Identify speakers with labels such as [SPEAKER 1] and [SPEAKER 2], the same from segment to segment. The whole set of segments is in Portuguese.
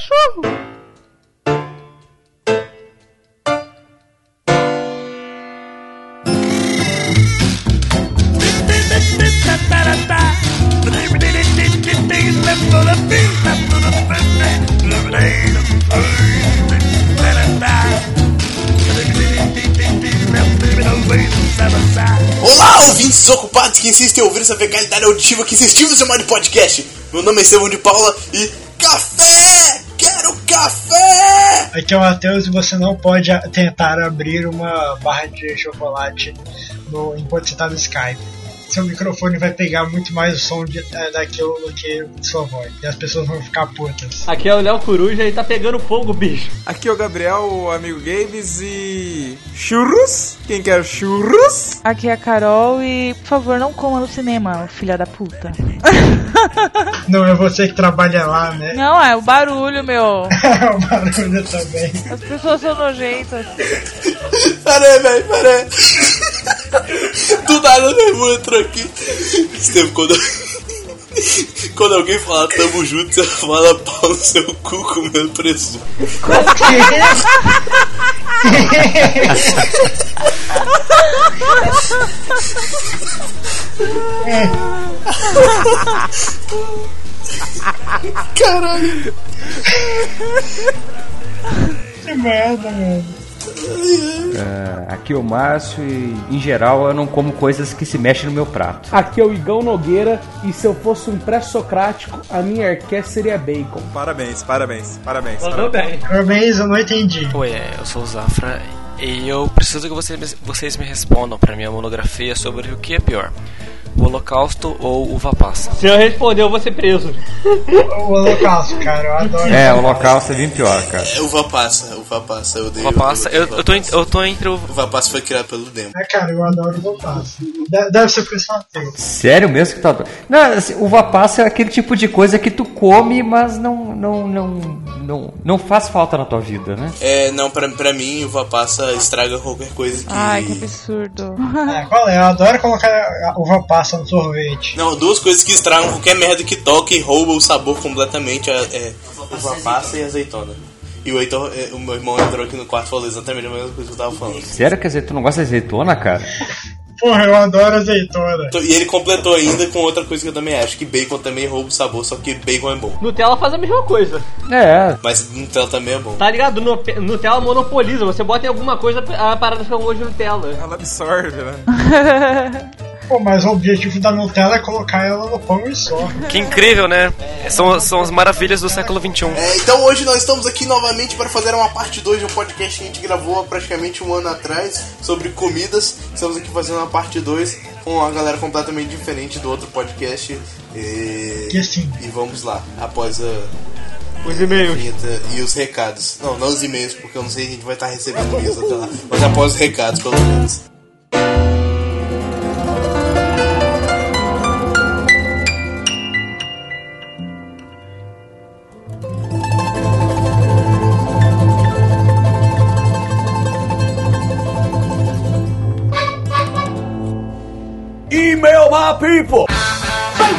[SPEAKER 1] cachorro.
[SPEAKER 2] Olá, ouvintes desocupados que insistem em ouvir essa vegalidade auditiva que insistimos chamar de podcast. Meu nome é Estevão de Paula e
[SPEAKER 3] Aqui é o Matheus e você não pode tentar abrir uma barra de chocolate no- enquanto você está no Skype. Seu microfone vai pegar muito mais o som de, é, daquilo do que sua voz. E as pessoas vão ficar putas.
[SPEAKER 4] Aqui é o Léo Coruja e tá pegando fogo, bicho.
[SPEAKER 5] Aqui é o Gabriel, o amigo Gabes e. Churros? Quem quer churros?
[SPEAKER 1] Aqui é a Carol e, por favor, não coma no cinema, filha da puta.
[SPEAKER 3] Não é você que trabalha lá, né?
[SPEAKER 1] Não, é o barulho, meu.
[SPEAKER 3] É o barulho também.
[SPEAKER 1] As pessoas são nojentas.
[SPEAKER 2] Pera aí, velho, pera aí. Do nada meu irmão entrou aqui. Esteve quando. Quando alguém fala tamo junto, você fala pau no seu cu comendo presunto. Caralho.
[SPEAKER 3] Que merda, mano.
[SPEAKER 6] É, aqui é o Márcio e, em geral, eu não como coisas que se mexem no meu prato.
[SPEAKER 7] Aqui é o Igão Nogueira e se eu fosse um pré-socrático, a minha orquestra seria bacon.
[SPEAKER 5] Parabéns, parabéns, parabéns.
[SPEAKER 4] Mandou bem.
[SPEAKER 3] Parabéns, eu não entendi.
[SPEAKER 8] Oi, é, eu sou o Zafra e eu preciso que vocês, me- vocês me respondam para minha monografia sobre o que é pior, o Holocausto ou uva passa.
[SPEAKER 4] Se eu responder, eu vou ser preso.
[SPEAKER 3] O holocausto, cara, eu adoro.
[SPEAKER 6] É, o holocausto é bem pior, cara.
[SPEAKER 2] É uva passa, uva passa, eu odeio.
[SPEAKER 8] Uva passa, eu, eu, tô,
[SPEAKER 2] uva
[SPEAKER 8] eu tô entre o.
[SPEAKER 2] passa. Uva passa foi criado pelo Demo.
[SPEAKER 3] É, cara, eu adoro o holocausto. De- Deve ser por isso.
[SPEAKER 6] Sério mesmo que tá. Não, assim, uva passa é aquele tipo de coisa que tu come, mas não, não, não, não, não faz falta na tua vida, né?
[SPEAKER 2] É, não, pra, pra mim, uva passa estraga qualquer coisa que.
[SPEAKER 1] Ai, que absurdo.
[SPEAKER 3] É, qual é? Eu adoro colocar uva passa no sorvete.
[SPEAKER 2] Não, duas coisas que estragam qualquer merda que toca e rouba o sabor completamente é, é uva passa e azeitona. E o, Heitor, é, o meu irmão entrou aqui no quarto e falou exatamente a mesma coisa que eu tava falando.
[SPEAKER 6] Sério que azeitona- não gosta de azeitona, cara?
[SPEAKER 3] Porra, eu adoro azeitona.
[SPEAKER 2] E ele completou ainda com outra coisa que eu também acho, que bacon também rouba o sabor, só que bacon é bom.
[SPEAKER 4] Nutella faz a mesma coisa.
[SPEAKER 6] É.
[SPEAKER 2] Mas Nutella também é bom.
[SPEAKER 4] Tá ligado? Nu- Nutella monopoliza. Você bota em alguma coisa, a parada fica um gosto de Nutella.
[SPEAKER 5] Ela absorve, né?
[SPEAKER 3] Pô, mas o objetivo da Nutella é colocar ela no pão e só.
[SPEAKER 8] Que incrível, né? São, são as maravilhas do século XXI.
[SPEAKER 2] É, então hoje nós estamos aqui novamente para fazer uma parte 2 de um podcast que a gente gravou há praticamente um ano atrás sobre comidas. Estamos aqui fazendo uma parte 2 com uma galera completamente diferente do outro podcast. E,
[SPEAKER 3] Que sim.
[SPEAKER 2] e vamos lá, após a,
[SPEAKER 4] Os e-mails.
[SPEAKER 2] e os recados. Não, não os e-mails, porque eu não sei se a gente vai estar recebendo e-mails até lá. Mas após os recados, pelo menos.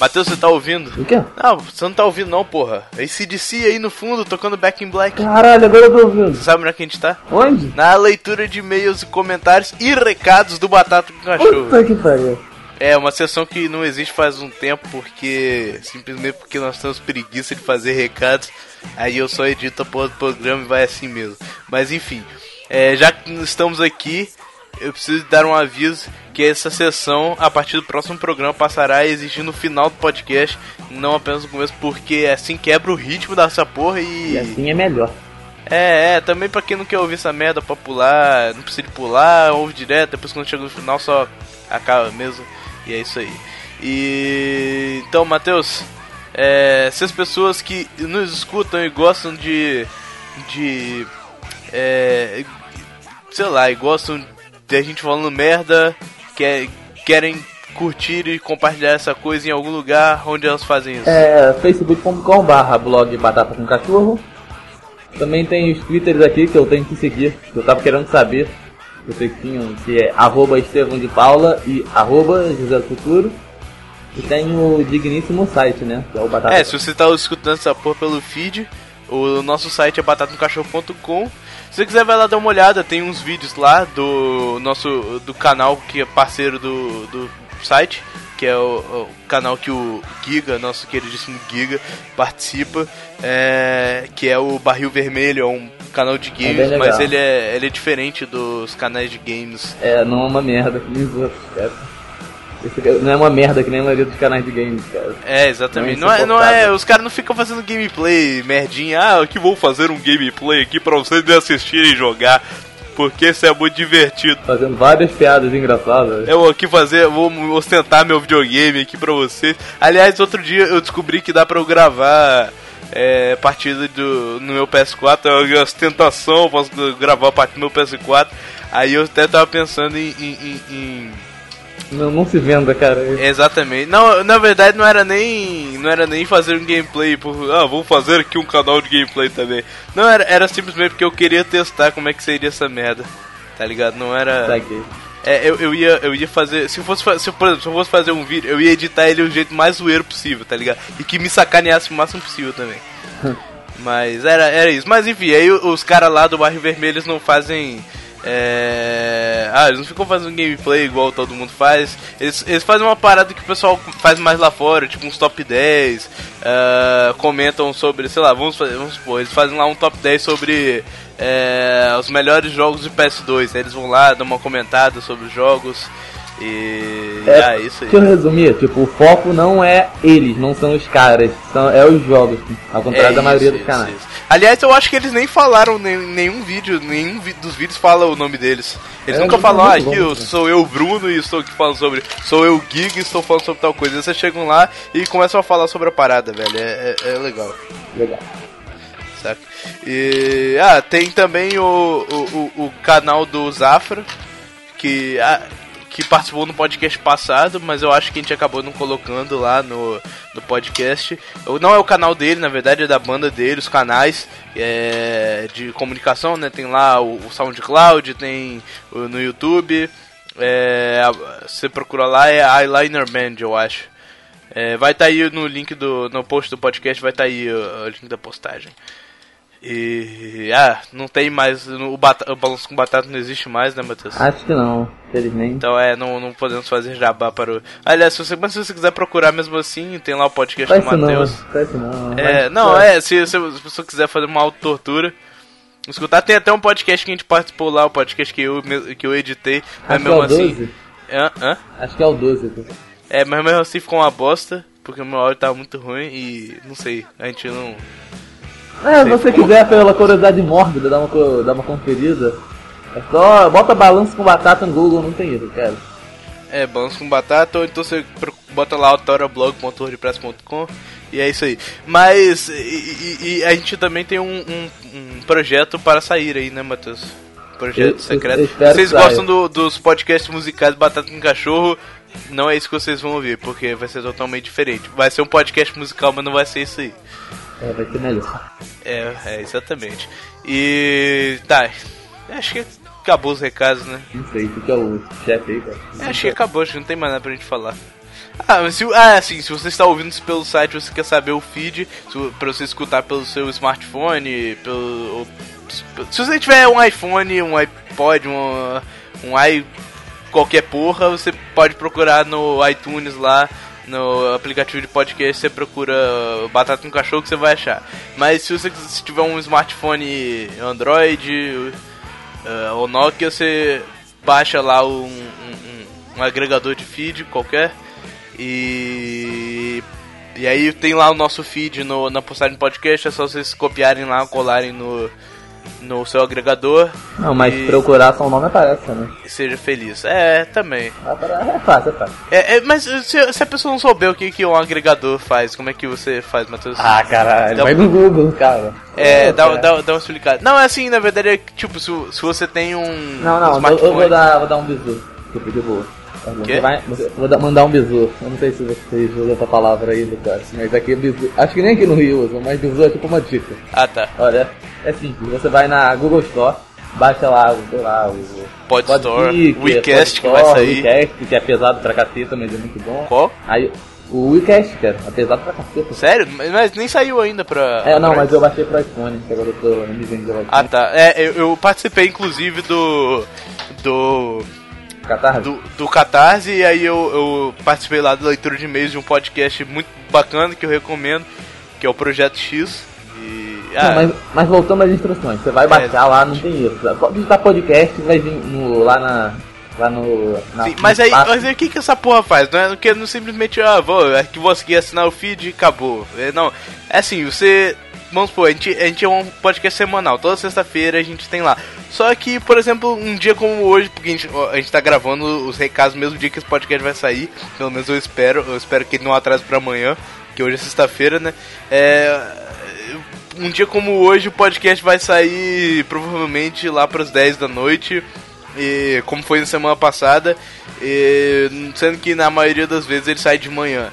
[SPEAKER 9] Matheus, você tá ouvindo?
[SPEAKER 7] O quê?
[SPEAKER 9] Não, você não tá ouvindo não, porra. ACDC aí no fundo, tocando Back in Black.
[SPEAKER 7] Caralho, agora eu tô ouvindo.
[SPEAKER 9] Você sabe onde é que a gente tá?
[SPEAKER 7] Onde?
[SPEAKER 9] Na leitura de e-mails e comentários e recados do Batata com Cachorro.
[SPEAKER 7] Puta que pariu.
[SPEAKER 9] É uma sessão que não existe faz um tempo porque simplesmente porque nós temos preguiça de fazer recados. Aí eu só edito a porra do programa e vai assim mesmo. Mas enfim, é, já que estamos aqui, eu preciso dar um aviso que essa sessão, a partir do próximo programa, passará a exigir no final do podcast, não apenas no começo, porque assim quebra o ritmo dessa porra e.
[SPEAKER 7] E assim é melhor.
[SPEAKER 9] É, é, também pra quem não quer ouvir essa merda pra pular, não precisa de pular, ouve direto, depois quando chega no final só acaba mesmo. E é isso aí. E então, Matheus, é, se as pessoas que nos escutam e gostam de
[SPEAKER 2] de. É, sei lá, e gostam de a gente falando merda, quer, querem curtir e compartilhar essa coisa em algum lugar onde elas fazem isso?
[SPEAKER 10] É facebook.com barra blog Batata com Cachorro. Também tem os twitters aqui que eu tenho que seguir, que eu tava querendo saber. Que vocês tinham, que é arroba Estevão de Paula e arroba José do Futuro. E tem o digníssimo site, né? Que é o Batata.
[SPEAKER 2] É, se você tá escutando essa porra pelo feed, o nosso site é batatacachorro.com. Se você quiser vai lá dar uma olhada, tem uns vídeos lá do nosso do canal que é parceiro do, do site, que é o, o canal que o Giga, nosso queridíssimo Giga, participa, é, que é o Barril Vermelho, é um canal de
[SPEAKER 10] bem
[SPEAKER 2] games,
[SPEAKER 10] legal.
[SPEAKER 2] mas ele é, ele é diferente dos canais de games.
[SPEAKER 10] É, não é uma merda que nem os outros, cara. Não é uma merda que nem a maioria dos canais de games, cara.
[SPEAKER 2] É, exatamente.
[SPEAKER 10] Não
[SPEAKER 2] Não
[SPEAKER 10] é
[SPEAKER 2] é, não é, os caras não ficam fazendo gameplay merdinha. Ah, que vou fazer um gameplay aqui pra vocês me assistirem jogar. Porque isso é muito divertido.
[SPEAKER 10] Fazendo várias piadas engraçadas.
[SPEAKER 2] Eu vou aqui fazer, vou ostentar meu videogame aqui pra vocês. Aliás, outro dia eu descobri que dá pra eu gravar é, partida do, no meu PS4. É uma ostentação, posso gravar a partida no meu PS4. Aí eu até tava pensando em- em- em- em
[SPEAKER 10] Não, não se venda, cara.
[SPEAKER 2] Exatamente. Não, na verdade não era nem não era nem fazer um gameplay por, ah, vamos fazer aqui um canal de gameplay também. Não era era simplesmente porque eu queria testar como é que seria essa merda. Tá ligado? Não era
[SPEAKER 10] Saquei.
[SPEAKER 2] é, eu, eu ia eu ia fazer, se eu fosse se, eu, por exemplo, se eu fosse fazer um vídeo, eu ia editar ele do jeito mais zoeiro possível, tá ligado? E que me sacaneasse o máximo possível também. Mas era, era isso. Mas enfim, aí os caras lá do Barrio Vermelho eles não fazem. É... Ah, eles não ficam fazendo gameplay igual todo mundo faz. Eles, eles fazem uma parada que o pessoal faz mais lá fora, tipo uns top 10. ah, comentam sobre, sei lá, vamos, vamos supor, eles fazem lá um top 10 sobre é, os melhores jogos de PS2. Aí eles vão lá, dão uma comentada sobre os jogos. E.
[SPEAKER 10] É,
[SPEAKER 2] ah, isso aí.
[SPEAKER 10] Deixa eu resumir, tipo, o foco não é eles, não são os caras, são, é os jogos, ao contrário
[SPEAKER 2] É
[SPEAKER 10] da maioria
[SPEAKER 2] isso,
[SPEAKER 10] dos canais.
[SPEAKER 2] isso. Aliás, eu acho que eles nem falaram em nenhum vídeo, nenhum dos vídeos fala o nome deles. Eles
[SPEAKER 10] É,
[SPEAKER 2] nunca falam, ah, aqui eu,
[SPEAKER 10] cara.
[SPEAKER 2] sou eu, Bruno, e estou aqui falando sobre. Sou eu, Gig, e estou falando sobre tal coisa. Vocês chegam lá e começam a falar sobre a parada, velho. É, é- é legal.
[SPEAKER 10] Legal.
[SPEAKER 2] Saca? E. Ah, tem também o, o, o, o canal do Zafra, que. ah, que participou no podcast passado, mas eu acho que a gente acabou não colocando lá no, no podcast. Não é o canal dele, na verdade é da banda dele, os canais é, de comunicação, né? Tem lá o, o SoundCloud, tem o- no YouTube. É, você procura lá, é Eyeliner Band, eu acho. É, vai estar aí no link do. No post do podcast, vai estar aí o, o link da postagem. E. Ah, não tem mais. O, o balanço com batata não existe mais, né, Matheus?
[SPEAKER 10] Acho que não, felizmente.
[SPEAKER 2] Então é, não, não podemos fazer jabá para o. Aliás, se você, mas se você quiser procurar mesmo assim, tem lá o podcast
[SPEAKER 10] Faz
[SPEAKER 2] do
[SPEAKER 10] não,
[SPEAKER 2] Matheus.
[SPEAKER 10] faz isso não.
[SPEAKER 2] É,
[SPEAKER 10] Mas,
[SPEAKER 2] não, é, se, se, se você quiser fazer uma autotortura, escutar, tem até um podcast que a gente participou lá, o podcast que eu, que eu editei, mas
[SPEAKER 10] Acho que é
[SPEAKER 2] mesmo
[SPEAKER 10] o
[SPEAKER 2] assim.
[SPEAKER 10] 12.
[SPEAKER 2] Hã? Hã?
[SPEAKER 10] Acho que é o 12. pô.
[SPEAKER 2] É, mas mesmo assim ficou uma bosta, porque o meu áudio tava muito ruim e não sei, a gente não.
[SPEAKER 10] É, se você quiser pela curiosidade mórbida dar uma, dar uma conferida, é só bota balanço com batata no Google, não tem isso, cara.
[SPEAKER 2] É, balanço com batata, ou então você bota lá autorablog.wordpress.com e é isso aí. Mas e, e- a gente também tem um, um- um projeto para sair aí, né, Matheus? Projeto
[SPEAKER 10] Eu-
[SPEAKER 2] secreto.
[SPEAKER 10] eu
[SPEAKER 2] vocês gostam do- dos podcasts musicais Batata com Cachorro? Não é isso que vocês vão ouvir, porque vai ser totalmente diferente. Vai ser um podcast musical, mas não vai ser isso aí.
[SPEAKER 10] É, vai ser melhor.
[SPEAKER 2] É, é, exatamente. E. tá. Acho que acabou os recados, né?
[SPEAKER 10] Não sei, fica o chefe aí, cara.
[SPEAKER 2] É, acho que acabou, acho que não tem mais nada pra gente falar. Ah, mas se, ah, assim, se você está ouvindo isso pelo site, você quer saber o feed, se, pra você escutar pelo seu smartphone, pelo. ou- se você tiver um iPhone, um iPod, um, um i qualquer porra, você pode procurar no iTunes lá, no aplicativo de podcast, você procura Batata com Cachorro que você vai achar. Mas se você se tiver um smartphone Android eh, ou Nokia, você baixa lá um, um- um- um agregador de feed qualquer e e aí tem lá o nosso feed no, na postagem do podcast, é só vocês copiarem lá, colarem no no seu agregador.
[SPEAKER 10] Não, mas
[SPEAKER 2] e
[SPEAKER 10] procurar só o nome aparece, né?
[SPEAKER 2] seja feliz. É, também.
[SPEAKER 10] É fácil, é fácil.
[SPEAKER 2] É, é, mas se, se a pessoa não souber o que, que um agregador faz, como é que você faz, Matheus?
[SPEAKER 10] Ah, caralho,
[SPEAKER 2] Dá
[SPEAKER 10] vai
[SPEAKER 2] um-
[SPEAKER 10] no Google, cara.
[SPEAKER 2] É, dá,
[SPEAKER 10] cara.
[SPEAKER 2] dá, dá uma explicada. Não, é assim, na verdade, é tipo, se, se você tem um.
[SPEAKER 10] Não, não, eu,
[SPEAKER 2] smartphone.
[SPEAKER 10] eu vou, dar, vou dar um bisu. Tipo, de boa. Você vai, você- vou dar- mandar um bisu. Eu não sei se vocês usam essa palavra aí, Lucas, mas aqui é bisu. Acho que nem aqui no Rio usam, mas bisu é tipo uma dica.
[SPEAKER 2] Ah, tá.
[SPEAKER 10] Olha, é simples. Você vai na Google Store, baixa lá, o- sei lá, o
[SPEAKER 2] Pod Store,
[SPEAKER 10] Podkick,
[SPEAKER 2] o WeCast que
[SPEAKER 10] Pod
[SPEAKER 2] vai
[SPEAKER 10] Store,
[SPEAKER 2] sair.
[SPEAKER 10] WeCast, que é pesado pra caceta, mas é muito bom.
[SPEAKER 2] Qual?
[SPEAKER 10] Aí, o WeCast, cara, é pesado pra caceta.
[SPEAKER 2] Sério? Mas, nem saiu ainda pra.
[SPEAKER 10] É, não,
[SPEAKER 2] pra-
[SPEAKER 10] mas eu baixei pro iPhone, que agora eu tô me vendendo.
[SPEAKER 2] Ah, tá. É, eu, eu participei, inclusive, do. Do.
[SPEAKER 10] Catarse?
[SPEAKER 2] Do, do Catarse, e aí eu, eu participei lá da leitura de e-mails de um podcast muito bacana que eu recomendo, que é o Projeto X. E.
[SPEAKER 10] Não,
[SPEAKER 2] Ah,
[SPEAKER 10] mas, mas voltando às instruções, você vai baixar lá, não tem isso. Pode digitar podcast, vai vir no, lá na. Lá no. Na,
[SPEAKER 2] Sim, mas aí, mas aí o que, que essa porra faz? Não é que não simplesmente, ah, vou, é que vou seguir assinar o feed e acabou. É, não, é assim, você. Vamos supor, a gente, a gente é um podcast semanal, toda sexta-feira a gente tem lá. Só que, por exemplo, um dia como hoje, porque a gente, a gente tá gravando os recados no mesmo dia que esse podcast vai sair, pelo menos eu espero, eu espero que ele não atrase pra amanhã, que hoje é sexta-feira, né? É, um dia como hoje o podcast vai sair provavelmente lá pras 10 da noite. E como foi na semana passada, e, sendo que na maioria das vezes ele sai de manhã.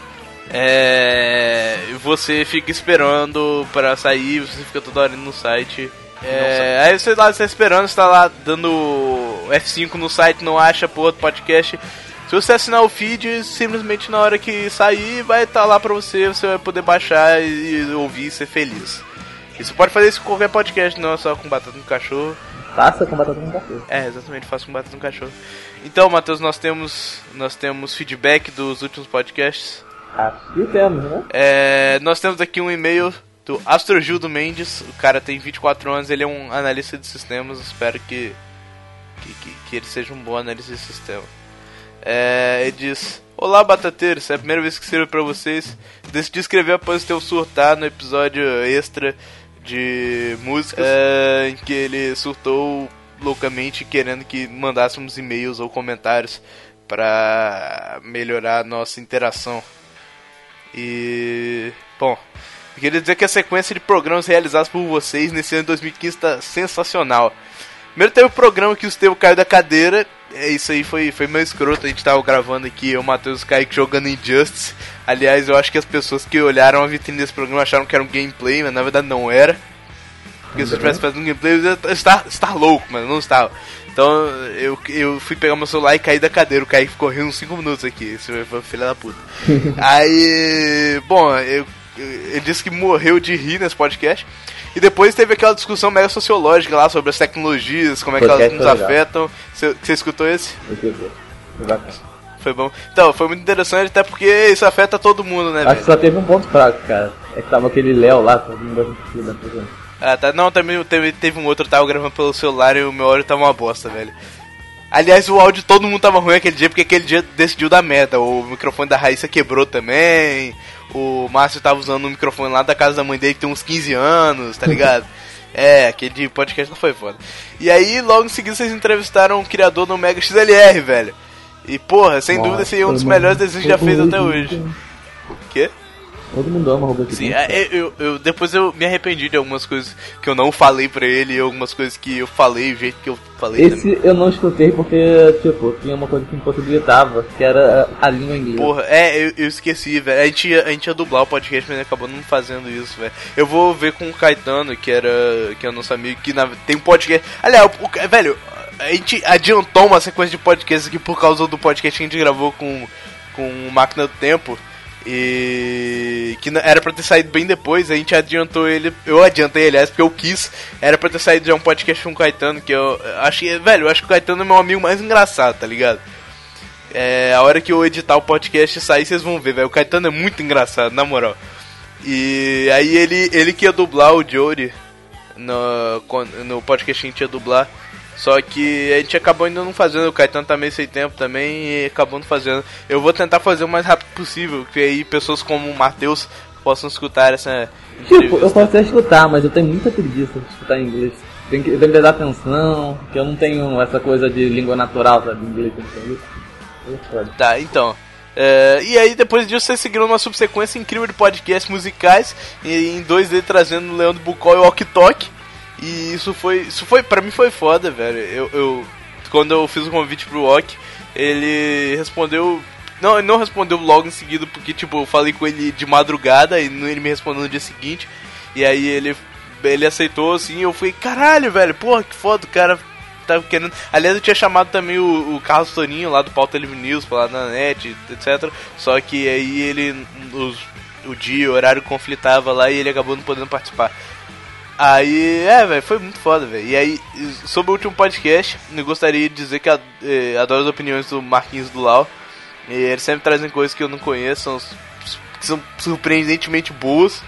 [SPEAKER 2] É, você fica esperando pra sair, você fica toda hora no site. É, aí você lá você tá esperando, você tá lá dando F5 no site, não acha pro outro podcast. Se você assinar o feed, simplesmente na hora que sair, vai estar lá pra você, você vai poder baixar e ouvir e ser feliz. E você pode fazer isso com qualquer podcast, não é só com Batata no Cachorro.
[SPEAKER 10] Faça com batata com café.
[SPEAKER 2] É, exatamente, faço com batata no cachorro. Então, Matheus, nós temos nós temos feedback dos últimos podcasts.
[SPEAKER 10] Que temos, né?
[SPEAKER 2] É, nós temos aqui um e-mail do Astrogildo Mendes. O cara tem 24 anos, ele é um analista de sistemas. Espero que, que, que, que ele seja um bom analista de sistema. É, ele diz: Olá, batateiros, é a primeira vez que escrevo pra vocês. Decidi escrever após ter o surtar no episódio extra de músicas, é, em que ele surtou loucamente querendo que mandássemos e-mails ou comentários para melhorar a nossa interação. E. Bom, eu queria dizer que a sequência de programas realizados por vocês nesse ano de 2015 está sensacional. Primeiro teve o programa que o Estevão caiu da cadeira. É, isso aí foi, foi meio escroto. A gente tava gravando aqui, eu, Matheus e o Kaique jogando Injustice. Aliás, eu acho que as pessoas que olharam a vitrine desse programa acharam que era um gameplay, mas na verdade não era. Porque se eu tivesse fazendo um gameplay, eu ia estar, estar louco, mas não estava. Então eu, eu fui pegar meu celular e caí da cadeira. O Kaique ficou rindo uns 5 minutos aqui. Esse foi filho da puta. Aí, bom, eu, ele disse que morreu de rir nesse podcast. E depois teve aquela discussão mega sociológica lá sobre as tecnologias, como é que elas nos afetam. Você, você escutou esse?
[SPEAKER 10] Foi
[SPEAKER 2] bom. Então, foi muito interessante, até porque isso afeta todo mundo, né,
[SPEAKER 10] Acho
[SPEAKER 2] velho?
[SPEAKER 10] que só teve um ponto fraco, cara. É que tava aquele Léo lá, todo mundo da coisa.
[SPEAKER 2] Ah, tá. Não, também teve, teve um outro, tava gravando pelo celular e o meu áudio tava uma bosta, velho. Aliás, o áudio todo mundo tava ruim aquele dia, porque aquele dia decidiu dar merda. O microfone da Raíssa quebrou também. O Márcio tava usando um microfone lá da casa da mãe dele que tem uns 15 anos, tá ligado? é, aquele podcast não foi foda. E aí, logo em seguida, vocês entrevistaram o criador do Mega XLR, velho. E porra, sem
[SPEAKER 10] Nossa,
[SPEAKER 2] dúvida, esse é um dos melhores desenhos que já fez até hoje. O quê?
[SPEAKER 10] Todo mundo ama Robô
[SPEAKER 2] Sim, é, eu, eu, depois eu me arrependi de algumas coisas que eu não falei pra ele e algumas coisas que eu falei, o jeito que eu falei também.
[SPEAKER 10] Esse eu não escutei porque, tipo, tinha uma coisa que impossibilitava, que era a língua inglesa.
[SPEAKER 2] Porra, é, eu, eu esqueci, velho. A gente, ia, a gente ia dublar o podcast, mas acabou não fazendo isso, velho. Eu vou ver com o Caetano, que era. que é o nosso amigo, que na- tem um podcast. Aliás, o, o- velho, a gente adiantou uma sequência de podcasts aqui por causa do podcast que a gente gravou com, com o Máquina do Tempo. E que era pra ter saído bem depois, a gente adiantou ele. Eu adiantei, aliás, porque eu quis. Era pra ter saído já um podcast com o Caetano, que eu achei. Velho, eu acho que o Caetano é meu amigo mais engraçado, tá ligado? É, a hora que eu editar o podcast e sair, vocês vão ver, velho. O Caetano é muito engraçado, na moral. E aí ele, ele que ia dublar o Jory no, no podcast que a gente ia dublar. Só que a gente acabou ainda não fazendo, o Caetano tá meio sem tempo também e acabou não fazendo. Eu vou tentar fazer o mais rápido possível, que aí pessoas como o Matheus possam escutar essa
[SPEAKER 10] Tipo, eu posso até escutar, mas eu tenho muita preguiça de escutar em inglês. Tem que, tem que prestar atenção, que eu não tenho essa coisa de língua natural, sabe? Inglês, isso. É.
[SPEAKER 2] Tá, então. É, e aí, depois disso, vocês seguiram uma subsequência incrível de podcasts musicais, e em 2D trazendo o Leandro Bucol e o Ok Tok. E isso foi, isso foi, pra mim foi foda, velho. Eu, eu quando eu fiz o convite pro Ok, ele respondeu. Não, ele não respondeu logo em seguida, porque, tipo, eu falei com ele de madrugada e ele me respondeu no dia seguinte. E aí ele, ele aceitou, assim, eu fui, caralho, velho, porra, que foda, o cara tava querendo. Aliás, eu tinha chamado também o, o Carlos Toninho lá do Pauta Livre News, lá na net, etc. Só que aí ele. Os, o dia, o horário conflitava lá e ele acabou não podendo participar. Aí, é, velho, foi muito foda, velho. E aí, sobre o último podcast, eu gostaria de dizer que eh, adoro as opiniões do Marquinhos do Lau. E eles sempre trazem coisas que eu não conheço, são, são surpreendentemente boas.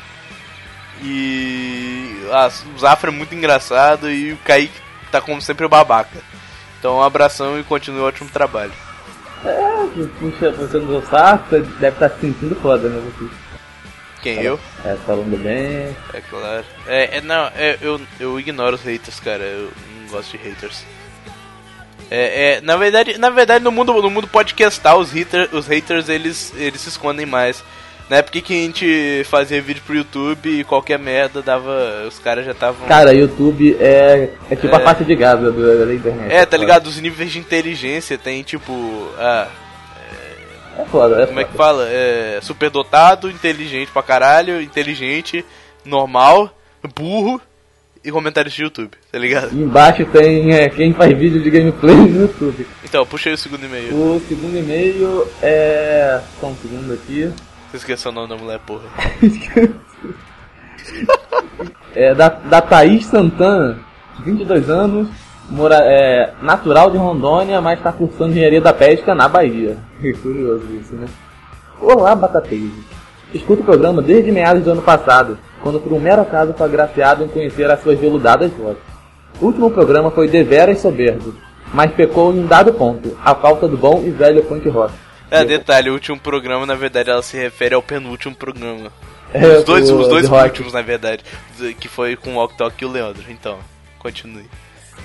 [SPEAKER 2] E ah, o Zafra é muito engraçado e o Kaique tá como sempre o babaca. Então um abração e continue o ótimo trabalho.
[SPEAKER 10] É, puxa, você não sabe, deve estar se sentindo foda, né? Você.
[SPEAKER 2] Quem, eu?
[SPEAKER 10] É, falando bem.
[SPEAKER 2] É claro. É, é não, é, eu, eu ignoro os haters, cara. Eu não gosto de haters. É, é, na verdade, na verdade no mundo no mundo podcastal os haters, os haters eles eles se escondem mais. Na época que a gente fazia vídeo pro YouTube e qualquer merda dava, os caras já estavam
[SPEAKER 10] Cara, YouTube é, é tipo a
[SPEAKER 2] É.
[SPEAKER 10] parte de Gaza do- da internet.
[SPEAKER 2] É, tá ligado? Os níveis de inteligência tem tipo, ah,
[SPEAKER 10] É foda, é
[SPEAKER 2] como é que
[SPEAKER 10] foda.
[SPEAKER 2] fala? É, superdotado, inteligente pra caralho, inteligente, normal, burro e comentários de YouTube, tá ligado?
[SPEAKER 10] Embaixo tem é, quem faz vídeo de gameplay no YouTube.
[SPEAKER 2] Então, puxa aí o segundo e-mail.
[SPEAKER 10] O segundo e-mail é. Só um segundo aqui.
[SPEAKER 2] Você esqueceu o nome da mulher, porra.
[SPEAKER 10] É da, da Thaís Santana, 22 anos, mora, é, natural de Rondônia, mas está cursando engenharia da pesca na Bahia. Curioso isso, né? Olá, Batateiros. Escuto o programa desde meados do ano passado, quando por um mero acaso fui agraciado em conhecer as suas veludadas vozes. O último programa foi deveras soberbo, mas pecou em um dado ponto, a falta do bom e velho punk rock.
[SPEAKER 2] É, detalhe, o último programa, na verdade, ela se refere ao penúltimo programa.
[SPEAKER 10] É,
[SPEAKER 2] os dois,
[SPEAKER 10] o
[SPEAKER 2] os dois
[SPEAKER 10] de rock.
[SPEAKER 2] últimos, na verdade, que foi com o Ok e o Leandro. Então, continue.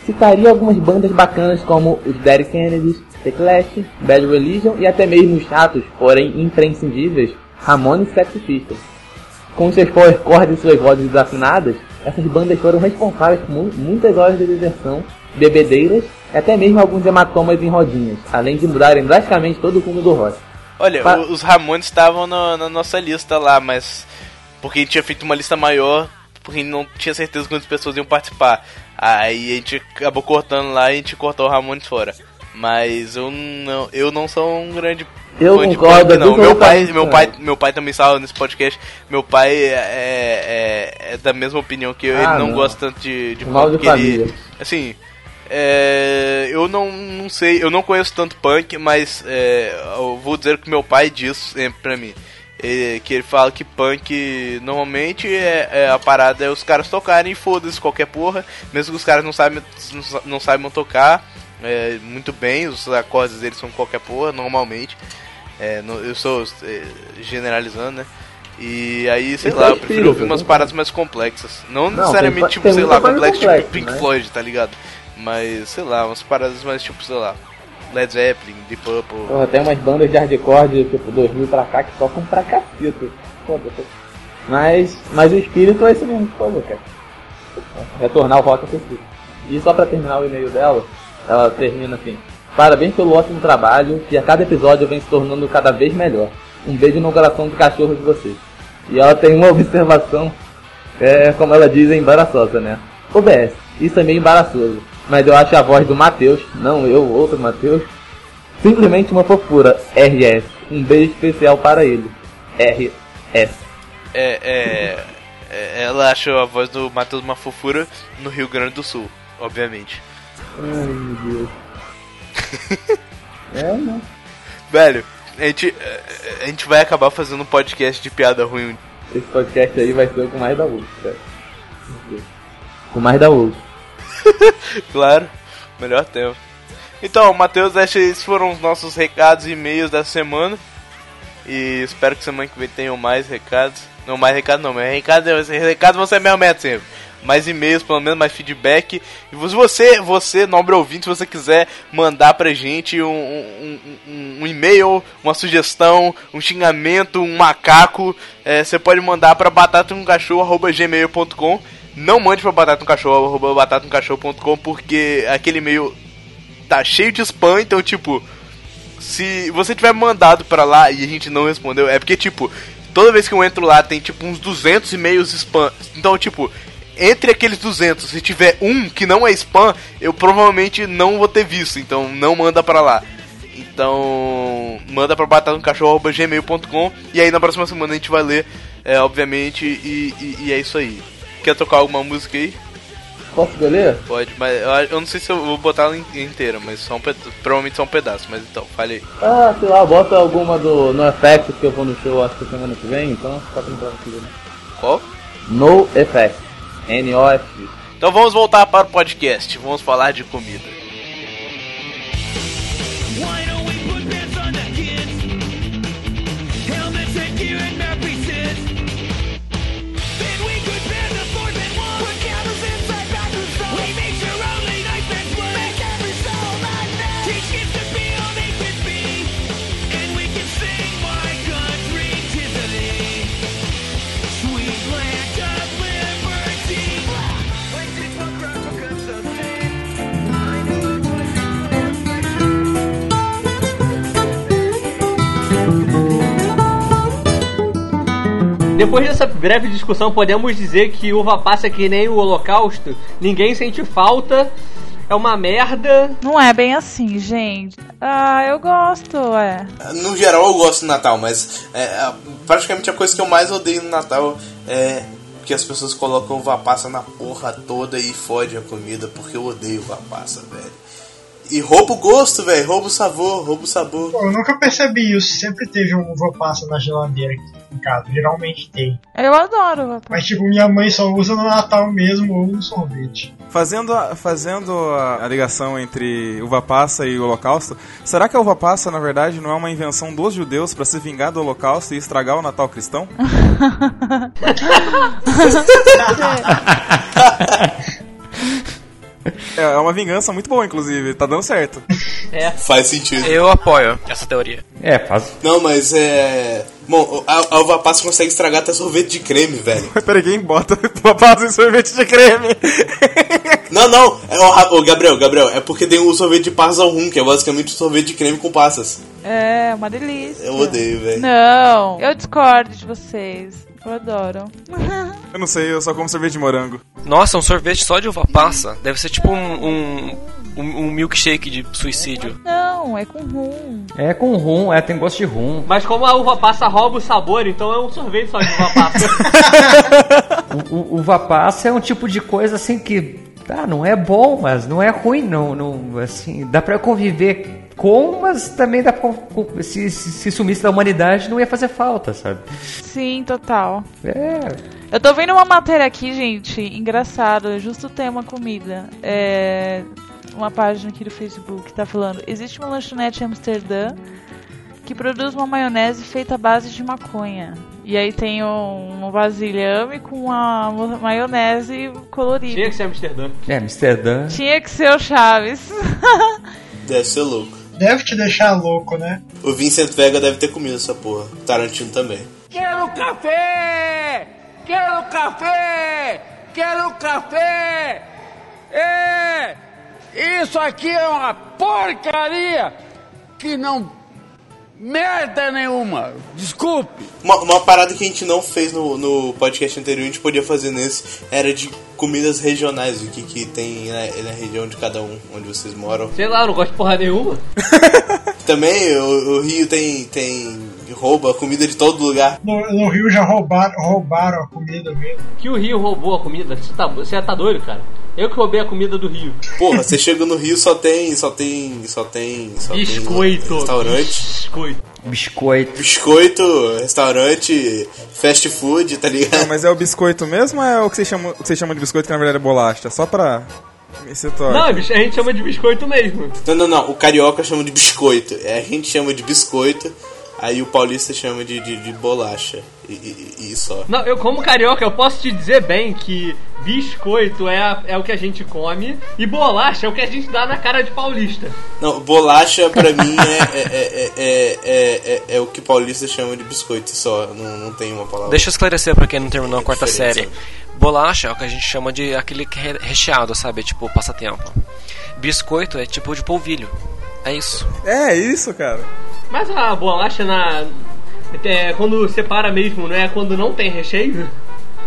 [SPEAKER 10] Citaria algumas bandas bacanas como os Dead Kennedys, The Clash, Bad Religion e até mesmo os chatos, porém imprescindíveis, Ramones e Sex Pistols. Com seus power chords e suas vozes desafinadas, essas bandas foram responsáveis por mu- muitas horas de diversão, bebedeiras e até mesmo alguns hematomas em rodinhas, além de mudarem drasticamente todo o rumo do rock.
[SPEAKER 2] Olha,
[SPEAKER 10] Pa-
[SPEAKER 2] os Ramones estavam na, na nossa lista lá, mas. Porque a gente tinha feito uma lista maior, porque a gente não tinha certeza quantas pessoas iam participar. Aí a gente acabou cortando lá e a gente cortou o Ramones fora. Mas eu não, eu não sou um grande
[SPEAKER 10] Eu
[SPEAKER 2] fã de
[SPEAKER 10] concordo,
[SPEAKER 2] punk, não.
[SPEAKER 10] eu
[SPEAKER 2] Meu pai, meu
[SPEAKER 10] cara.
[SPEAKER 2] pai, meu pai também estava nesse podcast. Meu pai é, é, é da mesma opinião que eu.
[SPEAKER 10] Ah,
[SPEAKER 2] ele não,
[SPEAKER 10] não.
[SPEAKER 2] gosta tanto de, de
[SPEAKER 10] Mal
[SPEAKER 2] punk.
[SPEAKER 10] de
[SPEAKER 2] ele- assim, é, eu não, não sei, eu não conheço tanto punk, mas é, eu vou dizer que meu pai diz sempre pra mim. É, que ele fala que punk normalmente é, é a parada é os caras tocarem e foda-se qualquer porra, mesmo que os caras não saibam, não, sa- não saibam tocar é, muito bem, os acordes deles são qualquer porra, normalmente. É, não- eu sou é, generalizando, né? E aí, sei
[SPEAKER 10] Isso
[SPEAKER 2] lá,
[SPEAKER 10] é
[SPEAKER 2] eu prefiro ouvir umas
[SPEAKER 10] né?
[SPEAKER 2] paradas mais complexas. Não,
[SPEAKER 10] Não,
[SPEAKER 2] necessariamente,
[SPEAKER 10] tem-
[SPEAKER 2] tipo,
[SPEAKER 10] tem
[SPEAKER 2] sei lá, complexo,
[SPEAKER 10] complexa,
[SPEAKER 2] tipo Pink
[SPEAKER 10] né?
[SPEAKER 2] Floyd, tá ligado? Mas, sei lá, umas paradas mais tipo, sei lá, Led Zeppelin, Deep Purple.
[SPEAKER 10] Porra, tem umas bandas de hardcore de tipo 2000 pra cá que tocam pra foda. Mas, mas o espírito é esse mesmo que falou, cara. Retornar o rock ao espírito. E só pra terminar o e-mail dela, ela termina assim: Parabéns pelo ótimo trabalho, que a cada episódio vem se tornando cada vez melhor. Um beijo no coração do cachorro de vocês. E ela tem uma observação, é, como ela diz, é embaraçosa, né? OBS, isso é meio embaraçoso, mas eu acho a voz do Matheus, não eu, outro Matheus, simplesmente uma fofura. RS, um beijo especial para ele. RS.
[SPEAKER 2] É, é, é, ela achou a voz do Matheus uma fofura no Rio Grande do Sul, obviamente.
[SPEAKER 10] Ai meu Deus. é, né?
[SPEAKER 2] Velho, a gente, a gente vai acabar fazendo um podcast de piada ruim.
[SPEAKER 10] Esse podcast aí vai ser com mais da Wolf, cara. Com mais da Wolf.
[SPEAKER 2] Claro, melhor tempo. Então, Matheus, esses foram os nossos recados e e-mails dessa semana. E espero que semana que vem tenham mais recados. Não, mais recados não, mas recado, recado vão ser meio metro sempre.
[SPEAKER 11] mais e-mails, pelo menos mais feedback. E você, você, nobre ouvinte, se você quiser mandar pra gente um, um, um, um e-mail, uma sugestão, um xingamento, um macaco, é, você pode mandar pra batatamcachorro.gmail.com Não mande pra batatamcachorro.batatamcachorro.com porque aquele e-mail tá cheio de spam, então tipo se você tiver mandado pra lá e a gente não respondeu, é porque, tipo, toda vez que eu entro lá tem, tipo, uns 200 e-mails spam. Então, tipo, entre aqueles 200, se tiver um que não é spam, eu provavelmente não vou ter visto. Então, não manda pra lá. Então, manda pra batatamcachorro.gmail.com e aí na próxima semana a gente vai ler, é, obviamente, e, e, e é isso aí. Quer tocar alguma música aí?
[SPEAKER 10] Posso escolher?
[SPEAKER 11] Pode, mas eu, não sei se eu vou botar ela in- inteira, mas só um provavelmente só um pedaço, mas então, fale aí.
[SPEAKER 10] Ah, sei lá, bota alguma do No Effect que eu vou no show acho que semana que vem, então entrar aqui, né?
[SPEAKER 11] Qual?
[SPEAKER 10] No Effect. N-O-F.
[SPEAKER 11] Então vamos voltar para o podcast, vamos falar de comida.
[SPEAKER 4] Depois dessa breve discussão, podemos dizer que uva passa é que nem o holocausto, ninguém sente falta, é uma merda.
[SPEAKER 1] Não é bem assim, gente. Ah, eu gosto, é.
[SPEAKER 2] No geral eu gosto do Natal, mas é, praticamente a coisa que eu mais odeio no Natal é que as pessoas colocam uva passa na porra toda e fode a comida, porque eu odeio uva passa, velho. E rouba o gosto, velho, rouba o sabor, rouba o sabor.
[SPEAKER 3] Pô, eu nunca percebi isso. Sempre teve um uva passa na geladeira aqui em casa. Geralmente tem.
[SPEAKER 1] Eu adoro, rapaz.
[SPEAKER 3] Mas, tipo, minha mãe só usa no Natal mesmo ou no sorvete.
[SPEAKER 5] Fazendo, a, fazendo a, a ligação entre uva passa e o holocausto, será que a uva passa, na verdade, não é uma invenção dos judeus para se vingar do holocausto e estragar o Natal cristão? É uma vingança muito boa, inclusive. Tá dando certo.
[SPEAKER 4] É.
[SPEAKER 2] Faz sentido.
[SPEAKER 8] Eu apoio essa teoria.
[SPEAKER 6] É, faz.
[SPEAKER 2] Não, mas é. Bom, a, a uva passa consegue estragar até sorvete de creme, velho.
[SPEAKER 5] Peraí, quem bota uva passa em sorvete de creme?
[SPEAKER 2] Não, não, é o, ô, Gabriel, Gabriel, é porque tem o sorvete de passas ao rum, que é basicamente um sorvete de creme com passas.
[SPEAKER 1] É, uma delícia.
[SPEAKER 2] Eu odeio, velho.
[SPEAKER 1] Não, eu discordo de vocês. Eu adoro.
[SPEAKER 5] Eu não sei, eu só como sorvete de morango.
[SPEAKER 8] Nossa, um sorvete só de uva passa. Deve ser tipo um, um, um, um milkshake de suicídio.
[SPEAKER 1] Não, é com rum.
[SPEAKER 6] É com rum, é, tem gosto de rum.
[SPEAKER 4] Mas como a uva passa rouba o sabor, então é um sorvete só de uva passa.
[SPEAKER 6] O, o, uva passa é um tipo de coisa assim que. Tá, não é bom, mas não é ruim, não. não assim, dá pra conviver com, mas também dá pra. Se, se, se sumisse da humanidade, não ia fazer falta, sabe?
[SPEAKER 1] Sim, total.
[SPEAKER 6] É.
[SPEAKER 1] Eu tô vendo uma matéria aqui, gente, engraçado, justo o tema comida. É uma página aqui do Facebook tá falando: existe uma lanchonete em Amsterdã que produz uma maionese feita à base de maconha. E aí tem um, um vasilhame com uma maionese colorida.
[SPEAKER 4] Tinha que ser Amsterdã.
[SPEAKER 6] É, Amsterdã.
[SPEAKER 1] Tinha que ser o Chaves.
[SPEAKER 2] Deve ser louco.
[SPEAKER 3] Deve te deixar louco, né?
[SPEAKER 2] O Vincent Vega deve ter comido essa porra. Tarantino também.
[SPEAKER 12] Quero café! Quero café! Quero café! É! Isso aqui é uma porcaria que não merda nenhuma. Desculpe.
[SPEAKER 2] Uma, uma parada que a gente não fez no, no podcast anterior, a gente podia fazer nesse, era de comidas regionais, o que, que tem na, na região de cada um, onde vocês moram.
[SPEAKER 4] Sei lá, eu não gosto de porra nenhuma.
[SPEAKER 2] Também o, o Rio tem, tem rouba comida de todo lugar.
[SPEAKER 3] No, no Rio já roubaram, roubaram a comida mesmo.
[SPEAKER 4] Que o Rio roubou a comida. Você tá, você tá doido, cara? Eu que roubei a comida do Rio.
[SPEAKER 2] Porra, você chega no Rio só tem. só tem. só tem. Só
[SPEAKER 4] Biscoito.
[SPEAKER 2] Tem restaurante.
[SPEAKER 4] Biscoito.
[SPEAKER 6] Biscoito.
[SPEAKER 2] Biscoito, restaurante, fast food, tá ligado?
[SPEAKER 5] Não, mas é o biscoito mesmo ou é o que vocês chamam, o que vocês chamam de biscoito que na verdade é bolacha? Só pra.
[SPEAKER 4] Não, a gente chama de biscoito mesmo.
[SPEAKER 2] Não, não, não. O carioca chama de biscoito. É, A gente chama de biscoito. Aí o paulista chama de, de, de bolacha. E, e- e só.
[SPEAKER 4] Não, eu como carioca, eu posso te dizer bem que biscoito é, a- é o que a gente come e bolacha é o que a gente dá na cara de paulista.
[SPEAKER 2] Não, bolacha pra mim é, é, é, é, é, é- é o que paulista chama de biscoito só. Não, não tem uma palavra.
[SPEAKER 8] Deixa eu esclarecer pra quem não terminou a quarta
[SPEAKER 2] diferença.
[SPEAKER 8] série. Bolacha é o que a gente chama de aquele que é recheado, sabe? Tipo passatempo. Biscoito é tipo de polvilho. É isso.
[SPEAKER 5] É isso, cara.
[SPEAKER 4] Mas a bolacha na. É, quando separa mesmo, não é quando não tem recheio?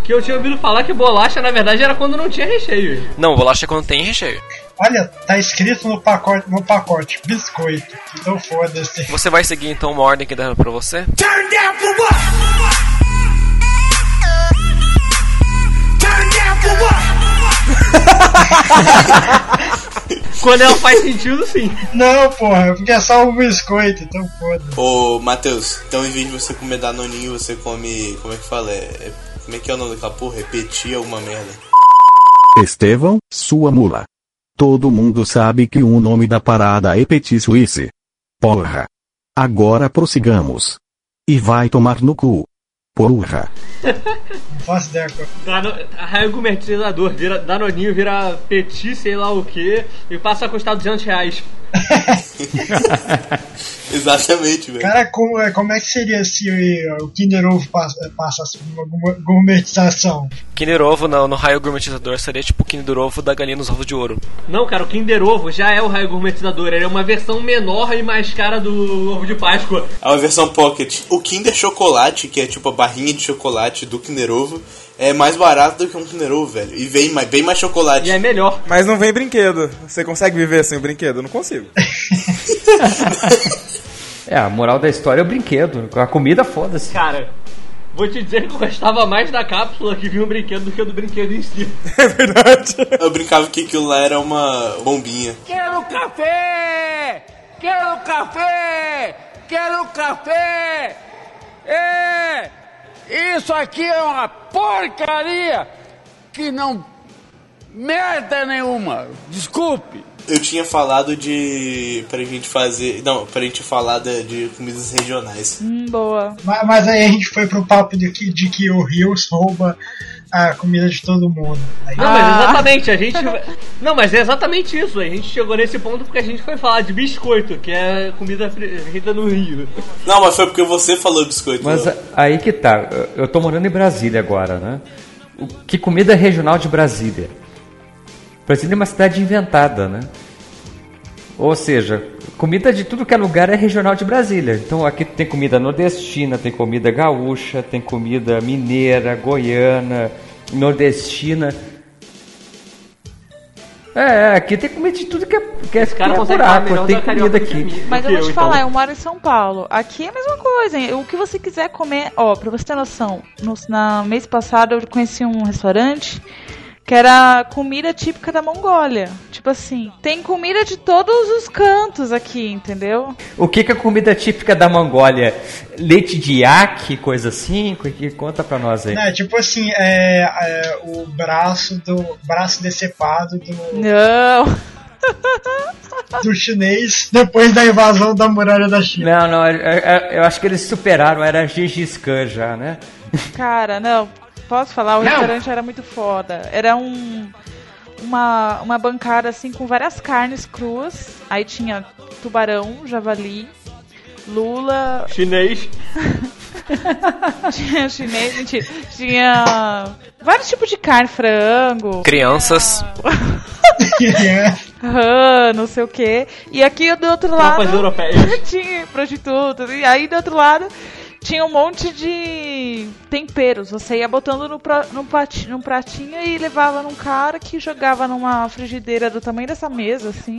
[SPEAKER 4] Que eu tinha ouvido falar que bolacha na verdade era quando não tinha recheio.
[SPEAKER 8] Não, bolacha é quando tem recheio.
[SPEAKER 3] Olha, tá escrito no pacote, no pacote, biscoito. Então foda-se.
[SPEAKER 8] Você vai seguir então uma ordem que deram pra você?
[SPEAKER 13] Turn down for what? Turn down for what?
[SPEAKER 4] Quando ela faz sentido, sim.
[SPEAKER 3] Não, porra, porque é só um biscoito, então foda-se.
[SPEAKER 2] Ô, Matheus, então em vez de você comer danoninho, você come. Como é que fala? É, é- como é que é o nome daquela porra? Repetir alguma merda.
[SPEAKER 14] Estevão, sua mula. Todo mundo sabe que o nome da parada é Petit Suisse. Porra. Agora prossigamos. E vai tomar no cu. Porra.
[SPEAKER 3] Não faço ideia.
[SPEAKER 4] Dano, raio gourmetizador, vira, Danoninho vira petit, sei lá o que, e passa a custar 200 reais.
[SPEAKER 2] Exatamente, velho.
[SPEAKER 3] Cara, como, é- como é que seria se uh, o Kinder Ovo passa- passasse por uma gourmetização?
[SPEAKER 8] Kinder Ovo no, no raio gourmetizador seria tipo o Kinder Ovo da galinha nos ovos de ouro.
[SPEAKER 4] Não, cara, o Kinder Ovo já é o raio gourmetizador, ele é uma versão menor e mais cara do ovo de Páscoa.
[SPEAKER 2] É uma versão pocket. O Kinder Chocolate, que é tipo a barrinha de chocolate do Kinder Ovo, é mais barato do que um Kinder Ovo, velho. E vem mais, bem mais chocolate.
[SPEAKER 4] E é melhor.
[SPEAKER 5] Mas não vem brinquedo. Você consegue viver sem o brinquedo? Eu não consigo.
[SPEAKER 6] É, a moral da história é o brinquedo. A comida, foda-se.
[SPEAKER 4] Cara, vou te dizer que eu gostava mais da cápsula que vinha o brinquedo do que do brinquedo em si.
[SPEAKER 5] É verdade.
[SPEAKER 2] Eu brincava que aquilo lá era uma bombinha.
[SPEAKER 13] Quero café! Quero café! Quero café! É! Isso aqui é uma porcaria que não merda nenhuma. Desculpe.
[SPEAKER 2] Eu tinha falado de. pra gente fazer. Não, pra gente falar de, de comidas regionais.
[SPEAKER 1] Hum, boa.
[SPEAKER 3] Mas, mas aí a gente foi pro papo de que, de que o Rios rouba a comida de todo mundo. Aí-
[SPEAKER 4] Não, mas exatamente, a gente. Não, mas é exatamente isso. A gente chegou nesse ponto porque a gente foi falar de biscoito, que é comida feita no Rio.
[SPEAKER 2] Não, mas foi porque você falou biscoito.
[SPEAKER 6] Mas
[SPEAKER 2] não.
[SPEAKER 6] aí que tá. eu- Eu tô morando em Brasília agora, né? O- Que comida regional de Brasília? Brasília é uma cidade inventada, né? Ou seja, comida de tudo que é lugar é regional de Brasília. Então aqui tem comida nordestina, tem comida gaúcha, tem comida mineira, goiana, nordestina. É, aqui tem comida de tudo que é, que é, que
[SPEAKER 4] cara
[SPEAKER 6] é buraco,
[SPEAKER 4] melhor
[SPEAKER 6] tem
[SPEAKER 4] da
[SPEAKER 6] comida aqui.
[SPEAKER 4] mim.
[SPEAKER 1] Mas eu vou te falar, eu moro em São Paulo. Aqui é a mesma coisa. hein? O que você quiser comer, ó, pra você ter noção, no na mês passado eu conheci um restaurante que era comida típica da Mongólia. Tipo assim, tem comida de todos os cantos aqui, entendeu?
[SPEAKER 6] O que, que é comida típica da Mongólia? Leite de iaque, coisa assim? Que, que conta pra nós aí.
[SPEAKER 3] É, tipo assim, é, é, o braço do braço decepado do,
[SPEAKER 1] Não.
[SPEAKER 3] do chinês depois da invasão da muralha da China.
[SPEAKER 6] Não, não, é- é- eu acho que eles superaram, era Gengis Khan já, né?
[SPEAKER 1] Cara, não. Posso falar? O
[SPEAKER 13] Não.
[SPEAKER 1] restaurante era muito foda. Era um. Uma, uma bancada assim com várias carnes cruas. Aí tinha tubarão, javali, lula,
[SPEAKER 4] Chinês.
[SPEAKER 1] tinha chinês, mentira. Tinha vários tipos de carne, frango.
[SPEAKER 8] Crianças.
[SPEAKER 1] rã, não sei o que. E aqui do outro lado. Tinha prostitutas. E aí do outro lado tinha um monte de temperos. Você ia botando no, pra, no, num pratinho e levava num cara que jogava numa frigideira do tamanho dessa mesa, assim.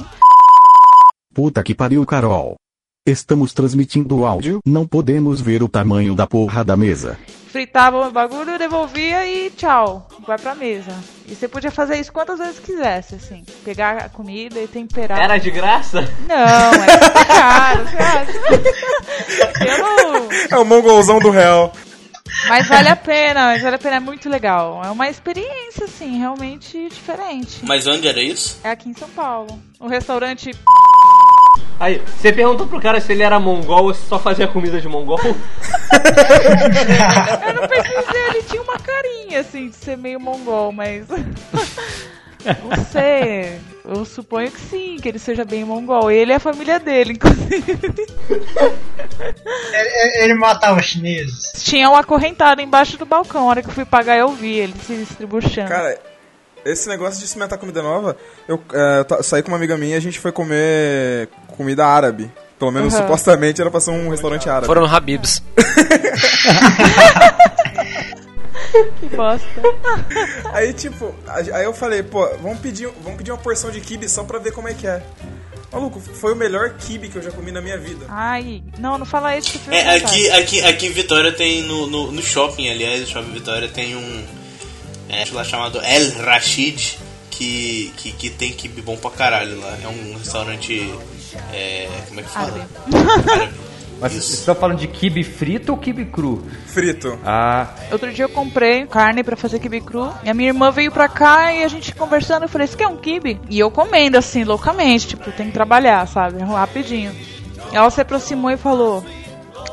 [SPEAKER 14] Puta que pariu, Carol. Estamos transmitindo áudio, não podemos ver o tamanho da porra da mesa.
[SPEAKER 1] Fritava o bagulho, devolvia e tchau. Vai pra mesa. E você podia fazer isso quantas vezes quisesse, assim. Pegar a comida e temperar.
[SPEAKER 4] Era de graça?
[SPEAKER 1] Não, era caro, você acha? Eu não.
[SPEAKER 5] É o mongolzão do réu.
[SPEAKER 1] Mas vale a pena, mas vale a pena, é muito legal. É uma experiência, assim, realmente diferente.
[SPEAKER 2] Mas onde era isso?
[SPEAKER 1] É aqui em São Paulo. O restaurante.
[SPEAKER 4] Aí, você perguntou pro cara se ele era mongol ou se só fazia comida de mongol?
[SPEAKER 1] Eu não pesquisei, ele tinha uma carinha assim de ser meio mongol, mas. Não sei. Eu suponho que sim, que ele seja bem mongol. Ele e a família dele, inclusive.
[SPEAKER 3] Ele, ele matava chineses.
[SPEAKER 1] Tinha um acorrentado embaixo do balcão. A hora que eu fui pagar, eu vi ele se distribuindo.
[SPEAKER 5] Cara, esse negócio de experimentar comida nova, eu é, saí com uma amiga minha e a gente foi comer comida árabe. Pelo menos
[SPEAKER 1] Aham.
[SPEAKER 5] supostamente era pra ser um restaurante árabe.
[SPEAKER 8] Foram Habibs.
[SPEAKER 1] Que bosta.
[SPEAKER 5] Aí, tipo, aí eu falei, pô, vamos pedir, vamos pedir uma porção de kibe só pra ver como é que é. Maluco, foi o melhor kibe que eu já comi na minha vida.
[SPEAKER 1] Ai, não, não fala isso que eu
[SPEAKER 2] É, aqui, aqui, aqui em Vitória tem, no, no, no shopping, aliás, no shopping Vitória tem um. É, lá chamado El Rashid, que, que, que tem kibe bom pra caralho lá. É um restaurante. É, como é que fala? Árabe.
[SPEAKER 6] Mas vocês estão falando de kibe frito ou kibe cru?
[SPEAKER 5] Frito.
[SPEAKER 6] Ah,
[SPEAKER 1] Outro dia eu comprei carne pra fazer kibe cru. E a minha irmã veio pra cá e a gente conversando. Eu falei, você quer um kibe? E eu comendo assim, loucamente. Tipo, tem que trabalhar, sabe? Rapidinho. E ela se aproximou e falou: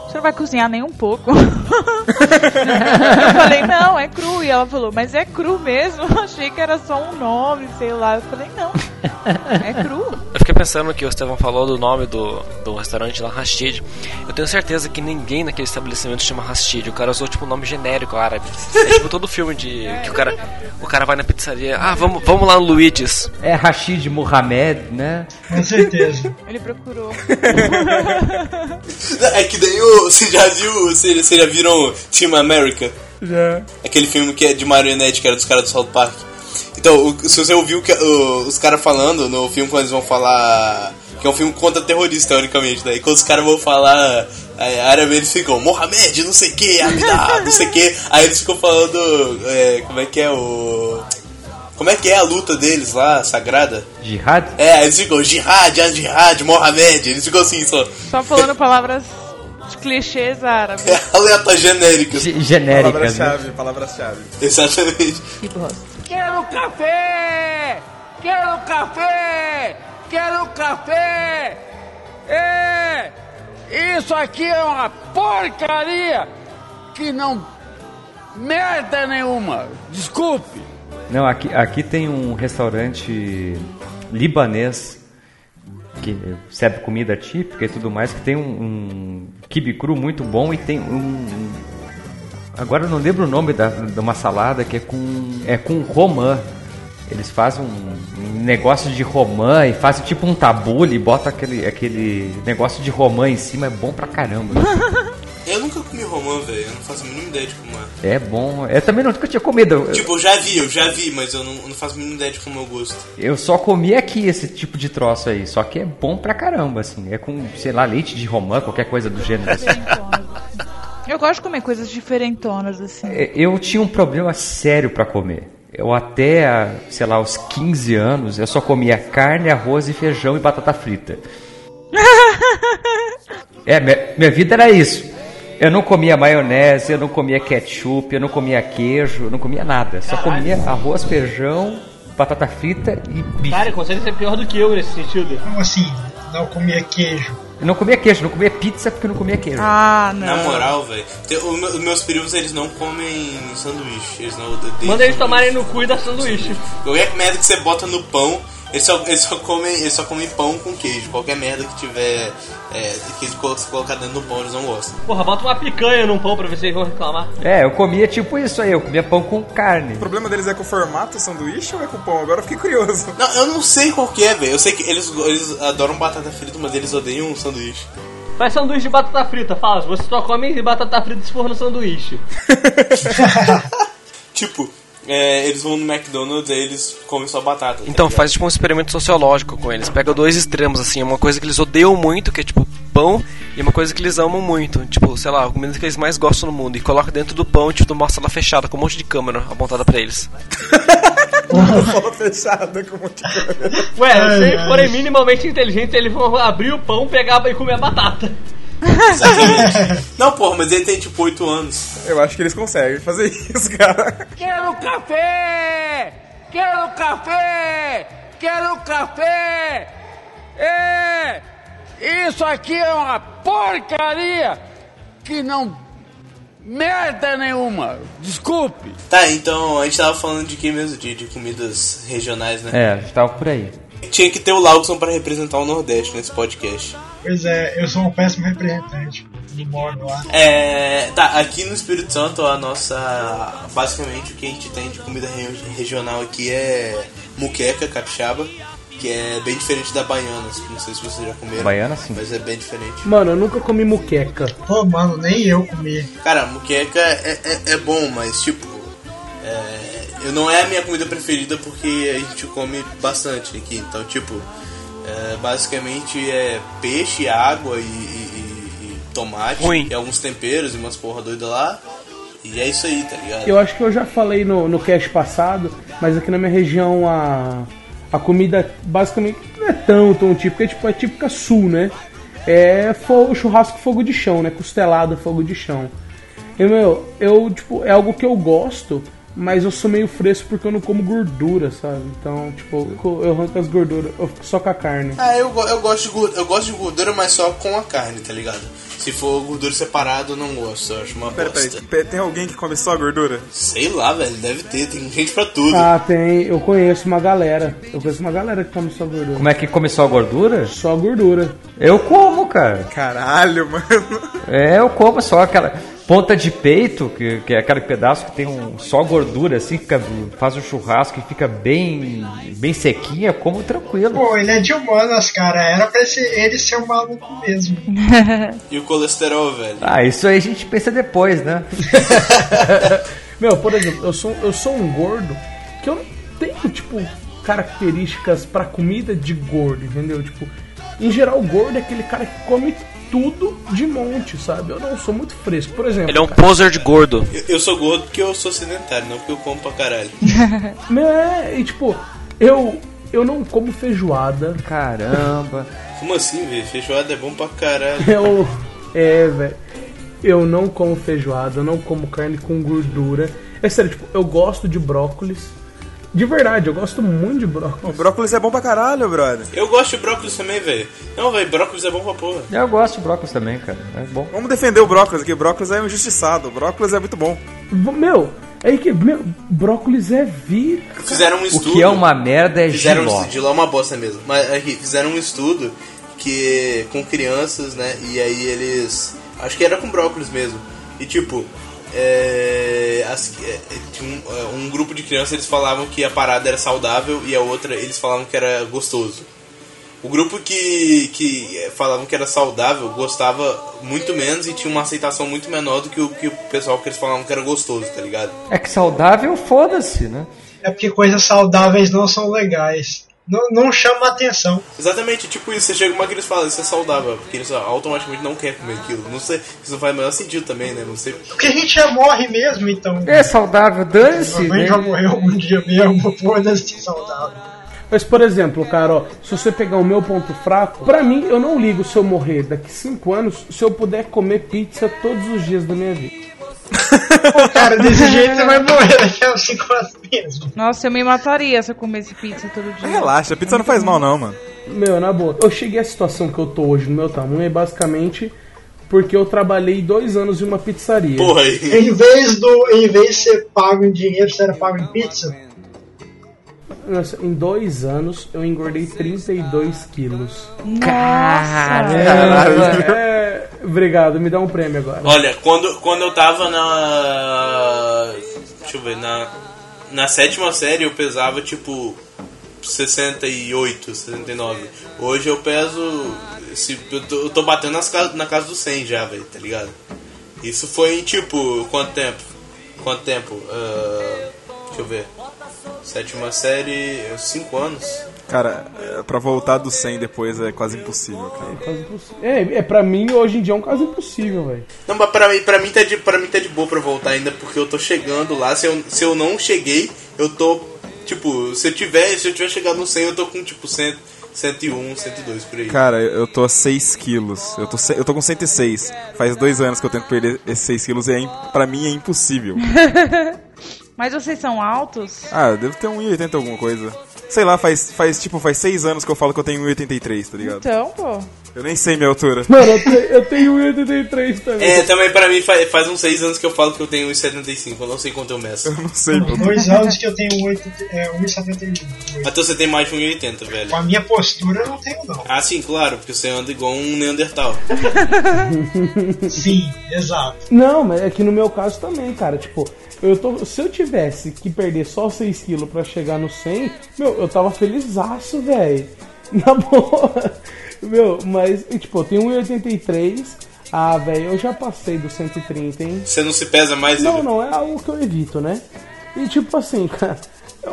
[SPEAKER 1] Você não vai cozinhar nem um pouco? eu falei, não, é cru. E ela falou, mas é cru mesmo? Eu achei que era só um nome, sei lá. Eu falei, não, é cru.
[SPEAKER 8] Pensando que o Estevão falou do nome do, do restaurante lá, Rastid. Eu tenho certeza que ninguém naquele estabelecimento chama Rastid. O cara usou tipo um nome genérico árabe. É tipo todo filme de que o cara, o cara vai na pizzaria. Ah, vamos, vamos lá no Luigi's.
[SPEAKER 6] é Rashid Mohamed, né?
[SPEAKER 3] Com certeza.
[SPEAKER 1] Ele procurou.
[SPEAKER 2] É que daí o, você já viu, você, você já viram Team America?
[SPEAKER 5] Já.
[SPEAKER 2] Aquele filme que é de marionete, que era dos caras do South Park. Então, se você ouviu que, os caras falando no filme quando eles vão falar. Que é um filme contra terrorista, teoricamente. Daí quando os caras vão falar é, árabe, eles ficam Mohamed, não sei o que, Abdá, não sei o que. Aí eles ficam falando. é, como é que é o. Como é que é a luta deles lá, sagrada?
[SPEAKER 6] Jihad?
[SPEAKER 2] É, aí eles ficam Jihad, Al-Jihad, Mohamed. Eles ficam assim só.
[SPEAKER 1] Só falando palavras de clichês árabes.
[SPEAKER 2] É aleatório genéricas.
[SPEAKER 6] Ge- genéricas, né?
[SPEAKER 5] Palavras-chave, palavras-chave.
[SPEAKER 2] Exatamente.
[SPEAKER 1] Que bosta.
[SPEAKER 13] Quero café! Quero café! Quero café! É! Isso aqui é uma porcaria que não merda nenhuma. Desculpe.
[SPEAKER 6] Não, aqui, aqui tem um restaurante libanês que serve comida típica e tudo mais, que tem um, um quibe cru muito bom e tem um, um- agora eu não lembro o nome da, de uma salada que é com é com romã. Eles fazem um, negócio de romã e fazem tipo um tabule e bota aquele, aquele negócio de romã em cima, é bom pra caramba.
[SPEAKER 2] Eu nunca comi romã, velho. Eu não faço a mínima ideia de como é.
[SPEAKER 6] É bom. Eu também nunca tinha comido.
[SPEAKER 2] Tipo, eu já vi, eu já vi, mas eu não, eu não faço a mínima ideia de como eu gosto.
[SPEAKER 6] Eu só comi aqui esse tipo de troço aí, só que é bom pra caramba, assim. É com, sei lá, leite de romã, qualquer coisa do gênero. Assim.
[SPEAKER 1] Eu gosto de comer coisas diferentonas, assim.
[SPEAKER 6] É, Eu tinha um problema sério pra comer. Eu até, sei lá, aos 15 anos, eu só comia carne, arroz e feijão e batata frita. É, minha, minha vida era isso. Eu não comia maionese, eu não comia ketchup, eu não comia queijo, eu não comia nada. Só comia arroz, feijão, batata frita e bife.
[SPEAKER 4] Cara, consegue ser pior do que eu nesse sentido.
[SPEAKER 3] Como assim? Não comia queijo.
[SPEAKER 6] Eu não comia queijo, não comia pizza porque eu não comia queijo.
[SPEAKER 1] Ah, não.
[SPEAKER 2] Na moral, velho. Os meus primos, eles não comem sanduíche. Eles não odeiam
[SPEAKER 4] Manda eles tomarem no cu e dar sanduíche.
[SPEAKER 2] Qualquer merda que você bota no pão, eles só, eles só, comem, eles só comem pão com queijo. Qualquer merda que tiver. É, que eles colo- colocar dentro do pão, eles não gostam.
[SPEAKER 4] Porra, bota uma picanha num pão pra ver se eles vão reclamar.
[SPEAKER 6] É, eu comia tipo isso aí, eu comia pão com carne.
[SPEAKER 5] O problema deles é com o formato do sanduíche ou é com o pão? Agora eu fiquei curioso.
[SPEAKER 2] Não, eu não sei qual que é, velho. Eu sei que eles, eles adoram batata frita, mas eles odeiam um sanduíche.
[SPEAKER 4] Faz sanduíche de batata frita, fala. Você só come batata frita se for no sanduíche.
[SPEAKER 2] Tipo, é, eles vão no McDonald's e eles comem só batata. tá
[SPEAKER 8] Então
[SPEAKER 2] ligado?
[SPEAKER 8] faz tipo um experimento sociológico com eles. Pega dois extremos, assim, uma coisa que eles odeiam muito, que é tipo pão, e uma coisa que eles amam muito, tipo, sei lá, a comida que eles mais gostam no mundo. E coloca dentro do pão e tipo, mostra ela fechada com um monte de câmera apontada pra eles.
[SPEAKER 5] Só fechada com um monte de coisa.
[SPEAKER 4] Ué, se eles forem minimamente inteligentes, eles vão abrir o pão, pegar e comer a batata.
[SPEAKER 2] Exatamente. não, porra, mas ele tem tipo 8 anos.
[SPEAKER 5] Eu acho que eles conseguem fazer isso, cara.
[SPEAKER 13] Quero café! Quero café! Quero café! É!
[SPEAKER 12] Isso aqui é uma porcaria que não merda nenhuma. Desculpe.
[SPEAKER 2] Tá, então a gente tava falando de que mesmo? De, de comidas regionais, né?
[SPEAKER 6] É, a gente tava por aí.
[SPEAKER 2] Tinha que ter o Lawson pra representar o Nordeste nesse podcast.
[SPEAKER 3] Pois é, eu sou um péssimo representante do modo lá.
[SPEAKER 2] É, tá, aqui no Espírito Santo a nossa. Basicamente o que a gente tem de comida re- regional aqui é muqueca capixaba, que é bem diferente da baiana. Não sei se vocês já comeram.
[SPEAKER 6] Baiana, sim.
[SPEAKER 2] Mas é bem diferente.
[SPEAKER 7] Mano, eu nunca comi muqueca.
[SPEAKER 3] Pô, mano, nem eu comi.
[SPEAKER 2] Cara, muqueca é, é, é bom, mas tipo. É, eu não é a minha comida preferida porque a gente come bastante aqui. Então, tipo, é, basicamente é peixe, água e, e- e- e tomate.
[SPEAKER 8] Ruim.
[SPEAKER 2] E alguns temperos e umas porra doida lá. E é isso aí, tá ligado?
[SPEAKER 7] Eu acho que eu já falei no, no cast passado, mas aqui na minha região a, a comida basicamente não é tão, tão típica, é, tipo, é típica sul, né? É fo- churrasco fogo de chão, né? Costelada fogo de chão. E, meu, eu, tipo, é algo que eu gosto, mas eu sou meio fresco porque eu não como gordura, sabe? Então, tipo, eu- eu arranco as gorduras, eu fico só com a carne.
[SPEAKER 2] Ah, eu, eu, gosto de, gor- eu gosto de gordura, mas só com a carne, tá ligado? Se for gordura separada, eu não gosto, eu acho uma
[SPEAKER 5] Pera, pera,
[SPEAKER 2] bosta.
[SPEAKER 5] pera, tem alguém que come só a gordura?
[SPEAKER 2] Sei lá, velho, deve ter, tem gente pra tudo.
[SPEAKER 7] Ah, tem. Eu conheço uma galera. Eu conheço uma galera que come só gordura.
[SPEAKER 6] Como é que come só a gordura?
[SPEAKER 7] Só a gordura.
[SPEAKER 6] Eu como, cara.
[SPEAKER 5] Caralho, mano.
[SPEAKER 6] É, eu como só aquela ponta de peito, que, que é aquele pedaço que tem um, só gordura, assim, fica, faz um churrasco e fica bem, bem sequinha, como tranquilo.
[SPEAKER 3] Pô, ele é de humanas, cara. Era pra esse, ele ser um maluco mesmo.
[SPEAKER 2] E o colesterol, velho?
[SPEAKER 6] Ah, isso aí a gente pensa depois, né?
[SPEAKER 7] Meu, por exemplo, eu sou, eu sou um gordo que eu não tenho, tipo, características pra comida de gordo, entendeu? Tipo, em geral, o gordo é aquele cara que come tudo de monte, sabe? Eu não sou muito fresco. Por exemplo,
[SPEAKER 8] Ele é um poser de gordo.
[SPEAKER 2] Eu, eu sou gordo porque eu sou sedentário, não porque eu como pra caralho.
[SPEAKER 7] É, e tipo, eu, eu não como feijoada.
[SPEAKER 6] Caramba.
[SPEAKER 2] Como assim, velho? Feijoada é bom pra caralho.
[SPEAKER 7] Eu. É, velho. Eu não como feijoada, eu não como carne com gordura. É sério, tipo, eu gosto de brócolis. De verdade, eu gosto muito de brócolis.
[SPEAKER 5] O brócolis é bom pra caralho, brother.
[SPEAKER 2] Eu gosto de brócolis também, velho. Não, velho, brócolis é bom pra porra.
[SPEAKER 6] Eu gosto de brócolis também, cara. É bom.
[SPEAKER 5] Vamos defender o brócolis aqui. O brócolis é um injustiçado. O brócolis é muito bom.
[SPEAKER 7] Meu, é aí que. Meu, brócolis é vida.
[SPEAKER 2] Fizeram um
[SPEAKER 6] O
[SPEAKER 2] estudo.
[SPEAKER 6] que é uma merda é
[SPEAKER 2] Fizeram um
[SPEAKER 6] giló.
[SPEAKER 2] estudo, giló é uma bosta mesmo. Mas aqui, fizeram um estudo que com crianças, né? E aí eles. Acho que era com brócolis mesmo. E tipo, é, as- é, tinha um, é, um grupo de crianças eles falavam que a parada era saudável e a outra eles falavam que era gostoso. O grupo que, que é, falavam que era saudável gostava muito menos e tinha uma aceitação muito menor do que o, que o pessoal que eles falavam que era gostoso, tá ligado?
[SPEAKER 6] É que saudável, foda-se, né?
[SPEAKER 3] É porque coisas saudáveis não são legais. Não, não chama atenção.
[SPEAKER 2] Exatamente, tipo isso, você chega uma que eles falam, isso é saudável, porque eles automaticamente não querem comer aquilo. Não sei, isso não faz o menor sentido também, né? Não sei.
[SPEAKER 3] Porque a gente já morre mesmo, então.
[SPEAKER 6] É saudável, dane-se,
[SPEAKER 3] Alguém
[SPEAKER 6] né?
[SPEAKER 3] já morreu algum dia mesmo, foda-se saudável.
[SPEAKER 7] Mas, por exemplo, cara, ó, se você pegar o meu ponto fraco, pra mim, eu não ligo se eu morrer daqui 5 anos se eu puder comer pizza todos os dias da minha vida.
[SPEAKER 3] Pô, cara, desse jeito você vai morrer daqui a 5 anos mesmo.
[SPEAKER 1] Nossa, eu me mataria se eu comesse pizza todo dia.
[SPEAKER 5] Relaxa, pizza não faz mal não, mano.
[SPEAKER 7] Meu, na boa, eu cheguei à situação que eu tô hoje no meu tamanho é basicamente porque eu trabalhei dois anos em uma pizzaria.
[SPEAKER 2] Porra.
[SPEAKER 3] Em vez, do, em vez de ser pago em dinheiro, você era pago em pizza?
[SPEAKER 7] Nossa, em dois anos eu engordei 32 quilos.
[SPEAKER 6] Caramba.
[SPEAKER 7] É, obrigado, me dá um prêmio agora.
[SPEAKER 2] Olha, quando, quando eu tava na. Deixa eu ver, na. Na sétima série eu pesava tipo 68, 69. Hoje eu peso. Se, eu, tô, eu tô batendo nas, na casa do 100 já, velho, tá ligado? Isso foi em tipo. Quanto tempo? Quanto tempo? Ah, deixa eu ver. Sétima série. 5 anos.
[SPEAKER 5] Cara, é, pra voltar do 100 depois é quase impossível, cara.
[SPEAKER 7] Quase impossível. É, é, pra mim hoje em dia é um caso impossível, velho.
[SPEAKER 2] Não, mas pra mim, pra, mim tá de, pra mim tá de boa pra voltar ainda, porque eu tô chegando lá. Se eu, se eu não cheguei, eu tô. Tipo, se eu tiver, se eu tiver chegado no 100, eu tô com tipo 100, 101, 102 por aí.
[SPEAKER 5] Cara, eu tô a 6 quilos. Eu tô, eu tô com 106. Faz dois anos que eu tento perder esses 6 quilos e é, pra mim é impossível.
[SPEAKER 1] Mas vocês são altos?
[SPEAKER 5] Ah, eu devo ter 1,80 alguma coisa. Sei lá, faz, faz tipo, faz 6 anos que eu falo que eu tenho 1,83, tá ligado?
[SPEAKER 1] Então, pô.
[SPEAKER 5] Eu nem sei minha altura.
[SPEAKER 7] Mano, eu, te- eu tenho 1,83 também.
[SPEAKER 2] É, também pra mim faz, faz uns 6 anos que eu falo que eu tenho 1,75. Eu não sei quanto eu meço.
[SPEAKER 5] Eu não sei,
[SPEAKER 3] Tem dois anos que eu tenho 8, é, 1,71.
[SPEAKER 2] Então você tem mais de 1,80, velho.
[SPEAKER 3] Com a minha postura eu não tenho, não.
[SPEAKER 2] Ah, sim, claro, porque você anda igual um Neandertal.
[SPEAKER 3] Sim, exato.
[SPEAKER 7] Não, mas é que no meu caso também, cara. Tipo, eu tô, se eu tivesse que perder só 6 quilos pra chegar no 100, meu, eu tava felizaço, velho. Na boa. Meu, mas, tipo, eu tenho 1,83. Ah, velho, eu já passei do 130, hein?
[SPEAKER 2] Você não se pesa mais,
[SPEAKER 7] Não, não, é algo que eu evito, né? E tipo assim, cara,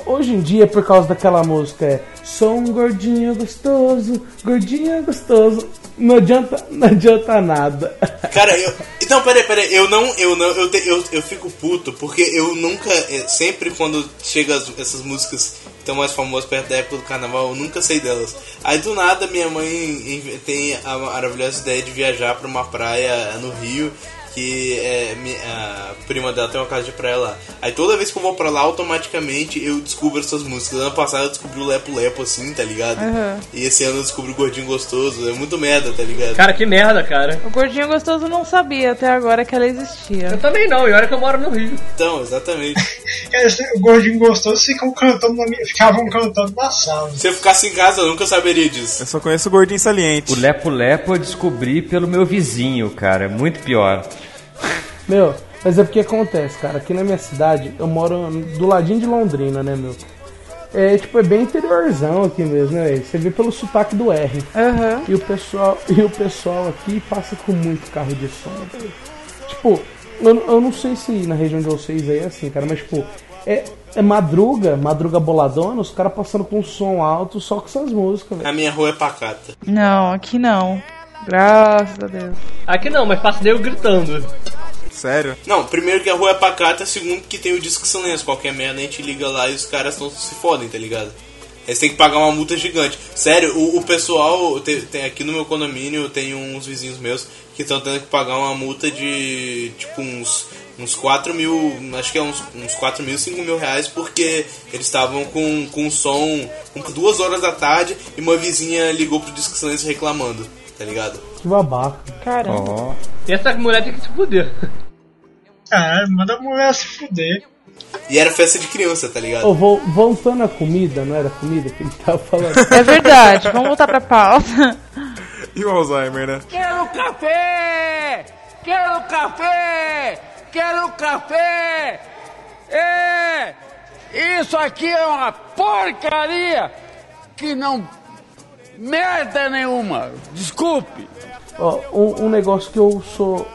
[SPEAKER 7] hoje em dia, por causa daquela música, é Sou um gordinho gostoso, gordinho gostoso. Não adianta, não adianta nada.
[SPEAKER 2] Cara, eu. Então, peraí, peraí, eu não. Eu não. Eu, te- eu, eu fico puto, porque eu nunca. é, Sempre quando chega as- essas músicas estão mais famosas perto da época do carnaval, eu nunca sei delas. Aí do nada minha mãe tem a maravilhosa ideia de viajar pra uma praia no Rio. Que é, a prima dela tem uma casa de praia lá. Aí toda vez que eu vou pra lá, automaticamente eu descubro essas músicas. Ano passado eu descobri o Lepo Lepo assim, tá ligado?
[SPEAKER 1] Aham.
[SPEAKER 2] E esse ano eu descobri o Gordinho Gostoso. É muito merda, tá ligado?
[SPEAKER 4] Cara, que merda, cara.
[SPEAKER 1] O gordinho gostoso não sabia até agora que ela existia.
[SPEAKER 4] Eu também não, e olha que eu moro no Rio.
[SPEAKER 2] Então, exatamente.
[SPEAKER 3] O gordinho gostoso ficam cantando na minha, ficavam cantando na sala.
[SPEAKER 2] Se eu ficasse em casa, eu nunca saberia disso.
[SPEAKER 5] Eu só conheço o gordinho saliente.
[SPEAKER 6] O Lepo Lepo eu descobri pelo meu vizinho, cara. É muito pior.
[SPEAKER 7] Meu, mas é porque acontece, cara. Aqui na minha cidade, eu moro do ladinho de Londrina, né, meu? É, tipo, é bem interiorzão aqui mesmo, né? velho? Você vê pelo sotaque do R.
[SPEAKER 1] Aham.
[SPEAKER 7] E o pessoal, e o pessoal aqui passa com muito carro de som. Tipo, eu, eu não sei se na região de vocês aí é assim, cara, mas tipo, é, é madruga, madruga boladona, os caras passando com som alto só com essas músicas, velho.
[SPEAKER 2] A minha rua é pacata.
[SPEAKER 1] Não, aqui não. Graças a Deus.
[SPEAKER 4] Aqui não, mas passa nego gritando.
[SPEAKER 5] Sério?
[SPEAKER 2] Não, primeiro que a rua é pacata, segundo que tem o disco silêncio. Qualquer merda a gente liga lá e os caras não se fodem, tá ligado? Eles têm que pagar uma multa gigante. Sério, o, o pessoal tem, tem aqui no meu condomínio tem uns vizinhos meus que estão tendo que pagar uma multa de tipo uns uns 4 mil, acho que é uns, uns 4 mil, 5 mil reais, porque eles estavam com, com som com duas horas da tarde e uma vizinha ligou pro Disco Silêncio reclamando, tá ligado?
[SPEAKER 7] Que babaca.
[SPEAKER 1] Caramba.
[SPEAKER 4] E essa mulher tem que se fuder.
[SPEAKER 3] É, manda a mulher se fuder.
[SPEAKER 2] E era festa de criança, tá ligado?
[SPEAKER 7] Ô, vol- voltando à comida, não era comida que ele tava falando?
[SPEAKER 1] É verdade, vamos voltar pra pauta.
[SPEAKER 5] E o Alzheimer, né?
[SPEAKER 12] Quero café! Quero café! Quero café! É! Isso aqui é uma porcaria que não merda nenhuma. Desculpe.
[SPEAKER 7] Ó, um, um negócio que eu sou.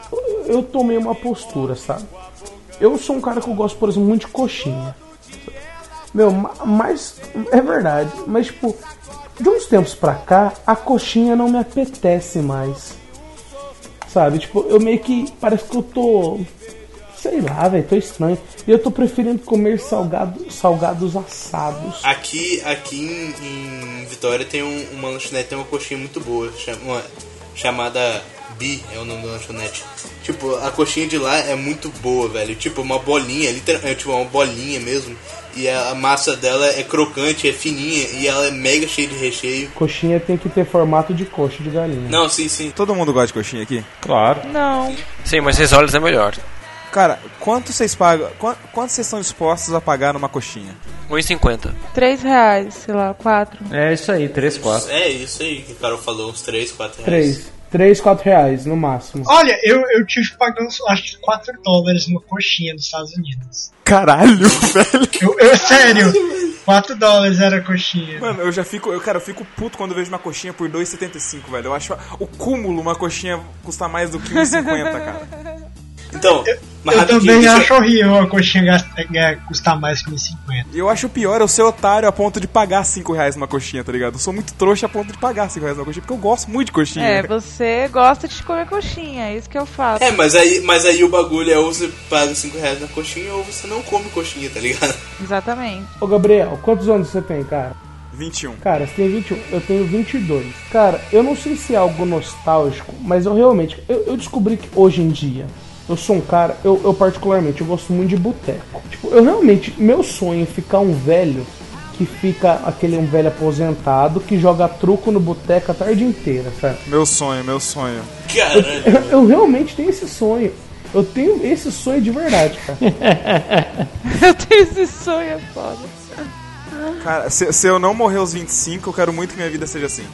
[SPEAKER 7] Eu tomei uma postura, sabe? Eu sou um cara que eu gosto, por exemplo, muito de coxinha. Meu, ma- mas. É verdade, mas tipo, de uns tempos pra cá, a coxinha não me apetece mais. Sabe? Tipo, eu meio que. Parece que eu tô. Sei lá, velho, tô estranho. E eu tô preferindo comer salgado, salgados assados.
[SPEAKER 2] Aqui, aqui em, em Vitória tem um- uma lanchonete, tem uma coxinha muito boa, chama- uma- chamada Bi, é o nome da lanchonete. Tipo, a coxinha de lá é muito boa, velho. Tipo, uma bolinha, literal, é tipo uma bolinha mesmo. E a, a massa dela é crocante, é fininha e ela é mega cheia de recheio.
[SPEAKER 7] Coxinha tem que ter formato de coxa de galinha.
[SPEAKER 2] Não, sim, sim.
[SPEAKER 5] Todo mundo gosta de coxinha aqui?
[SPEAKER 6] Claro.
[SPEAKER 1] Não.
[SPEAKER 8] Sim, mas horas é melhor.
[SPEAKER 5] Cara, quanto vocês pagam? Quanto, quanto vocês estão dispostos a pagar numa coxinha?
[SPEAKER 8] 1,50.
[SPEAKER 1] Três reais, sei lá, quatro.
[SPEAKER 6] É isso aí, 3, 4.
[SPEAKER 2] É isso aí que o Carol falou, uns 3, 4 reais.
[SPEAKER 7] Três. Três, quatro reais no máximo.
[SPEAKER 3] Olha, eu, eu tive pagando acho que 4 dólares numa coxinha nos Estados Unidos.
[SPEAKER 5] Caralho, velho.
[SPEAKER 3] Eu, eu sério, 4 dólares era a coxinha.
[SPEAKER 5] Mano, eu já fico, eu, cara, eu fico puto quando eu vejo uma coxinha por 2,75, velho. Eu acho o cúmulo uma coxinha custar mais do que 1,50, cara.
[SPEAKER 2] Então, mas
[SPEAKER 3] Eu também
[SPEAKER 2] deixa eu-
[SPEAKER 3] acho horrível a coxinha gasta- é, custar mais que 1,50.
[SPEAKER 5] E eu acho pior eu ser otário a ponto de pagar 5 reais numa coxinha, tá ligado? Eu sou muito trouxa a ponto de pagar 5 reais numa coxinha, porque eu gosto muito de coxinha.
[SPEAKER 1] É, você gosta de comer coxinha, é isso que eu faço.
[SPEAKER 2] É, mas aí, mas aí o bagulho é ou você paga 5 reais na coxinha ou você não come coxinha, tá ligado?
[SPEAKER 1] Exatamente.
[SPEAKER 7] Ô Gabriel, quantos anos você tem, cara?
[SPEAKER 5] 21.
[SPEAKER 7] Cara, você tem 21, eu tenho 22. Cara, eu não sei se é algo nostálgico, mas eu realmente. Eu, eu descobri que hoje em dia. Eu sou um cara, eu, eu particularmente, eu gosto muito de boteco. Tipo, eu realmente, meu sonho é ficar um velho que fica aquele um velho aposentado que joga truco no boteco a tarde inteira, sabe?
[SPEAKER 5] Meu sonho, meu sonho.
[SPEAKER 7] Eu, eu- eu realmente tenho esse sonho. Eu tenho esse sonho de verdade, cara.
[SPEAKER 1] Eu tenho esse sonho, é foda.
[SPEAKER 5] Cara, se, se eu não morrer aos 25, eu quero muito que minha vida seja assim.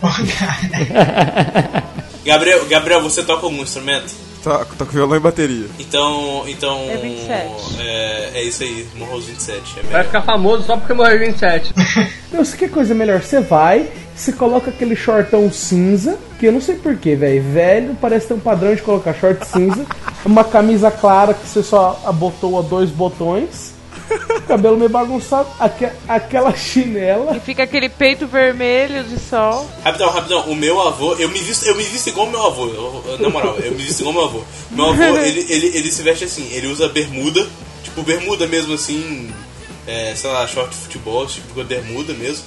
[SPEAKER 2] Gabriel, Gabriel, você toca algum instrumento?
[SPEAKER 5] Toco, toco violão e bateria.
[SPEAKER 2] Então. Então.
[SPEAKER 1] É 27.
[SPEAKER 2] É, é isso aí, morreu aos 27. É
[SPEAKER 4] Vai ficar famoso só porque morreu em 27.
[SPEAKER 7] Não, você quer coisa melhor? Você vai, você coloca aquele shortão cinza, que eu não sei porquê, velho. Velho parece ter um padrão de colocar short cinza, uma camisa clara que você só abotoa dois botões, cabelo meio bagunçado, aque- aquela chinela.
[SPEAKER 1] E fica aquele peito vermelho de sol.
[SPEAKER 2] Rapidão, rapidão, o meu avô, eu me visto, eu me visto igual o meu avô, eu- na moral, eu me visto igual meu avô. Meu avô, ele, ele, ele se veste assim, ele usa bermuda, tipo bermuda mesmo assim, é, sei lá, short de futebol, tipo bermuda mesmo,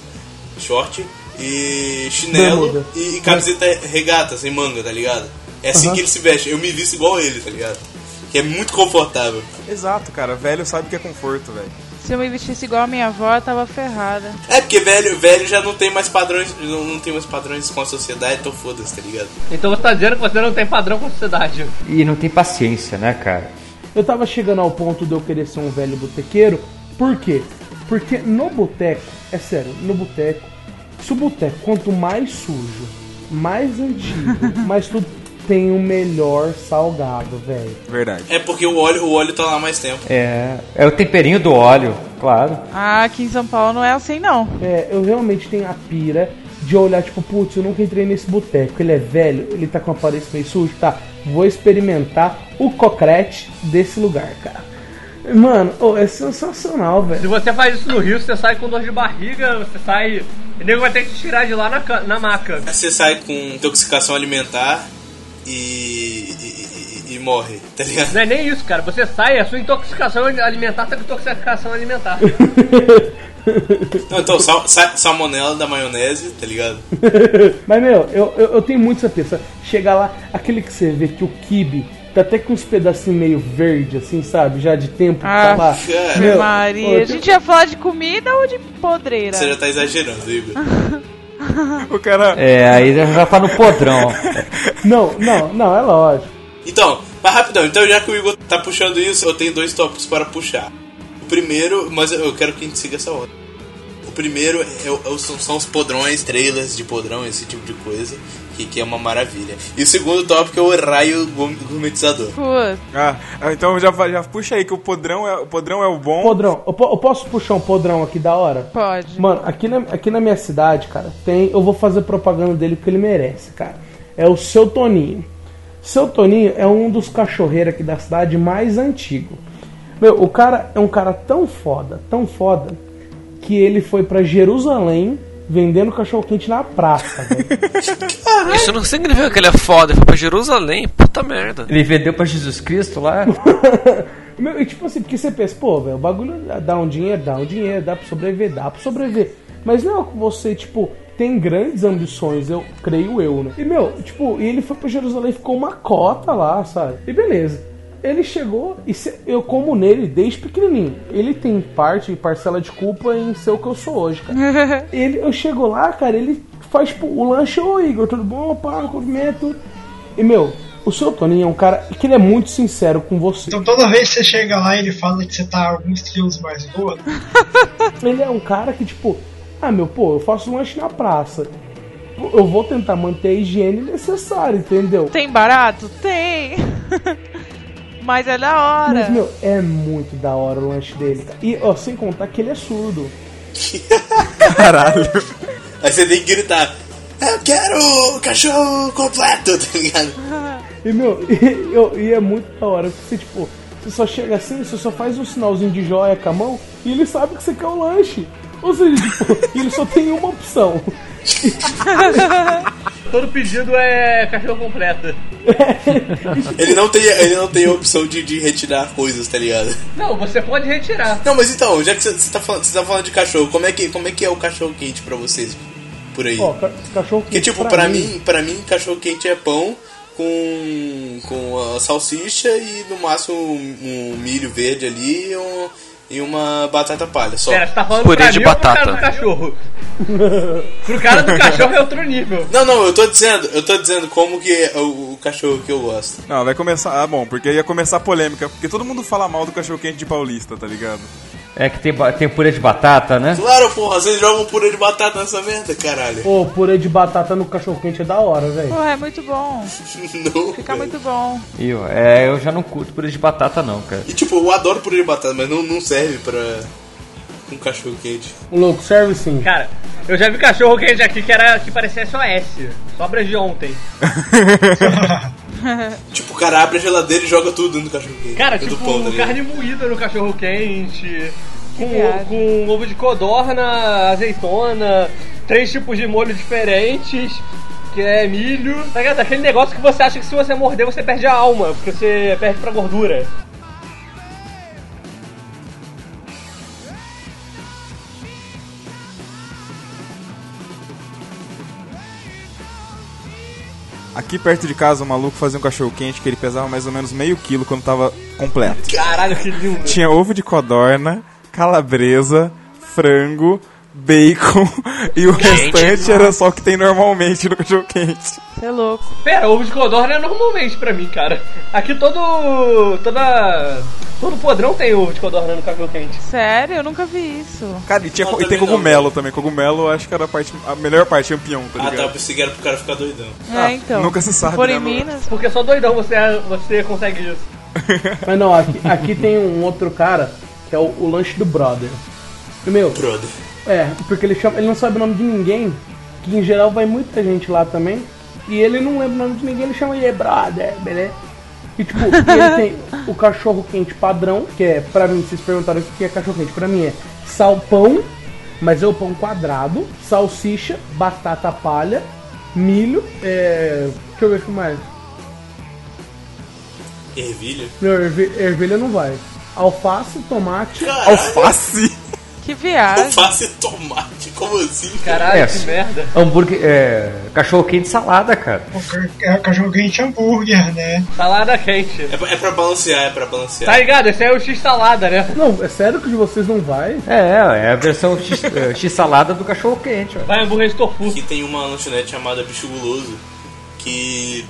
[SPEAKER 2] short, e chinelo
[SPEAKER 7] Bermuda.
[SPEAKER 2] e, e camiseta regata, sem manga, tá ligado? É assim
[SPEAKER 7] Aham.
[SPEAKER 2] que ele se veste, eu me visto igual ele, tá ligado? Que é muito confortável.
[SPEAKER 5] Exato, cara. Velho sabe o que é conforto, velho.
[SPEAKER 1] Se eu me vestisse igual a minha avó, eu tava ferrada.
[SPEAKER 2] É porque velho, velho já não tem mais padrões, não, não tem mais padrões com a sociedade, então foda-se, tá ligado?
[SPEAKER 4] Então você tá dizendo que você não tem padrão com a sociedade.
[SPEAKER 6] E não tem paciência, né, cara?
[SPEAKER 7] Eu tava chegando ao ponto de eu querer ser um velho botequeiro, por quê? Porque no boteco, é sério, no boteco, se o boteco, quanto mais sujo, mais antigo, mais tudo, tem o melhor salgado, velho.
[SPEAKER 5] Verdade.
[SPEAKER 2] É porque o óleo, o óleo tá lá mais tempo.
[SPEAKER 6] É, é o temperinho do óleo, claro.
[SPEAKER 1] Ah, aqui em São Paulo não é assim, não.
[SPEAKER 7] É, eu realmente tenho a pira de olhar, tipo, putz, eu nunca entrei nesse boteco. Ele é velho, ele tá com a aparência meio sujo, tá? Vou experimentar o cocrete desse lugar, cara. Mano, oh, é sensacional,
[SPEAKER 4] Se
[SPEAKER 7] velho.
[SPEAKER 4] você faz isso no Rio, você sai com dor de barriga, você sai. O nego vai ter que te tirar de lá na, na maca.
[SPEAKER 2] Você sai com intoxicação alimentar e, e, e- e morre, tá ligado?
[SPEAKER 4] Não é nem isso, cara. Você sai, a sua intoxicação alimentar tá com intoxicação alimentar.
[SPEAKER 2] Não, então, sal, sa- salmonela da maionese, tá ligado?
[SPEAKER 7] Mas, meu, eu, eu, eu tenho muito essa peça. Chegar lá, aquele que você vê que o kibe tá até com uns pedacinhos meio verde, assim, sabe? Já de tempo que tá
[SPEAKER 1] Ah,
[SPEAKER 7] lá.
[SPEAKER 2] cara.
[SPEAKER 7] Meu,
[SPEAKER 1] Maria,
[SPEAKER 7] ô,
[SPEAKER 1] a gente ia falar de comida ou de podreira?
[SPEAKER 2] Você já tá exagerando, Igor.
[SPEAKER 5] O cara.
[SPEAKER 6] É, aí já tá no podrão.
[SPEAKER 7] Não, não, não, é lógico.
[SPEAKER 2] Então, mas rapidão, então já que o Igor tá puxando isso, eu tenho dois tópicos para puxar. O primeiro, mas eu quero que a gente siga essa ordem. O primeiro é, é são, são os podrões, trailers de podrão, esse tipo de coisa, que, que é uma maravilha. E o segundo tópico é o raio gourm- gourmetizador.
[SPEAKER 1] Putz,
[SPEAKER 5] Ah, então já, já puxa aí que o podrão é o, podrão é o bom.
[SPEAKER 7] Podrão, eu, eu posso puxar um podrão aqui da hora?
[SPEAKER 1] pode.
[SPEAKER 7] Mano, aqui na, aqui na minha cidade, cara, tem. Eu vou fazer propaganda dele porque ele merece, cara. É o seu Toninho. Seu Toninho é um dos cachorreiros aqui da cidade mais antigo. Meu, o cara é um cara tão foda, tão foda, que ele foi pra Jerusalém vendendo cachorro quente na praça, velho.
[SPEAKER 8] Isso não significa que ele é foda, ele foi pra Jerusalém, puta merda.
[SPEAKER 6] Ele vendeu pra Jesus Cristo lá?
[SPEAKER 7] Meu, e tipo assim, porque você pensa, pô, velho, o bagulho dá um dinheiro, dá um dinheiro, dá pra sobreviver, dá pra sobreviver. Mas não é que você, tipo, tem grandes ambições, eu creio eu, né? E, meu, tipo, e ele foi pra Jerusalém e ficou uma cota lá, sabe? E beleza. Ele chegou e se- eu como nele desde pequenininho. Ele tem parte e parcela de culpa em ser o que eu sou hoje, cara. ele, eu chego lá, cara, ele faz tipo, o lanche, ô Igor, tudo bom? Pá, cumprimento. E, meu, o seu Toninho é um cara que ele é muito sincero com você.
[SPEAKER 3] Então toda vez que você chega lá ele fala que você tá alguns quilos mais gordo.
[SPEAKER 7] Ele é um cara que, tipo, ah, meu, pô, eu faço lanche na praça. Eu vou tentar manter a higiene necessária, entendeu?
[SPEAKER 1] Tem barato? Tem. Mas é da hora.
[SPEAKER 7] Mas, meu, é muito da hora o lanche dele. E, ó, sem contar que ele é surdo.
[SPEAKER 5] Caralho.
[SPEAKER 2] Aí você tem que gritar: Eu quero o cachorro completo, tá ligado?
[SPEAKER 7] E, meu, e, eu- e é muito da hora. Porque, você, tipo, você só chega assim, você só faz um sinalzinho de joia com a mão e ele sabe que você quer o lanche. Ou seja, tipo, ele só tem uma opção.
[SPEAKER 4] Todo pedido é cachorro completo.
[SPEAKER 2] Ele não tem, ele não tem a opção de, de retirar coisas, tá ligado?
[SPEAKER 4] Não, você pode retirar.
[SPEAKER 2] Não, mas então, já que você tá falando, você tá falando de cachorro, como é que, como é, que é o cachorro quente pra vocês por aí?
[SPEAKER 7] Ó, ca- cachorro
[SPEAKER 2] Porque, tipo, pra, mim, pra mim, cachorro quente é pão com, com a salsicha e no máximo um, um milho verde ali e, um- e uma batata palha só.
[SPEAKER 4] Pera, você tá falando
[SPEAKER 8] Purê
[SPEAKER 4] pra
[SPEAKER 8] de
[SPEAKER 4] mim ou pro
[SPEAKER 8] batata.
[SPEAKER 4] cara do cachorro? pro cara do cachorro é outro nível.
[SPEAKER 2] Não, não, eu tô dizendo, eu tô dizendo como que é o, o cachorro que eu gosto.
[SPEAKER 5] Não, vai começar. Ah, bom, porque ia começar a polêmica. Porque todo mundo fala mal do cachorro quente de paulista, tá ligado?
[SPEAKER 6] É que tem, tem purê de batata, né?
[SPEAKER 2] Claro, porra, vocês jogam purê de batata nessa merda, caralho.
[SPEAKER 7] Pô, purê de batata no cachorro quente é da hora, velho.
[SPEAKER 1] Pô, é muito bom.
[SPEAKER 2] Não,
[SPEAKER 1] Fica
[SPEAKER 2] velho.
[SPEAKER 1] muito bom.
[SPEAKER 6] Eu, é, eu já não curto purê de batata, não, cara.
[SPEAKER 2] E tipo, eu adoro purê de batata, mas não, não serve pra um cachorro quente.
[SPEAKER 7] O louco, serve sim.
[SPEAKER 4] Cara, eu já vi cachorro quente aqui que, era, que parecia SOS. Sobras de ontem.
[SPEAKER 2] Tipo, o cara abre a geladeira e joga tudo no cachorro quente.
[SPEAKER 4] Cara, tipo,
[SPEAKER 2] pão, tá
[SPEAKER 4] carne moída no cachorro quente. Com, com ovo de codorna, azeitona, três tipos de molho diferentes. Que é milho. Tá ligado? Aquele negócio que você acha que se você morder você perde a alma, porque você perde pra gordura.
[SPEAKER 5] Aqui perto de casa, o maluco fazia um cachorro quente que ele pesava mais ou menos meio quilo quando tava completo.
[SPEAKER 4] Caralho, que lindo.
[SPEAKER 5] Tinha ovo de codorna, calabresa, frango, bacon e o restante era só o que tem normalmente no cachorro quente.
[SPEAKER 1] Você é louco.
[SPEAKER 4] Pera, ovo de codorna é normalmente pra mim, cara. Aqui todo. toda. todo podrão tem ovo de codorna no cachorro quente.
[SPEAKER 1] Sério? Eu nunca vi isso.
[SPEAKER 5] Cara, e, tinha,
[SPEAKER 2] Não,
[SPEAKER 5] e tem
[SPEAKER 2] não,
[SPEAKER 5] cogumelo
[SPEAKER 2] velho.
[SPEAKER 5] também. Cogumelo eu acho que era a, parte, a melhor parte, campeão, tá
[SPEAKER 2] Ah, tá, eu
[SPEAKER 5] ligado?
[SPEAKER 2] pensei que era pro cara ficar doidão.
[SPEAKER 1] É, então.
[SPEAKER 5] nunca se sabe,
[SPEAKER 1] For
[SPEAKER 5] né,
[SPEAKER 1] em Minas.
[SPEAKER 4] Porque só doidão você, você consegue isso.
[SPEAKER 7] Mas não, aqui, aqui tem um outro cara que é o, o lanche do brother. Meu,
[SPEAKER 2] Brother.
[SPEAKER 7] É, porque ele, chama, ele não sabe o nome de ninguém, que em geral vai muita gente lá também, e ele não lembra o nome de ninguém, ele chama ele brother, beleza? E tipo, ele tem o cachorro quente padrão, que é, pra mim, vocês perguntaram o que é cachorro quente, pra mim é salpão, mas é o pão quadrado, salsicha, batata palha, milho, é. Deixa eu ver o que mais.
[SPEAKER 2] Ervilha.
[SPEAKER 7] Não, ervi- ervilha não vai. Alface, tomate.
[SPEAKER 5] Alface?
[SPEAKER 1] Que viagem.
[SPEAKER 2] Alface e tomate, como assim?
[SPEAKER 4] Caralho,
[SPEAKER 6] É,
[SPEAKER 4] que merda.
[SPEAKER 6] Hambúrguer, é, cachorro quente salada, cara.
[SPEAKER 3] É o cachorro quente hambúrguer, né?
[SPEAKER 4] Salada quente.
[SPEAKER 2] É, pra- é pra balancear, é pra balancear.
[SPEAKER 4] Tá ligado? Esse aí é o X-salada, né?
[SPEAKER 7] Não, é sério que de vocês não vai?
[SPEAKER 6] É, é a versão X, é, X-salada do cachorro quente, ó.
[SPEAKER 4] Vai hambúrguer de tofu.
[SPEAKER 2] Aqui tem uma lanchonete chamada Bicho Guloso que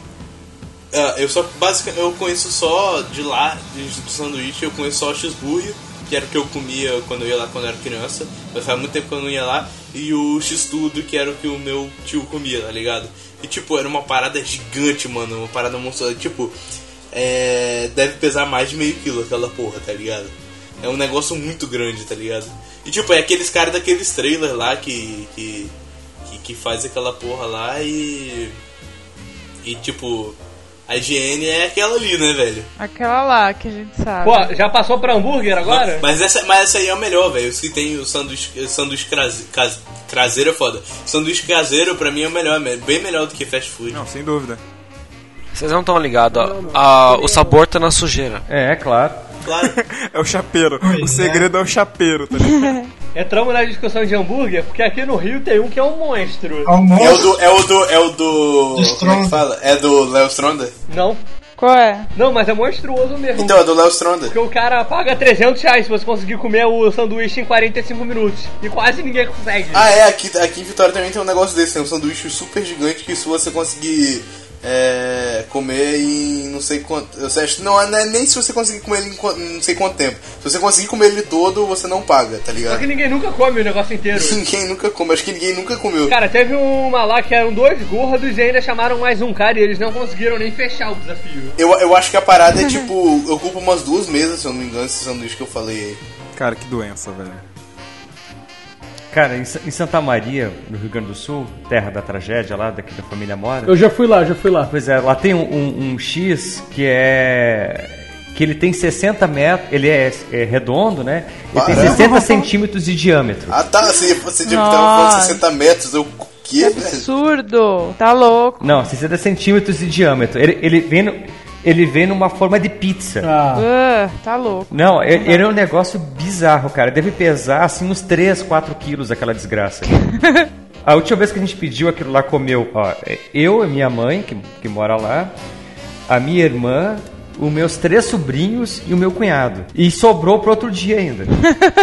[SPEAKER 2] ah, eu só basicamente eu conheço só de lá, de, do sanduíche, eu conheço só o cheeseburger, que era o que eu comia quando eu ia lá quando eu era criança, mas faz muito tempo que eu não ia lá, e o x-tudo, que era o que o meu tio comia, tá ligado? E tipo, era uma parada gigante, mano, uma parada monstruosa, tipo, é, deve pesar mais de meio quilo aquela porra, tá ligado? É um negócio muito grande, tá ligado? E tipo, é aqueles caras daqueles trailers lá que, que, que, que faz aquela porra lá e. E tipo, a higiene é aquela ali, né, velho?
[SPEAKER 1] Aquela lá que a gente sabe.
[SPEAKER 4] Pô, já passou pra hambúrguer agora?
[SPEAKER 2] Mas essa, mas essa aí é a melhor, velho. Os que tem o sanduíche, sanduíche crase- cas- caseiro é foda. Sanduíche caseiro pra mim é o melhor, é bem melhor do que fast food.
[SPEAKER 5] Não, sem dúvida.
[SPEAKER 8] Vocês não estão ligados, o sabor tá na sujeira.
[SPEAKER 6] É, claro.
[SPEAKER 2] Claro.
[SPEAKER 5] É o chapeiro.
[SPEAKER 3] Pois
[SPEAKER 5] o
[SPEAKER 3] é.
[SPEAKER 5] segredo é. o chapeiro, tá ligado?
[SPEAKER 4] Entramos na discussão de hambúrguer, porque aqui no Rio tem um que é um monstro.
[SPEAKER 2] É o
[SPEAKER 3] Almoço.
[SPEAKER 2] do. É o do. É o do. Como é
[SPEAKER 3] Stronda.
[SPEAKER 2] que fala? É do Léo Stronda?
[SPEAKER 4] Não.
[SPEAKER 1] Qual é?
[SPEAKER 4] Não, mas é monstruoso mesmo.
[SPEAKER 2] Então, é do Léo Stronda.
[SPEAKER 4] Porque o cara paga 300 reais se você conseguir comer o sanduíche em 45 minutos. E quase ninguém consegue.
[SPEAKER 2] Ah, é, aqui, aqui em Vitória também tem um negócio desse, tem um sanduíche super gigante que se você conseguir é, comer em não sei quanto. Eu acho que não, não é nem se você conseguir comer ele em não sei quanto tempo. Se você conseguir comer ele todo, você não paga, tá
[SPEAKER 4] Só
[SPEAKER 2] ligado?
[SPEAKER 4] que ninguém nunca come o negócio inteiro.
[SPEAKER 2] Ninguém nunca come, acho que ninguém nunca comeu.
[SPEAKER 4] Cara, teve uma lá que eram dois gordos e ainda chamaram mais um cara e eles não conseguiram nem fechar o desafio.
[SPEAKER 2] Eu, eu acho que a parada é tipo, ocupa umas duas mesas, se eu não me engano, esse sanduíche que eu falei aí.
[SPEAKER 5] Cara, que doença, velho.
[SPEAKER 6] Cara, em, em Santa Maria, no Rio Grande do Sul, terra da tragédia lá, daqui da família Mora.
[SPEAKER 7] Eu já fui lá, já fui lá.
[SPEAKER 6] Pois é, lá tem um, um- um X que é. que ele tem 60 metros, ele é, é redondo, né? Ele tem
[SPEAKER 2] Caramba.
[SPEAKER 6] 60 centímetros de diâmetro.
[SPEAKER 2] Ah tá, você, você falando 60 metros, eu. O quê, velho?
[SPEAKER 1] Absurdo. Tá louco.
[SPEAKER 6] Não, 60 centímetros de diâmetro. Ele, ele, vem, no- ele vem numa forma de pizza.
[SPEAKER 7] Ah,
[SPEAKER 1] Ah, tá louco.
[SPEAKER 6] Não, ele ele é um negócio bizarro, cara. Deve pesar assim uns 3, 4 quilos aquela desgraça. A última vez que a gente pediu aquilo lá comeu, ó, eu e minha mãe, que, que mora lá, a minha irmã os meus três sobrinhos e o meu cunhado. E sobrou pro outro dia ainda.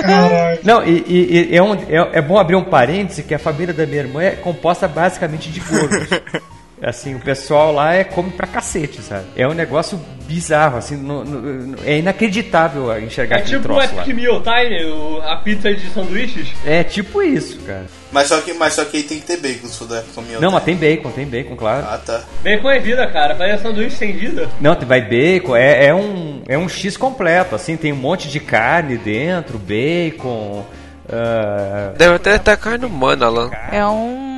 [SPEAKER 3] Caralho.
[SPEAKER 6] Não, e, e- e é, um- é- é bom abrir um parêntese que a família da minha irmã é composta basicamente de gordos. Assim, o pessoal lá é come pra cacete, sabe? É um negócio bizarro, assim, no- no- é inacreditável enxergar
[SPEAKER 4] É
[SPEAKER 6] aquele
[SPEAKER 4] tipo o
[SPEAKER 6] troço lá.
[SPEAKER 4] Epic Meal Time, o- a pizza de sanduíches.
[SPEAKER 6] É tipo isso, cara.
[SPEAKER 2] Mas só que, mas só que aí tem que ter bacon se for da cominha.
[SPEAKER 6] Não, mas tem bacon, tem bacon, claro.
[SPEAKER 2] Ah, tá.
[SPEAKER 4] Bacon é vida, cara. Fazer sanduíche sem vida.
[SPEAKER 6] Não, vai bacon, é, é um, é um X completo, assim, tem um monte de carne dentro, bacon. ah,
[SPEAKER 8] Deve até ter carne humana lá.
[SPEAKER 1] É um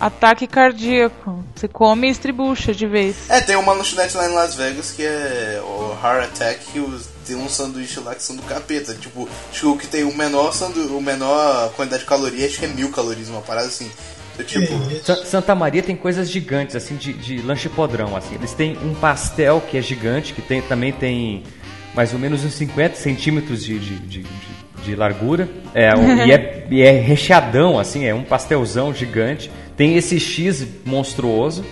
[SPEAKER 1] ataque cardíaco. Você come e estribucha de vez.
[SPEAKER 2] É, tem uma lanchonete lá em Las Vegas que é o Heart Attack, que os- tem um sanduíche lá que são do capeta. Tipo, acho que o que tem o menor, sandu o menor quantidade de caloria, acho que é mil calorias, uma parada assim. Então, tipo,
[SPEAKER 6] Sa- Santa Maria tem coisas gigantes, assim, de, de lanche podrão, assim. Eles têm um pastel que é gigante, que tem, também tem mais ou menos uns 50 centímetros de, de, de, de- de largura. É, um- e, é, e é recheadão, assim, é um pastelzão gigante. Tem esse X monstruoso.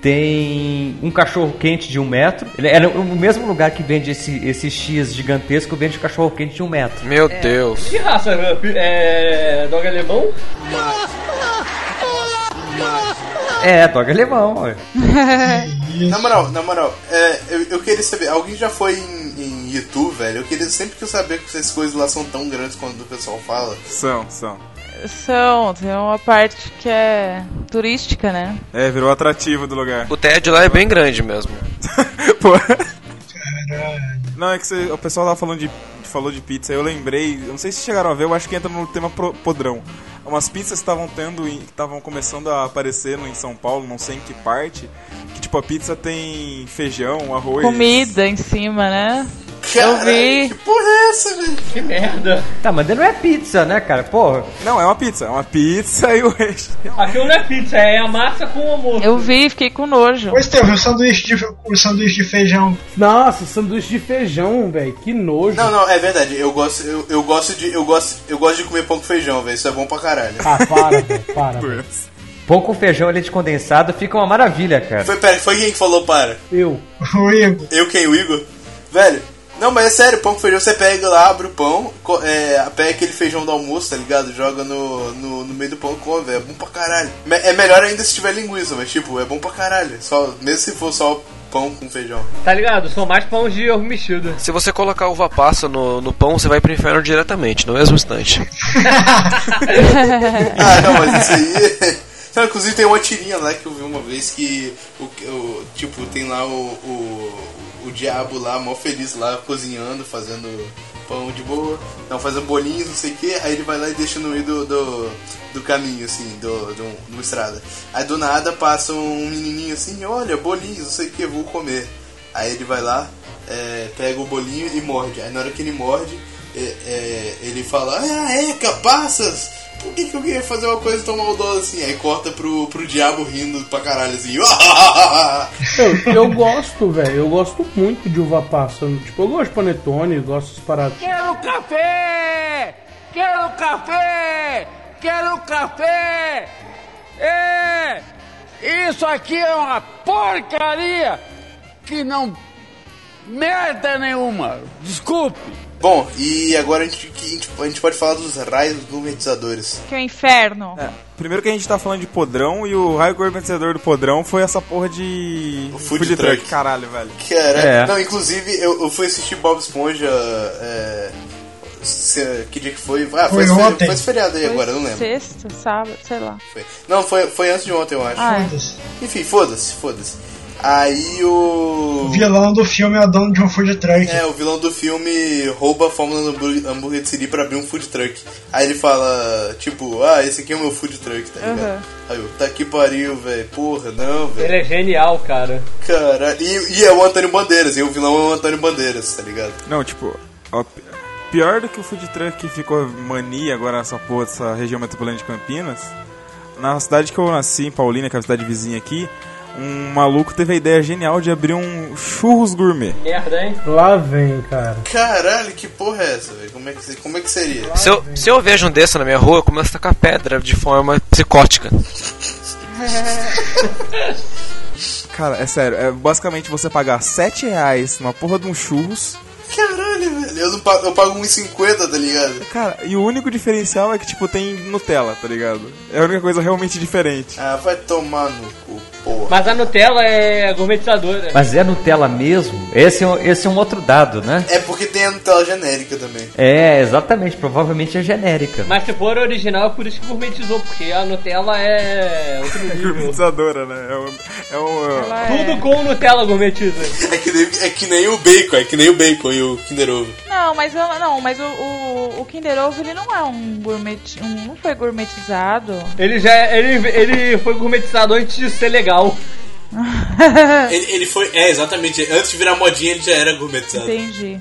[SPEAKER 6] Tem um cachorro quente de um metro. Ele é no mesmo lugar que vende esse, esse X gigantesco, vende o cachorro quente de um metro.
[SPEAKER 8] Meu Deus.
[SPEAKER 4] Que raça? É. Dog alemão?
[SPEAKER 6] É, dog alemão.
[SPEAKER 2] na moral, na moral, é, eu, eu queria saber, alguém já foi em, em YouTube, velho? Eu queria sempre que eu saber que essas coisas lá são tão grandes quando o pessoal fala.
[SPEAKER 5] São, são.
[SPEAKER 1] São, tem uma parte que é turística, né?
[SPEAKER 5] É, virou atrativo do lugar.
[SPEAKER 8] O TED lá é bem grande mesmo.
[SPEAKER 5] Pô.
[SPEAKER 3] Caralho.
[SPEAKER 5] Não, é que você- o pessoal tava falando de, falou de pizza, eu lembrei, eu não sei se chegaram a ver, eu acho que entra no tema pro- podrão. Umas pizzas que estavam tendo, em- que estavam começando a aparecer no, em São Paulo, não sei em que parte, que tipo a pizza tem feijão, arroz.
[SPEAKER 1] Comida em cima, né? Eu vi.
[SPEAKER 2] Que porra é essa, velho?
[SPEAKER 4] Que merda.
[SPEAKER 6] Tá, mas não é pizza, né, cara? Porra.
[SPEAKER 5] Não, é uma pizza, é uma pizza e o resto.
[SPEAKER 4] Aquilo não é pizza, é a massa com o almoço.
[SPEAKER 1] Eu vi, fiquei com nojo.
[SPEAKER 3] Pois teve o sanduíche de, o sanduíche de feijão.
[SPEAKER 7] Nossa, sanduíche de feijão, velho. Que nojo.
[SPEAKER 2] Não, não, é verdade. Eu gosto, eu, eu gosto de, eu gosto, eu gosto de comer pão com feijão, velho. Isso é bom pra caralho.
[SPEAKER 7] Ah, para, velho. Para. velho.
[SPEAKER 6] Pão com feijão, leite condensado, fica uma maravilha, cara.
[SPEAKER 2] Foi, pera, foi quem que falou para?
[SPEAKER 7] Eu.
[SPEAKER 3] O Igor.
[SPEAKER 2] Eu quem, o Igor? Velho, não, mas é sério, pão com feijão, você pega lá, abre o pão, é, pega aquele feijão do almoço, tá ligado? Joga no, no, no meio do pão e come, velho. É bom pra caralho. Me- É melhor ainda se tiver linguiça, mas tipo, é bom pra caralho. Só, mesmo se for só pão com feijão.
[SPEAKER 4] Tá ligado? São mais pão de ovo mexido.
[SPEAKER 8] Se você colocar uva passa no, no pão, você vai pro inferno diretamente, no mesmo instante.
[SPEAKER 2] Ah, não, mas isso aí. Não, inclusive tem uma tirinha lá que eu vi uma vez que o, o- tipo, tem lá o, o, o diabo lá, mó feliz lá, cozinhando, fazendo pão de boa, não, fazendo bolinhos, não sei o que, aí ele vai lá e deixa no meio do, do, do caminho, assim, do, do, do estrada. Aí do nada passa um menininho assim, olha, bolinhos, não sei o que, vou comer. Aí ele vai lá, é, pega o bolinho e morde. Aí na hora que ele morde, é, é, ele fala, ah, é, capaças! Por que, que eu queria fazer uma coisa tão maldosa assim? Aí corta pro, pro diabo rindo pra caralho assim.
[SPEAKER 7] Eu, eu gosto, velho. Eu gosto muito de uva passa. Tipo, eu gosto de panetone, gosto das paradas.
[SPEAKER 12] Quero café! Quero café! Quero café! É! Isso aqui é uma porcaria que não merda nenhuma. Desculpe.
[SPEAKER 2] Bom, e agora a gente, que a gente, a gente pode falar dos raios gourmetizadores.
[SPEAKER 1] Que é o inferno.
[SPEAKER 5] Primeiro que a gente tá falando de podrão e o raio gourmetizador do podrão foi essa porra de.
[SPEAKER 2] O food truck.
[SPEAKER 5] Caralho, velho.
[SPEAKER 2] Cara,
[SPEAKER 6] É.
[SPEAKER 2] não, inclusive eu, eu fui assistir Bob Esponja. É, se- que dia que foi? Ah,
[SPEAKER 3] Foi
[SPEAKER 2] foi, feri-
[SPEAKER 3] ontem.
[SPEAKER 2] foi esse feriado aí
[SPEAKER 1] Foi
[SPEAKER 2] agora, não lembro.
[SPEAKER 1] Sexta, sábado, sei lá.
[SPEAKER 2] Foi. Não, foi, foi antes de ontem, eu acho.
[SPEAKER 1] Ah, é.
[SPEAKER 2] Enfim, foda-se, foda-se. Aí o.
[SPEAKER 3] O vilão do filme é o dono de um food truck.
[SPEAKER 2] É, o vilão do filme rouba a fórmula do hambúrguer- de Siri pra abrir um food truck. Aí ele fala, tipo, ah, esse aqui é o meu food truck, tá ligado?
[SPEAKER 1] Aham.
[SPEAKER 2] Aí eu, tá que pariu, velho. Porra, não, velho.
[SPEAKER 4] Ele é genial, cara.
[SPEAKER 2] Caralho. E, e é o Antônio Bandeiras, e o vilão é o Antônio Bandeiras, tá ligado?
[SPEAKER 5] Não, tipo, ó, pi- pior do que o food truck que ficou mania agora nessa porra dessa região metropolitana de Campinas, na cidade que eu nasci, em Paulínia, que é a cidade vizinha aqui, um maluco teve a ideia genial de abrir um churros gourmet.
[SPEAKER 4] Merda, hein?
[SPEAKER 7] Lá vem, cara.
[SPEAKER 2] Caralho, que porra é essa, velho? Como, é que se- como é que seria?
[SPEAKER 8] Se eu, se eu vejo um desse na minha rua, eu começo a tacar pedra de forma psicótica.
[SPEAKER 5] Cara, é sério, é basicamente você pagar 7 reais numa porra de um churros.
[SPEAKER 2] Caralho, velho. Eu, não pago, eu pago 1,50, tá ligado?
[SPEAKER 5] Cara, e o único diferencial é que, tipo, tem Nutella, tá ligado? É a única coisa realmente diferente.
[SPEAKER 2] Ah, vai tomar no cu, porra.
[SPEAKER 4] Mas a Nutella é gourmetizadora.
[SPEAKER 6] Mas é Nutella mesmo? Esse é, um- esse é um outro dado, né?
[SPEAKER 2] É porque tem a Nutella genérica também.
[SPEAKER 6] É, exatamente. Provavelmente é genérica.
[SPEAKER 4] Mas se for original, é por isso que gourmetizou, porque a Nutella é outro nível.
[SPEAKER 5] Gourmetizadora, né? É um. É um
[SPEAKER 4] Tudo
[SPEAKER 1] é...
[SPEAKER 4] com Nutella gourmetiza.
[SPEAKER 2] É que, nem, é que nem o bacon, é que nem o bacon e o Kinder Ovo.
[SPEAKER 1] Não, mas não, mas o, o, o Kinder Ovo ele não é um gourmet, um, não foi gourmetizado.
[SPEAKER 4] Ele já ele, ele foi gourmetizado antes de ser legal.
[SPEAKER 2] Ele, ele foi. É, exatamente. Antes de virar modinha, ele já era gourmetizado.
[SPEAKER 1] Entendi.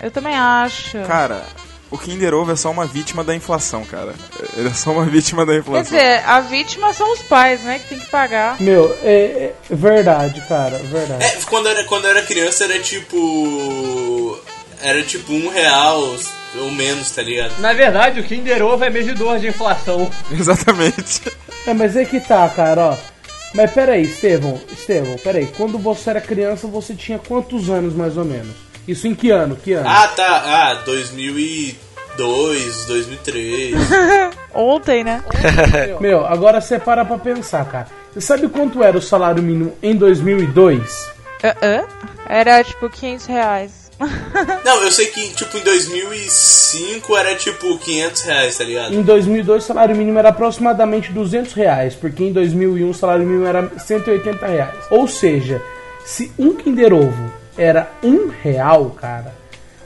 [SPEAKER 1] Eu também acho.
[SPEAKER 5] Cara, o Kinder Ovo é só uma vítima da inflação, cara. Ele é só uma vítima da
[SPEAKER 1] Quer
[SPEAKER 5] inflação.
[SPEAKER 1] dizer, a vítima são os pais, né? Que tem que pagar.
[SPEAKER 7] Meu, é, é verdade, cara, verdade.
[SPEAKER 2] É, quando eu era, quando eu era criança era tipo. Era tipo um real ou menos, tá ligado?
[SPEAKER 4] Na verdade, o Kinder Ovo é medidor de inflação.
[SPEAKER 5] Exatamente.
[SPEAKER 7] É, mas é que tá, cara, ó. Mas peraí, Estevão, Estevão, peraí. Quando você era criança, você tinha quantos anos, mais ou menos? Isso em que ano? Que ano?
[SPEAKER 2] Ah, tá. Ah, 2002, 2003.
[SPEAKER 1] Ontem, né?
[SPEAKER 7] Meu, agora você para pra pensar, cara. Você sabe quanto era o salário mínimo em 2002?
[SPEAKER 1] Ah, ah. Era tipo 500 reais.
[SPEAKER 2] Não, eu sei que tipo em 2005 era tipo 500 reais, tá ligado?
[SPEAKER 7] Em 2002 o salário mínimo era aproximadamente 200 reais, porque em 2001 o salário mínimo era 180 reais. Ou seja, se um Kinder Ovo era um real, cara,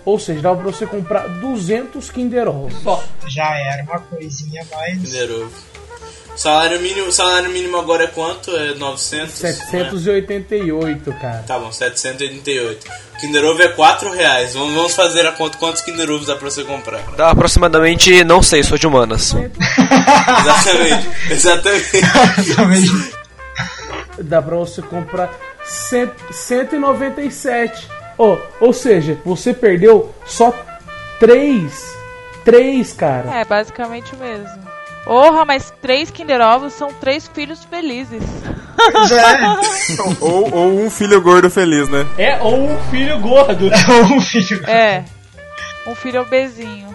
[SPEAKER 7] ou seja, dava pra você comprar 200 Kinder Ovo.
[SPEAKER 4] Só.
[SPEAKER 3] Já era uma coisinha mais.
[SPEAKER 2] Kinder Ovo. Salário mínimo, salário mínimo agora é quanto? É 900? né?
[SPEAKER 7] 788, cara.
[SPEAKER 2] Tá bom, 788. Kinder Ovo é 4 reais. Vamos, vamos fazer a conta quantos Kinder Ovos dá pra você comprar.
[SPEAKER 8] Dá aproximadamente, não sei, sou de humanas.
[SPEAKER 2] Exatamente. Exatamente.
[SPEAKER 3] Exatamente.
[SPEAKER 7] Dá pra você comprar 100 197. Ou, ou seja, você perdeu só 3. 3, cara.
[SPEAKER 1] É, basicamente o mesmo. Porra, mas três Kinder Ovos são três filhos felizes.
[SPEAKER 3] É.
[SPEAKER 5] ou, ou um filho gordo feliz, né?
[SPEAKER 4] É, ou um filho gordo.
[SPEAKER 3] um filho.
[SPEAKER 1] É. Um filho obesinho.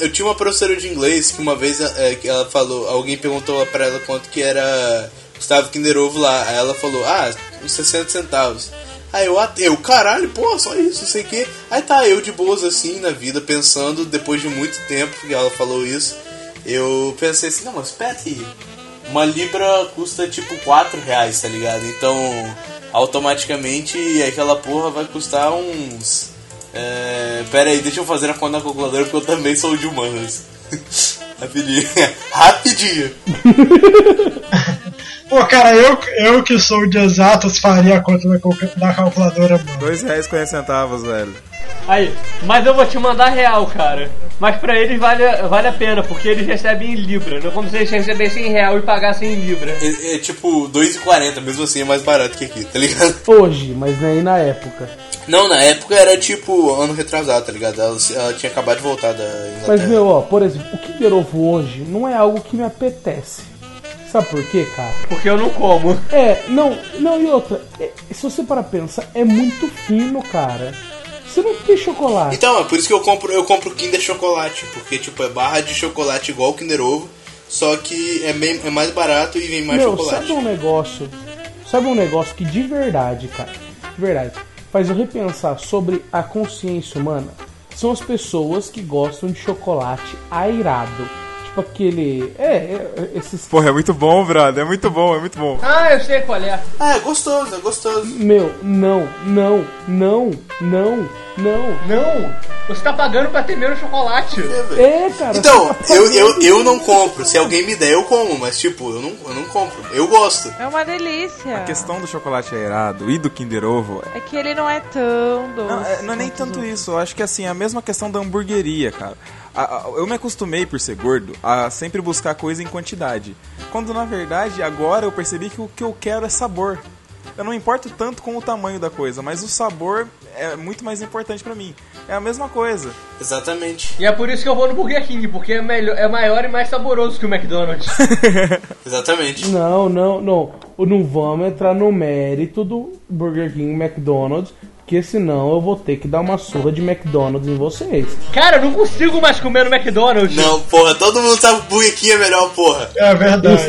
[SPEAKER 2] Eu tinha uma professora de inglês que uma vez é, que ela falou, alguém perguntou pra ela quanto que era Gustavo Kinder Ovo lá. Aí ela falou, ah, uns 60 centavos. Aí eu, ah, eu, caralho, pô, só isso, não sei o que. Aí tá, eu de boas assim na vida, pensando, depois de muito tempo que ela falou isso, eu pensei assim, não, mas aí. Uma libra custa tipo 4 reais, tá ligado? Então, automaticamente aquela porra vai custar uns. É, pera aí, deixa eu fazer a conta na calculadora porque eu também sou de humanas. Rapidinho. Rapidinho.
[SPEAKER 3] Pô, cara, eu, eu que sou de exatas faria a conta da, da calculadora, mano.
[SPEAKER 5] Dois reais 40 centavos, velho.
[SPEAKER 4] Aí, mas eu vou te mandar real, cara. Mas pra eles vale, vale a pena, porque eles recebem em Libra. Não é como se eles recebessem em real e pagassem em Libra.
[SPEAKER 2] É, é tipo 2,40, mesmo assim é mais barato que aqui, tá ligado?
[SPEAKER 7] Hoje, mas nem na época.
[SPEAKER 2] Não, na época era tipo ano retrasado, tá ligado? Ela, ela tinha acabado de voltar da Inglaterra.
[SPEAKER 7] Mas, meu, ó, por exemplo, o Kinder Ovo hoje não é algo que me apetece. Sabe por quê, cara?
[SPEAKER 4] Porque eu não como.
[SPEAKER 7] É, não, não, e outra, é, se você para pensar, é muito fino, cara. Você não tem chocolate.
[SPEAKER 2] Então, é por isso que eu compro, eu compro Kinder Chocolate, porque tipo é barra de chocolate igual o Kinder Ovo, só que é, bem, é mais barato e vem mais
[SPEAKER 7] Meu,
[SPEAKER 2] chocolate.
[SPEAKER 7] sabe um negócio? Sabe um negócio que de verdade, cara, de verdade, faz eu repensar sobre a consciência humana? São as pessoas que gostam de chocolate airado. Tipo aquele. É, é esses.
[SPEAKER 5] Porra, é muito bom, brother. É muito bom, é muito bom.
[SPEAKER 4] Ah, eu sei qual é.
[SPEAKER 2] Ah, é gostoso, é gostoso.
[SPEAKER 7] Meu, não, não, não, não, não.
[SPEAKER 4] Não! Você tá pagando pra ter menos chocolate.
[SPEAKER 7] É, cara.
[SPEAKER 2] Então,
[SPEAKER 7] tá
[SPEAKER 2] eu, eu, eu não compro. Se alguém me der, eu como, mas tipo, eu não, eu não compro. Eu gosto.
[SPEAKER 1] É uma delícia.
[SPEAKER 5] A questão do chocolate aerado e do Kinder Ovo
[SPEAKER 1] É que ele não é tão doce.
[SPEAKER 5] Não, é- não é nem tanto isso. Eu acho que assim, é a mesma questão da hamburgueria, cara. A- a- eu me acostumei, por ser gordo, a sempre buscar coisa em quantidade. Quando na verdade, agora eu percebi que o que eu quero é sabor. Eu não importo tanto com o tamanho da coisa, mas o sabor é muito mais importante pra mim. É a mesma coisa.
[SPEAKER 2] Exatamente.
[SPEAKER 4] E é por isso que eu vou no Burger King, porque é, melhor, é maior e mais saboroso que o McDonald's.
[SPEAKER 2] Exatamente.
[SPEAKER 7] Não, não, não. não vamos entrar no mérito do Burger King e McDonald's, porque senão eu vou ter que dar uma surra de McDonald's em vocês.
[SPEAKER 4] Cara, eu não consigo mais comer no McDonald's.
[SPEAKER 2] Não, porra, todo mundo sabe que o Burger King é melhor, porra.
[SPEAKER 3] É verdade.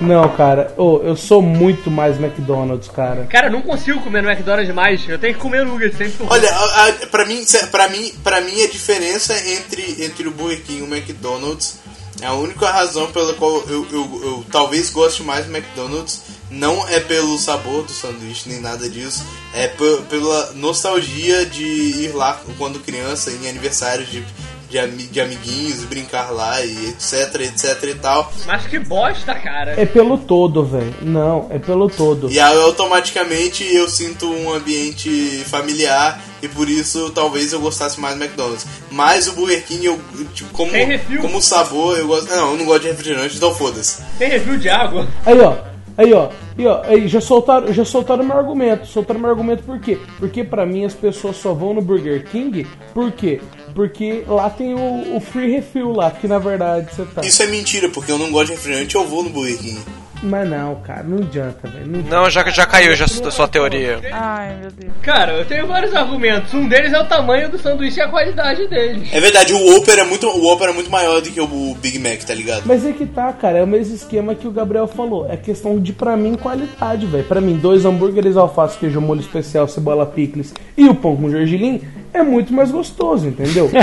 [SPEAKER 7] Não, cara, ô, eu sou muito mais McDonald's, cara.
[SPEAKER 4] Cara, eu não consigo comer no McDonald's mais. Eu tenho que comer nuggets sempre. que eu vou.
[SPEAKER 2] Olha, a, a, pra, mim, pra, mim, pra mim a diferença entre, entre o Burger King e o McDonald's é a única razão pela qual eu, eu, eu talvez goste mais do McDonald's não é pelo sabor do sanduíche nem nada disso, é pe- pela nostalgia de ir lá quando criança em aniversários de, de, ami- de amiguinhos, brincar lá e etc, etc e tal.
[SPEAKER 4] Mas que bosta, cara.
[SPEAKER 7] É pelo todo, velho. Não, é pelo todo.
[SPEAKER 2] E aí automaticamente eu sinto um ambiente familiar e por isso talvez eu gostasse mais do McDonald's. Mas o Burger King, eu, tipo, como,
[SPEAKER 4] refil?
[SPEAKER 2] como sabor, eu gosto. Não, eu não gosto de refrigerante, então foda-se.
[SPEAKER 4] Tem review de água.
[SPEAKER 7] Aí, ó. Aí, ó. Aí, ó. Aí, já soltaram, já soltaram meu argumento. Soltaram meu argumento por quê? Porque pra mim as pessoas só vão no Burger King. Por quê? Porque lá tem o, o free refill lá, que na verdade você tá.
[SPEAKER 2] Isso é mentira, porque eu não gosto de refrigerante, eu vou no Burger King.
[SPEAKER 7] Mas não, cara, não adianta, velho. Não,
[SPEAKER 8] Não, já, já caiu já a sua teoria.
[SPEAKER 1] Ai, meu Deus.
[SPEAKER 4] Cara, eu tenho vários argumentos. Um deles é o tamanho do sanduíche e a qualidade dele.
[SPEAKER 2] É verdade, o Whopper é muito, o Whopper é muito maior do que o Big Mac, tá ligado?
[SPEAKER 7] Mas é que tá, cara, é o mesmo esquema que o Gabriel falou. É questão de, pra mim, qualidade, velho. Pra mim, dois hambúrgueres, alface, queijo, molho especial, cebola picles e o pão com gergelim é muito mais gostoso, entendeu?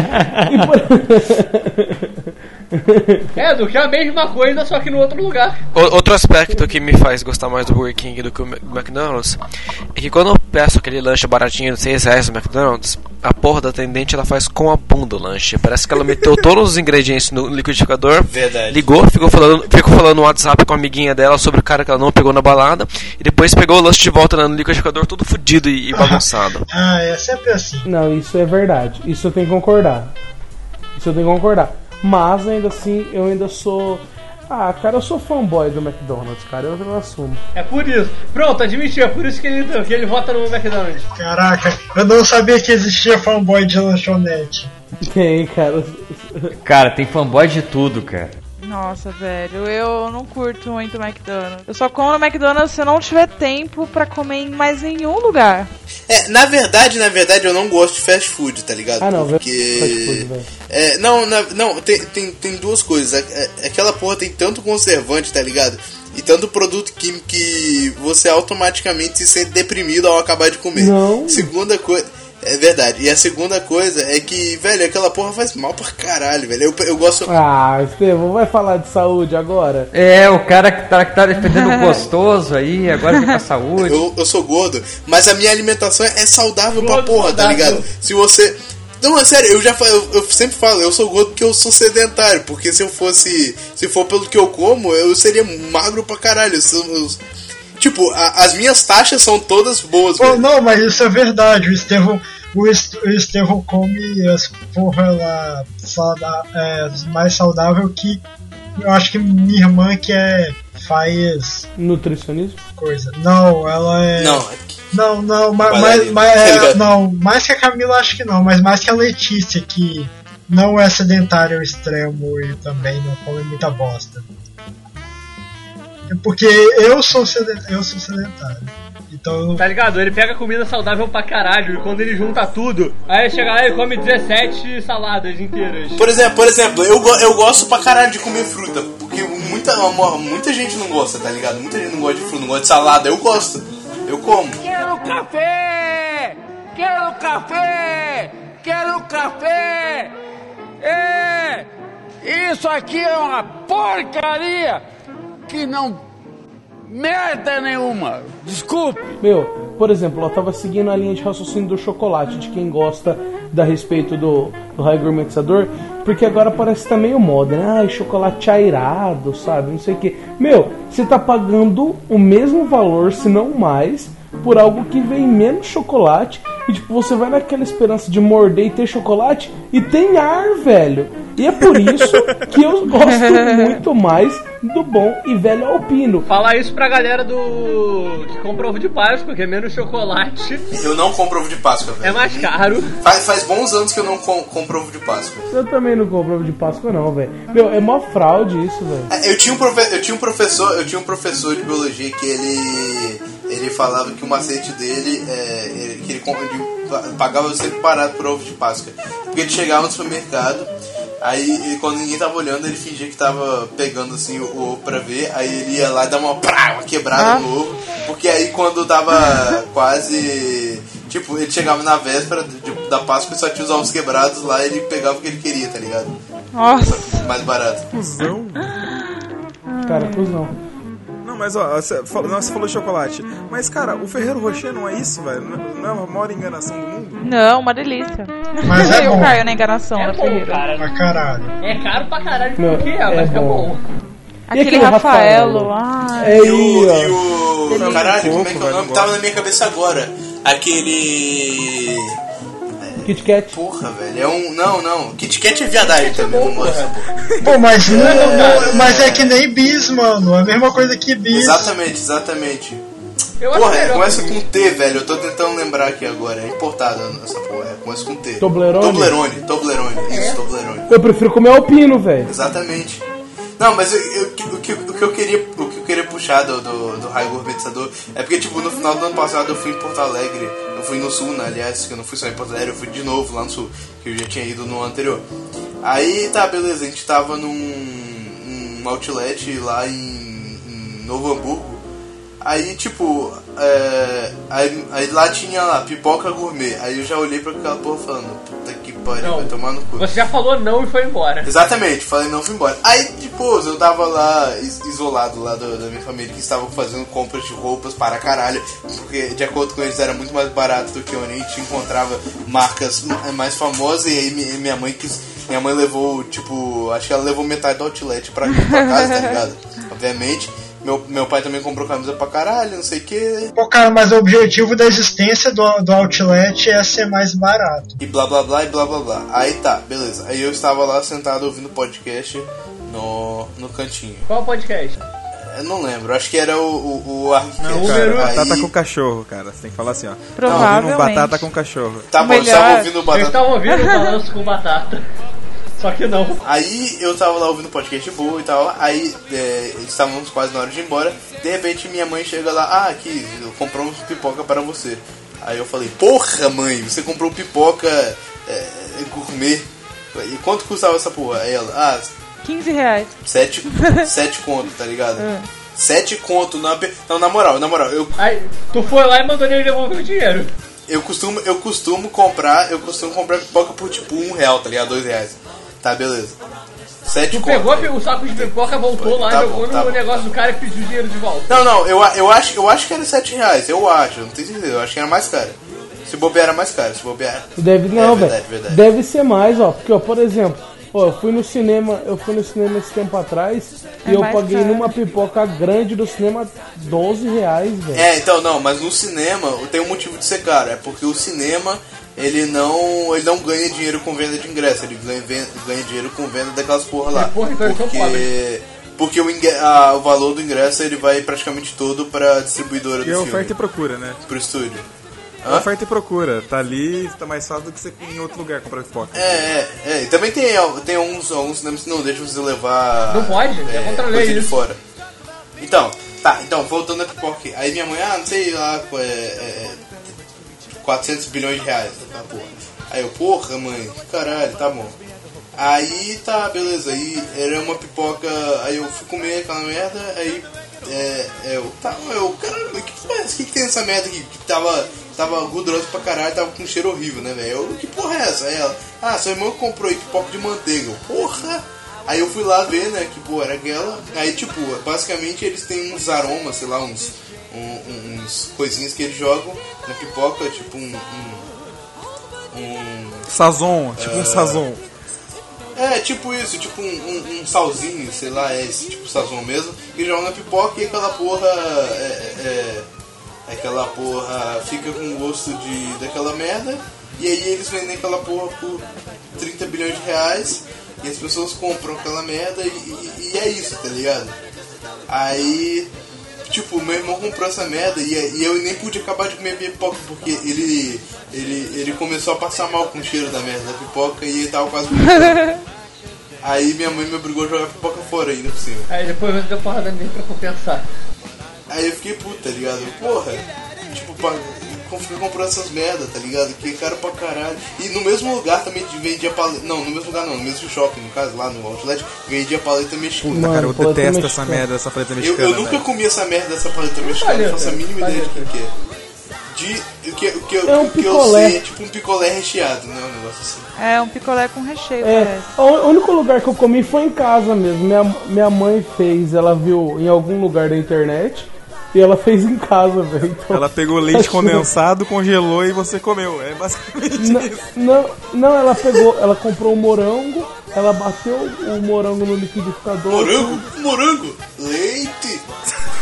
[SPEAKER 7] E por-
[SPEAKER 4] É, do que a mesma coisa, só que no outro lugar.
[SPEAKER 8] O- outro aspecto que me faz gostar mais do Burger King do que o McDonald's é que quando eu peço aquele lanche baratinho de 6 reais no McDonald's, a porra da atendente ela faz com a bunda o lanche. Parece que ela meteu todos os ingredientes no liquidificador,
[SPEAKER 2] Verdade.
[SPEAKER 8] ligou, ficou falando, ficou falando no WhatsApp com a amiguinha dela sobre o cara que ela não pegou na balada, e depois pegou o lanche de volta no liquidificador todo fudido e, e bagunçado.
[SPEAKER 3] Ah, é sempre assim.
[SPEAKER 7] Não, isso é verdade. Isso eu tenho que concordar. Isso eu tenho que concordar. Mas ainda assim, eu ainda sou. Ah, cara, eu sou fanboy do McDonald's, cara. Eu não assumo.
[SPEAKER 4] É por isso. Pronto, admiti, é por isso que ele, que ele vota no McDonald's.
[SPEAKER 3] Caraca, eu não sabia que existia fanboy de lanchonete.
[SPEAKER 7] Tem, cara.
[SPEAKER 6] Cara, tem fanboy de tudo, cara.
[SPEAKER 1] Nossa, velho, eu não curto muito McDonald's. Eu só como no McDonald's se eu não tiver tempo pra comer em mais nenhum lugar.
[SPEAKER 2] É, na verdade, na verdade, eu não gosto de fast food, tá ligado?
[SPEAKER 7] Ah, não,
[SPEAKER 2] Porque.
[SPEAKER 7] food.
[SPEAKER 2] É, não, na- não, tem, tem, tem duas coisas. É- é- Aquela porra tem tanto conservante, tá ligado? E tanto produto químico que você automaticamente se sente deprimido ao acabar de comer.
[SPEAKER 7] Não.
[SPEAKER 2] Segunda coisa. É verdade. E a segunda coisa é que, velho, aquela porra faz mal pra caralho, velho. Eu, eu gosto.
[SPEAKER 7] Ah, Estevão, vai falar de saúde agora?
[SPEAKER 6] É, o cara que tá, que tá defendendo o gostoso aí, agora vem com a saúde.
[SPEAKER 2] Eu, eu sou gordo, mas a minha alimentação é saudável pra
[SPEAKER 4] Gordo
[SPEAKER 2] porra, tá
[SPEAKER 4] saudável.
[SPEAKER 2] ligado? Se você. Não, é sério, eu já eu, eu sempre falo, eu sou gordo porque eu sou sedentário. Porque se eu fosse. Se for pelo que eu como, eu seria magro pra caralho. Eu sou- eu- tipo, a- as minhas taxas são todas boas, velho.
[SPEAKER 3] não, mas isso é verdade. O Estevão, o, Est o Estevão come as porra lá sauda é, mais saudável que eu acho que minha irmã que é faz
[SPEAKER 7] Nutricionismo?
[SPEAKER 3] coisa. Não, ela é.
[SPEAKER 2] Não,
[SPEAKER 3] Não, não,
[SPEAKER 2] Bailarina,
[SPEAKER 3] mas, mas-
[SPEAKER 2] tá
[SPEAKER 3] é,
[SPEAKER 2] ligado?
[SPEAKER 3] não, mais que a Camila acho que não, mas mais que a Letícia, que não é sedentária ao extremo e também não come muita bosta. É Porque eu sou, eu sou sedentário. Então.
[SPEAKER 4] Tá ligado? Ele pega comida saudável pra caralho e quando ele junta tudo, aí ele chega lá e come 17 saladas inteiras.
[SPEAKER 2] Por exemplo, por exemplo, eu, eu gosto pra caralho de comer fruta. Porque muita, muita gente não gosta, tá ligado? Muita gente não gosta de fruta, não gosta de salada. Eu gosto. Eu como.
[SPEAKER 12] Quero café! Quero café! Quero café! É! Isso aqui é uma porcaria que não merda nenhuma. Desculpe.
[SPEAKER 7] Meu, por exemplo, eu tava seguindo a linha de raciocínio do chocolate, de quem gosta da respeito do, do raio gourmetizador, porque agora parece que tá meio moda, né? Ai, chocolate airado, sabe? Não sei o que. Meu, você tá pagando o mesmo valor, se não mais, por algo que vem menos chocolate E tipo, você vai naquela esperança de morder e ter chocolate e tem ar, velho. E é por isso que eu gosto muito mais do bom e velho alpino.
[SPEAKER 4] Falar isso pra galera do. que compra ovo de Páscoa, que é menos chocolate.
[SPEAKER 2] Eu não compro ovo de Páscoa, velho.
[SPEAKER 4] É mais caro.
[SPEAKER 2] Faz, faz bons anos que eu não com- compro ovo de Páscoa.
[SPEAKER 7] Eu também não compro ovo de Páscoa, não, velho. Meu, é mó fraude isso, velho.
[SPEAKER 2] É, Eu tinha, um profe- eu tinha um professor, eu tinha um professor de biologia que ele ele falava que o macete dele é ele- que ele, pagava sempre parado por ovo de Páscoa. Porque ele chegava no supermercado, aí e quando ninguém tava olhando, ele fingia que tava pegando assim o, ovo pra ver, aí ele ia lá dar uma, prá, uma quebrada
[SPEAKER 1] Ah.
[SPEAKER 2] no ovo, porque aí quando tava quase Tipo, ele chegava na véspera de- da Páscoa e só tinha os ovos quebrados lá ele pegava o que ele queria, tá ligado?
[SPEAKER 1] Nossa.
[SPEAKER 2] Mais barato.
[SPEAKER 5] Cusão.
[SPEAKER 7] Cara, cuzão.
[SPEAKER 5] Não, mas ó, você falou, não, você falou chocolate. Mas, cara, o Ferreiro Rocher não é isso, velho? Não é- não é a maior enganação do mundo?
[SPEAKER 1] Não, uma delícia.
[SPEAKER 3] Mas é
[SPEAKER 1] eu
[SPEAKER 3] bom.
[SPEAKER 1] caio na enganação
[SPEAKER 4] É
[SPEAKER 1] da
[SPEAKER 4] bom,
[SPEAKER 1] Ferreira.
[SPEAKER 4] cara.
[SPEAKER 3] Pra caralho.
[SPEAKER 4] É caro pra caralho
[SPEAKER 7] Não,
[SPEAKER 4] por quê?
[SPEAKER 7] é
[SPEAKER 4] mas fica
[SPEAKER 7] bom.
[SPEAKER 4] bom.
[SPEAKER 1] Aquele
[SPEAKER 7] aquele
[SPEAKER 1] Rafaelo.
[SPEAKER 7] Rafaelo?
[SPEAKER 1] Ai.
[SPEAKER 7] É
[SPEAKER 2] E o, e o-
[SPEAKER 1] Delícia.
[SPEAKER 2] Caralho, como é que é o nome? Tava na minha cabeça agora. Aquele.
[SPEAKER 7] Kit Kat.
[SPEAKER 2] Porra, velho. É um. Não, não. Kit Kat é viadagem também, não gosto.
[SPEAKER 3] Pô, mas, não, não- mas é que nem bis, mano. É a mesma coisa que bis.
[SPEAKER 2] Exatamente, exatamente.
[SPEAKER 4] Eu acho
[SPEAKER 2] Porra, é, começa com T, velho. Eu tô tentando lembrar aqui agora. É importada essa porra. É, começa com T.
[SPEAKER 7] Toblerone?
[SPEAKER 2] Toblerone, Toblerone. Isso, Toblerone.
[SPEAKER 7] Eu prefiro comer alpino, velho.
[SPEAKER 2] Exatamente. Não, mas eu- eu- o, que, o que eu queria, o que eu queria puxar do, do, do raio gourmetizador é porque, tipo, no final do ano passado eu fui em Porto Alegre, eu fui no sul, né, aliás, que eu não fui só em Porto Alegre, eu fui de novo lá no sul, que eu já tinha ido no ano anterior. Aí, tá, beleza, a gente tava num, num outlet lá em, em Novo Hamburgo, aí, tipo, é, aí, aí lá tinha lá, pipoca gourmet, aí eu já olhei pra aquela porra falando, puta que pariu, vai tomar no cu.
[SPEAKER 4] Você já falou não e foi embora.
[SPEAKER 2] Exatamente, falei não, fui embora. Aí depois eu tava lá is- isolado lá do- da minha família que estavam fazendo compras de roupas para caralho, porque de acordo com eles era muito mais barato do que onde a gente encontrava marcas ma- mais famosas e aí mi- minha mãe quis. Minha mãe levou, tipo, acho que ela levou metade do outlet pra, pra casa, tá ligado? Obviamente. Meu, meu pai também comprou camisa pra caralho, não sei o que.
[SPEAKER 3] Pô, cara, mas o objetivo da existência do, do outlet é ser mais barato.
[SPEAKER 2] E blá blá blá e blá blá blá. Aí tá, beleza. Aí eu estava lá sentado ouvindo podcast no, no cantinho.
[SPEAKER 4] Qual podcast?
[SPEAKER 2] Eu não lembro, acho que era o, o, o Arquicast.
[SPEAKER 5] Cara,
[SPEAKER 4] número-
[SPEAKER 5] batata
[SPEAKER 2] Aí-
[SPEAKER 5] com cachorro, cara. Você tem que falar assim, ó.
[SPEAKER 1] Provavelmente.
[SPEAKER 5] Tá ouvindo batata com cachorro.
[SPEAKER 2] Tá bom,
[SPEAKER 1] Melhor.
[SPEAKER 2] eu estava ouvindo batata.
[SPEAKER 4] estavam ouvindo o balanço com batata. Só que não.
[SPEAKER 2] Aí eu tava lá ouvindo podcast boa e tal. Aí é, estávamos quase na hora de ir embora. De repente minha mãe chega lá, ah, aqui, eu compramos pipoca para você. Aí eu falei, porra mãe, você comprou pipoca é, gourmet. E quanto custava essa porra? Aí ela, ah,
[SPEAKER 1] 15 reais.
[SPEAKER 2] sete, sete conto, tá ligado?
[SPEAKER 1] É.
[SPEAKER 2] Sete conto na. Não, na moral, na moral, eu,
[SPEAKER 4] Aí, tu foi lá e mandou ele devolver o dinheiro.
[SPEAKER 2] eu costumo, eu costumo comprar, eu costumo comprar pipoca por tipo um real, tá ligado? Dois reais. Tá, beleza. Sete
[SPEAKER 4] Tu
[SPEAKER 2] conto.
[SPEAKER 4] pegou o saco de pipoca, voltou lá,
[SPEAKER 2] Tá
[SPEAKER 4] jogou
[SPEAKER 2] bom, tá
[SPEAKER 4] no
[SPEAKER 2] bom.
[SPEAKER 4] negócio do cara e pediu o dinheiro de volta.
[SPEAKER 2] Não, não, eu, eu, acho, eu acho que era 7 reais, eu acho, eu não tenho certeza, eu acho que era mais caro. Se bobear era mais caro, se bobear.
[SPEAKER 7] Deve
[SPEAKER 2] É
[SPEAKER 7] não,
[SPEAKER 2] verdade,
[SPEAKER 7] velho.
[SPEAKER 2] verdade.
[SPEAKER 7] Deve ser mais, ó. Porque, ó, por exemplo, ó, eu fui no cinema, eu fui no cinema esse tempo atrás
[SPEAKER 1] É
[SPEAKER 7] e eu paguei
[SPEAKER 1] caro.
[SPEAKER 7] numa pipoca grande do cinema 12 reais, velho.
[SPEAKER 2] É, então não, mas no cinema tem um motivo de ser caro, é porque o cinema ele não, ele não ganha dinheiro com venda de ingresso, ele ganha, ganha dinheiro com venda daquelas porra lá.
[SPEAKER 4] É, porra, então são
[SPEAKER 2] porque porque o, ingre- a- o valor do ingresso ele vai praticamente todo pra distribuidora
[SPEAKER 5] Que
[SPEAKER 2] do
[SPEAKER 5] é
[SPEAKER 2] filme,
[SPEAKER 5] oferta e procura, né?
[SPEAKER 2] pro estúdio.
[SPEAKER 5] É
[SPEAKER 2] Hã?
[SPEAKER 5] Oferta e procura. Tá ali, tá mais fácil do que você ir em outro lugar comprar pipoca.
[SPEAKER 2] É, é, é. E também tem, tem alguns, alguns cinemas que não deixam você levar.
[SPEAKER 4] Não pode, é contra a lei
[SPEAKER 2] de fora. Então, tá, então, voltando a pipoca. Aí minha mãe, ah, não sei lá, é, é, 400 bilhões de reais. Tá, porra. Aí eu, porra, mãe, caralho, tá bom. Aí tá, beleza, aí era uma pipoca, aí eu fui comer aquela merda, aí é, é, eu, tá, eu, caralho, que porra é essa? que, que tem essa merda aqui? Que tava, tava gorduroso pra caralho, tava com um cheiro horrível, né, velho? Eu, que porra é essa? Aí ela, ah, sua irmã comprou aí pipoca de manteiga. Porra! Aí eu fui lá ver, né, que porra era aquela. Aí, tipo, basicamente eles têm uns aromas, sei lá, uns, um- uns coisinhas que eles jogam na pipoca, tipo um. um, um
[SPEAKER 5] Sazon, tipo um sazon.
[SPEAKER 2] é, tipo isso, tipo um, um, um salzinho, sei lá, é esse tipo sazon mesmo, e joga na pipoca e aquela porra é, é, Aquela porra fica com gosto de daquela merda. E aí eles vendem aquela porra por 30 bilhões de reais. E as pessoas compram aquela merda e, e- e é isso, tá ligado? Aí, tipo, meu irmão comprou essa merda e, e eu nem pude acabar de comer pipoca porque ele, ele, ele começou a passar mal com o cheiro da merda da pipoca e ele tava quase. Aí minha mãe me obrigou a jogar pipoca fora ainda por cima.
[SPEAKER 4] Aí depois você deu porrada nele pra compensar.
[SPEAKER 2] Aí eu fiquei puto, tá ligado? Porra, tipo, como fica comprando essas merda, tá ligado? Que é caro pra caralho. E no mesmo lugar também vendia paleta. Não, no mesmo lugar não, no mesmo shopping, no caso, lá no Outlet, vendia paleta mexicana.
[SPEAKER 5] Puta, cara, eu
[SPEAKER 7] paleta
[SPEAKER 5] detesto
[SPEAKER 7] mexicana.
[SPEAKER 5] essa merda, essa paleta
[SPEAKER 2] Eu,
[SPEAKER 5] mexicana.
[SPEAKER 2] eu nunca
[SPEAKER 5] velho.
[SPEAKER 2] comi essa merda dessa paleta mexicana, não faço a mínima ideia de que é. De, o que, o que, eu-
[SPEAKER 7] É um
[SPEAKER 2] o que eu sei é tipo um picolé recheado, né? Um negócio assim.
[SPEAKER 1] É um picolé com recheio,
[SPEAKER 7] É,
[SPEAKER 1] parece.
[SPEAKER 7] o único lugar que eu comi foi em casa mesmo. Minha, minha mãe fez, ela viu em algum lugar da internet e ela fez em casa, velho. Então,
[SPEAKER 5] Ela pegou leite
[SPEAKER 7] acho
[SPEAKER 5] condensado, congelou e você comeu. É basicamente
[SPEAKER 7] Não,
[SPEAKER 5] isso.
[SPEAKER 7] não, não, ela pegou, ela comprou um morango, ela bateu o morango no liquidificador.
[SPEAKER 2] Morango? Morango? Leite?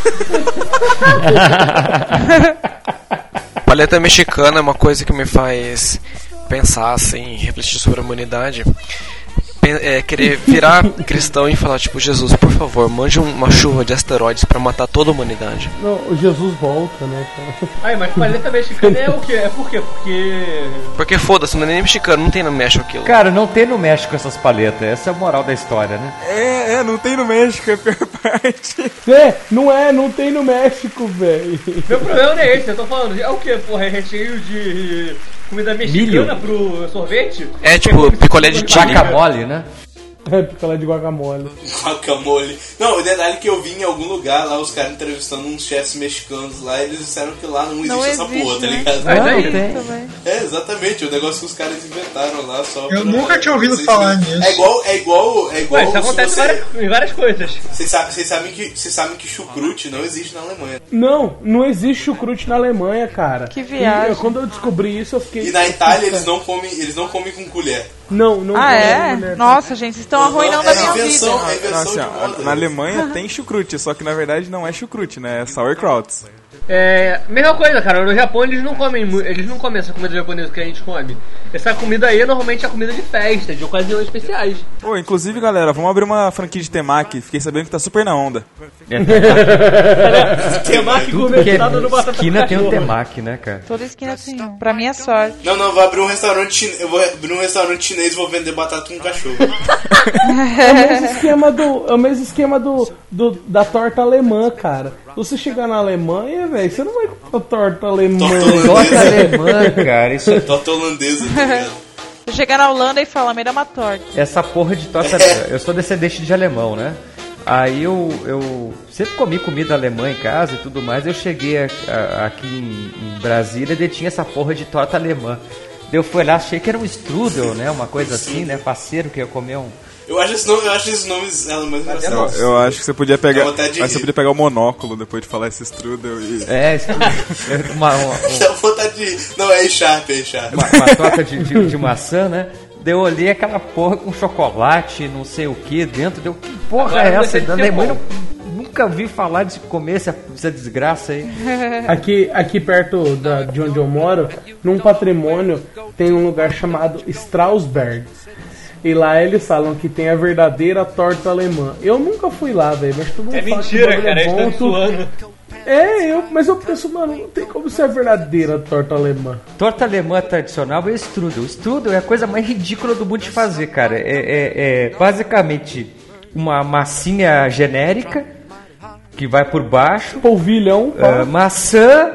[SPEAKER 8] Paleta mexicana é uma coisa que me faz pensar, assim, refletir sobre a humanidade. É, querer virar cristão e falar, tipo, Jesus, por favor, mande uma chuva de asteroides pra matar toda a humanidade.
[SPEAKER 7] Não, o Jesus volta, né, cara?
[SPEAKER 4] Aí, mas paleta mexicana é o quê? É por quê? Porque.
[SPEAKER 8] Porque foda-se, não é nem mexicano, não tem no México aquilo.
[SPEAKER 6] Cara, não tem no México essas paletas. Essa é a moral da história, né?
[SPEAKER 5] É, é, não tem no México, é a pior parte.
[SPEAKER 7] É, não é, não tem no México, velho.
[SPEAKER 4] Meu problema não é esse, eu tô falando. É o quê, porra? É recheio de comida mexicana pro sorvete?
[SPEAKER 8] É tipo picolé de chile.
[SPEAKER 6] Guacamole, né?
[SPEAKER 7] É, picolé de guacamole.
[SPEAKER 2] Guacamole. Não, o detalhe que eu vi em algum lugar lá, os caras entrevistando uns chefs mexicanos lá, eles disseram que lá não existe
[SPEAKER 1] Não
[SPEAKER 2] essa
[SPEAKER 1] existe,
[SPEAKER 2] porra, tá
[SPEAKER 1] né?
[SPEAKER 2] ligado?
[SPEAKER 4] Mas
[SPEAKER 6] Não,
[SPEAKER 4] aí,
[SPEAKER 6] tem.
[SPEAKER 2] É, exatamente, o negócio que os caras inventaram lá só
[SPEAKER 3] Eu
[SPEAKER 2] pra-
[SPEAKER 3] nunca tinha ouvido falar nisso.
[SPEAKER 2] É igual, é igual, é igual
[SPEAKER 4] Ué, isso acontece
[SPEAKER 2] você-
[SPEAKER 4] várias- em várias coisas.
[SPEAKER 2] Vocês sabem, vocês sabem que vocês sabem que chucrute não existe na Alemanha.
[SPEAKER 7] Não, não existe chucrute na Alemanha, cara.
[SPEAKER 1] Que viagem.
[SPEAKER 7] E, quando eu descobri isso, eu fiquei.
[SPEAKER 2] E na Itália eles não comem, eles não comem com colher.
[SPEAKER 7] Não, não
[SPEAKER 1] Ah, é?
[SPEAKER 7] mulher.
[SPEAKER 1] Nossa, gente, vocês estão arruinando
[SPEAKER 2] é
[SPEAKER 1] a minha
[SPEAKER 2] invenção,
[SPEAKER 1] vida.
[SPEAKER 2] é
[SPEAKER 5] Não, assim, ó, na Alemanha tem chucrute, só que na verdade não é chucrute, né? É sauerkraut.
[SPEAKER 4] É. Mesma coisa, cara. No Japão eles não comem eles não comem essa comida japonesa que a gente come. Essa comida aí normalmente é comida de festa, de ocasiões especiais.
[SPEAKER 5] Pô, inclusive, galera, vamos abrir uma franquia de temaki. Fiquei sabendo que tá super na onda.
[SPEAKER 4] Temaki
[SPEAKER 6] Tudo que é
[SPEAKER 4] no batata
[SPEAKER 6] esquina tem um temaki, né, cara?
[SPEAKER 1] Toda esquina tem um. Pra minha sorte.
[SPEAKER 2] Não, não, vou abrir um restaurante chinês. Eu vou abrir um restaurante chinês e vou vender batata com cachorro.
[SPEAKER 7] É o mesmo esquema do. É o mesmo esquema do, do- da torta alemã, cara. Se você chegar na Alemanha, velho, você não vai comprar torta alemã.
[SPEAKER 2] Torta
[SPEAKER 6] Torta alemã, cara. Isso, é
[SPEAKER 2] Torta holandesa, tá ligado?
[SPEAKER 1] Você chega na Holanda e fala, me dá uma torta.
[SPEAKER 6] essa porra de torta. Eu sou descendente de alemão, né? Aí eu, eu sempre comi comida alemã em casa e tudo mais. Eu cheguei a- a- aqui em, em Brasília e tinha essa porra de torta alemã. Daí eu fui lá, achei que era um strudel, né? Uma coisa assim, né? Parceiro que ia comer um.
[SPEAKER 2] Eu acho, esse nome, eu acho esses nomes alemães
[SPEAKER 5] Eu,
[SPEAKER 2] engraçados.
[SPEAKER 5] eu acho que você podia pegar. Mas você podia pegar o monóculo depois de falar esse strudel e.
[SPEAKER 6] É, strudel. É uma, uma, um-
[SPEAKER 2] Dá vontade de. Não, é Sharp, é Sharp.
[SPEAKER 6] uma, uma torta de, de, de maçã, né? Daí eu olhei aquela porra com chocolate, não sei o que dentro. Deu, que porra
[SPEAKER 4] Agora
[SPEAKER 6] é essa?
[SPEAKER 4] deixa de
[SPEAKER 6] Da
[SPEAKER 4] ser
[SPEAKER 6] Alemanha
[SPEAKER 4] bom.
[SPEAKER 6] não- nunca vi falar de comer essa, essa desgraça aí.
[SPEAKER 7] Aqui, aqui perto da, de onde eu moro, num patrimônio, tem um lugar chamado Strausberg. E lá eles falam que tem a verdadeira torta alemã. Eu nunca fui lá, velho, mas todo mundo
[SPEAKER 4] É
[SPEAKER 7] fala que o
[SPEAKER 4] mentira,
[SPEAKER 7] bagulho
[SPEAKER 4] cara.
[SPEAKER 7] é bom.
[SPEAKER 4] suando.
[SPEAKER 7] É, eu, mas eu penso, mano, não tem como ser a verdadeira torta alemã.
[SPEAKER 6] Torta alemã tradicional é strudel. Strudel é a coisa mais ridícula do mundo de fazer, cara. É, é- é basicamente uma massinha genérica que vai por baixo,
[SPEAKER 7] Polvilhão,
[SPEAKER 6] é,
[SPEAKER 7] pá.
[SPEAKER 6] maçã,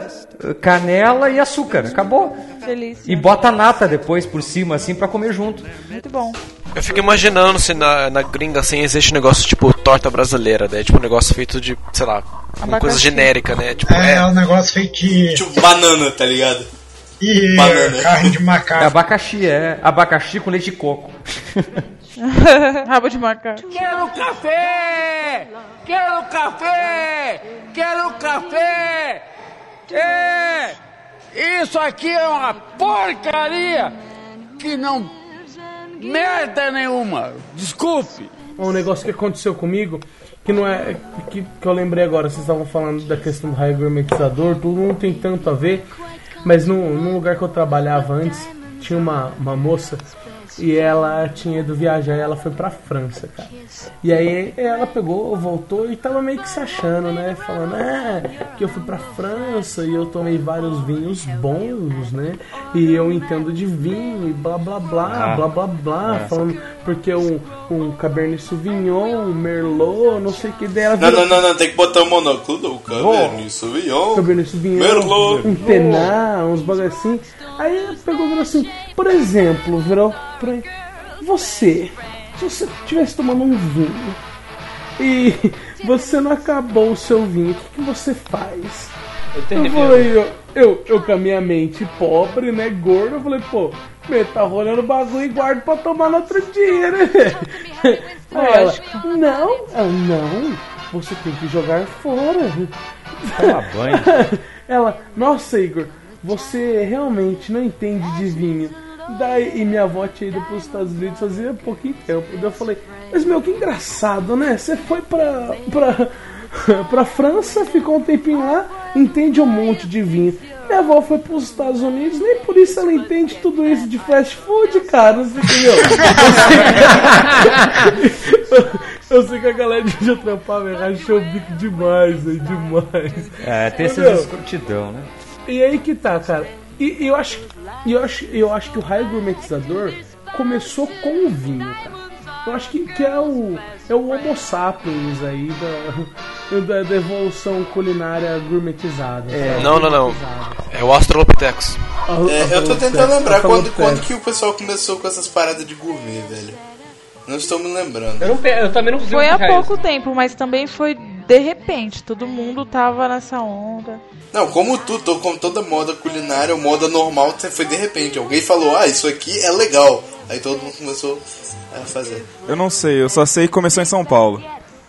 [SPEAKER 6] canela e açúcar. Acabou.
[SPEAKER 1] Delícia.
[SPEAKER 6] E bota nata depois por cima, assim, pra comer junto.
[SPEAKER 1] Muito bom.
[SPEAKER 8] Eu fico imaginando se na, na gringa assim existe um negócio tipo torta brasileira, né? Tipo um negócio feito de, sei lá, uma coisa
[SPEAKER 1] Abacaxi.
[SPEAKER 8] genérica, né? Tipo,
[SPEAKER 3] É, é
[SPEAKER 8] é,
[SPEAKER 3] um negócio feito de.
[SPEAKER 2] Tipo banana, tá ligado?
[SPEAKER 3] E
[SPEAKER 2] banana.
[SPEAKER 3] carne de
[SPEAKER 6] É
[SPEAKER 3] macaco.
[SPEAKER 6] abacaxi, é. Abacaxi com leite de coco.
[SPEAKER 1] Rabo de macaco.
[SPEAKER 12] Quero café! Quero café! Quero café! É! Isso aqui é uma porcaria que não merda nenhuma. Desculpe.
[SPEAKER 7] Um negócio que aconteceu comigo, que não é. Que, que eu lembrei agora, vocês estavam falando da questão do raio gourmetizador, tudo não tem tanto a ver, mas no, num lugar que eu trabalhava antes, tinha uma, uma moça e ela tinha ido viajar e ela foi pra França, cara. E aí ela pegou, voltou e tava meio que se achando, né? Falando, é, que eu fui pra França e eu tomei vários vinhos bons, né? E eu entendo de vinho e blá blá blá,
[SPEAKER 5] Ah.
[SPEAKER 7] blá blá blá,
[SPEAKER 5] É.
[SPEAKER 7] falando porque um, um Cabernet Sauvignon, um Merlot, não sei o que dela.
[SPEAKER 2] Não, não, não, não, tem que botar o monóculo do Cabernet Sauvignon.
[SPEAKER 7] Cabernet Sauvignon,
[SPEAKER 2] Merlot.
[SPEAKER 7] um Tenar, uns bagulho assim. Aí ela pegou e falou assim, por exemplo, virou você, se você estivesse tomando um vinho e você não acabou o seu vinho, o que, que você faz? Eu falei, eu, eu, eu com a minha mente pobre, né, gordo, eu falei, pô, me tá rolando o bagulho e guardo pra tomar no outro dia, né? Aí ela,
[SPEAKER 1] Lógico.
[SPEAKER 7] não, ah, não, você tem que jogar fora.
[SPEAKER 6] Toma banho.
[SPEAKER 7] Ela, nossa Igor, você realmente não entende de vinho. Daí, e minha avó tinha ido para os Estados Unidos fazia pouquinho tempo. Daí eu falei, mas meu, que engraçado, né? Você foi pra, pra, pra França, ficou um tempinho lá, entende um monte de vinho. Minha avó foi para os Estados Unidos, nem por isso ela entende tudo isso de fast food, cara. Você entendeu? Eu sei que a galera de eu trampava e rachou o bico demais, aí, demais.
[SPEAKER 6] É, tem
[SPEAKER 7] meu,
[SPEAKER 6] escrotidão, né?
[SPEAKER 7] e aí que tá, cara. E e eu acho, e eu acho, eu acho que o raio gourmetizador começou com o vinho, cara. Eu acho que, que é o é o Homo sapiens aí da, da, da evolução culinária gourmetizada. sabe?
[SPEAKER 8] Não, não, não. É o Australopithecus.
[SPEAKER 2] É, eu tô tentando lembrar
[SPEAKER 7] Falou
[SPEAKER 2] quando, quando que o pessoal começou com essas paradas de gourmet, velho. Não estou me lembrando.
[SPEAKER 4] Eu, não, eu também não consigo
[SPEAKER 1] Foi há pouco tempo, mas também foi de repente. Todo mundo tava nessa onda.
[SPEAKER 2] Não, como tudo, como toda moda culinária, moda normal foi de repente. Alguém falou, ah, isso aqui é legal. Aí todo mundo começou a fazer.
[SPEAKER 5] Eu não sei, eu só sei que começou em São Paulo.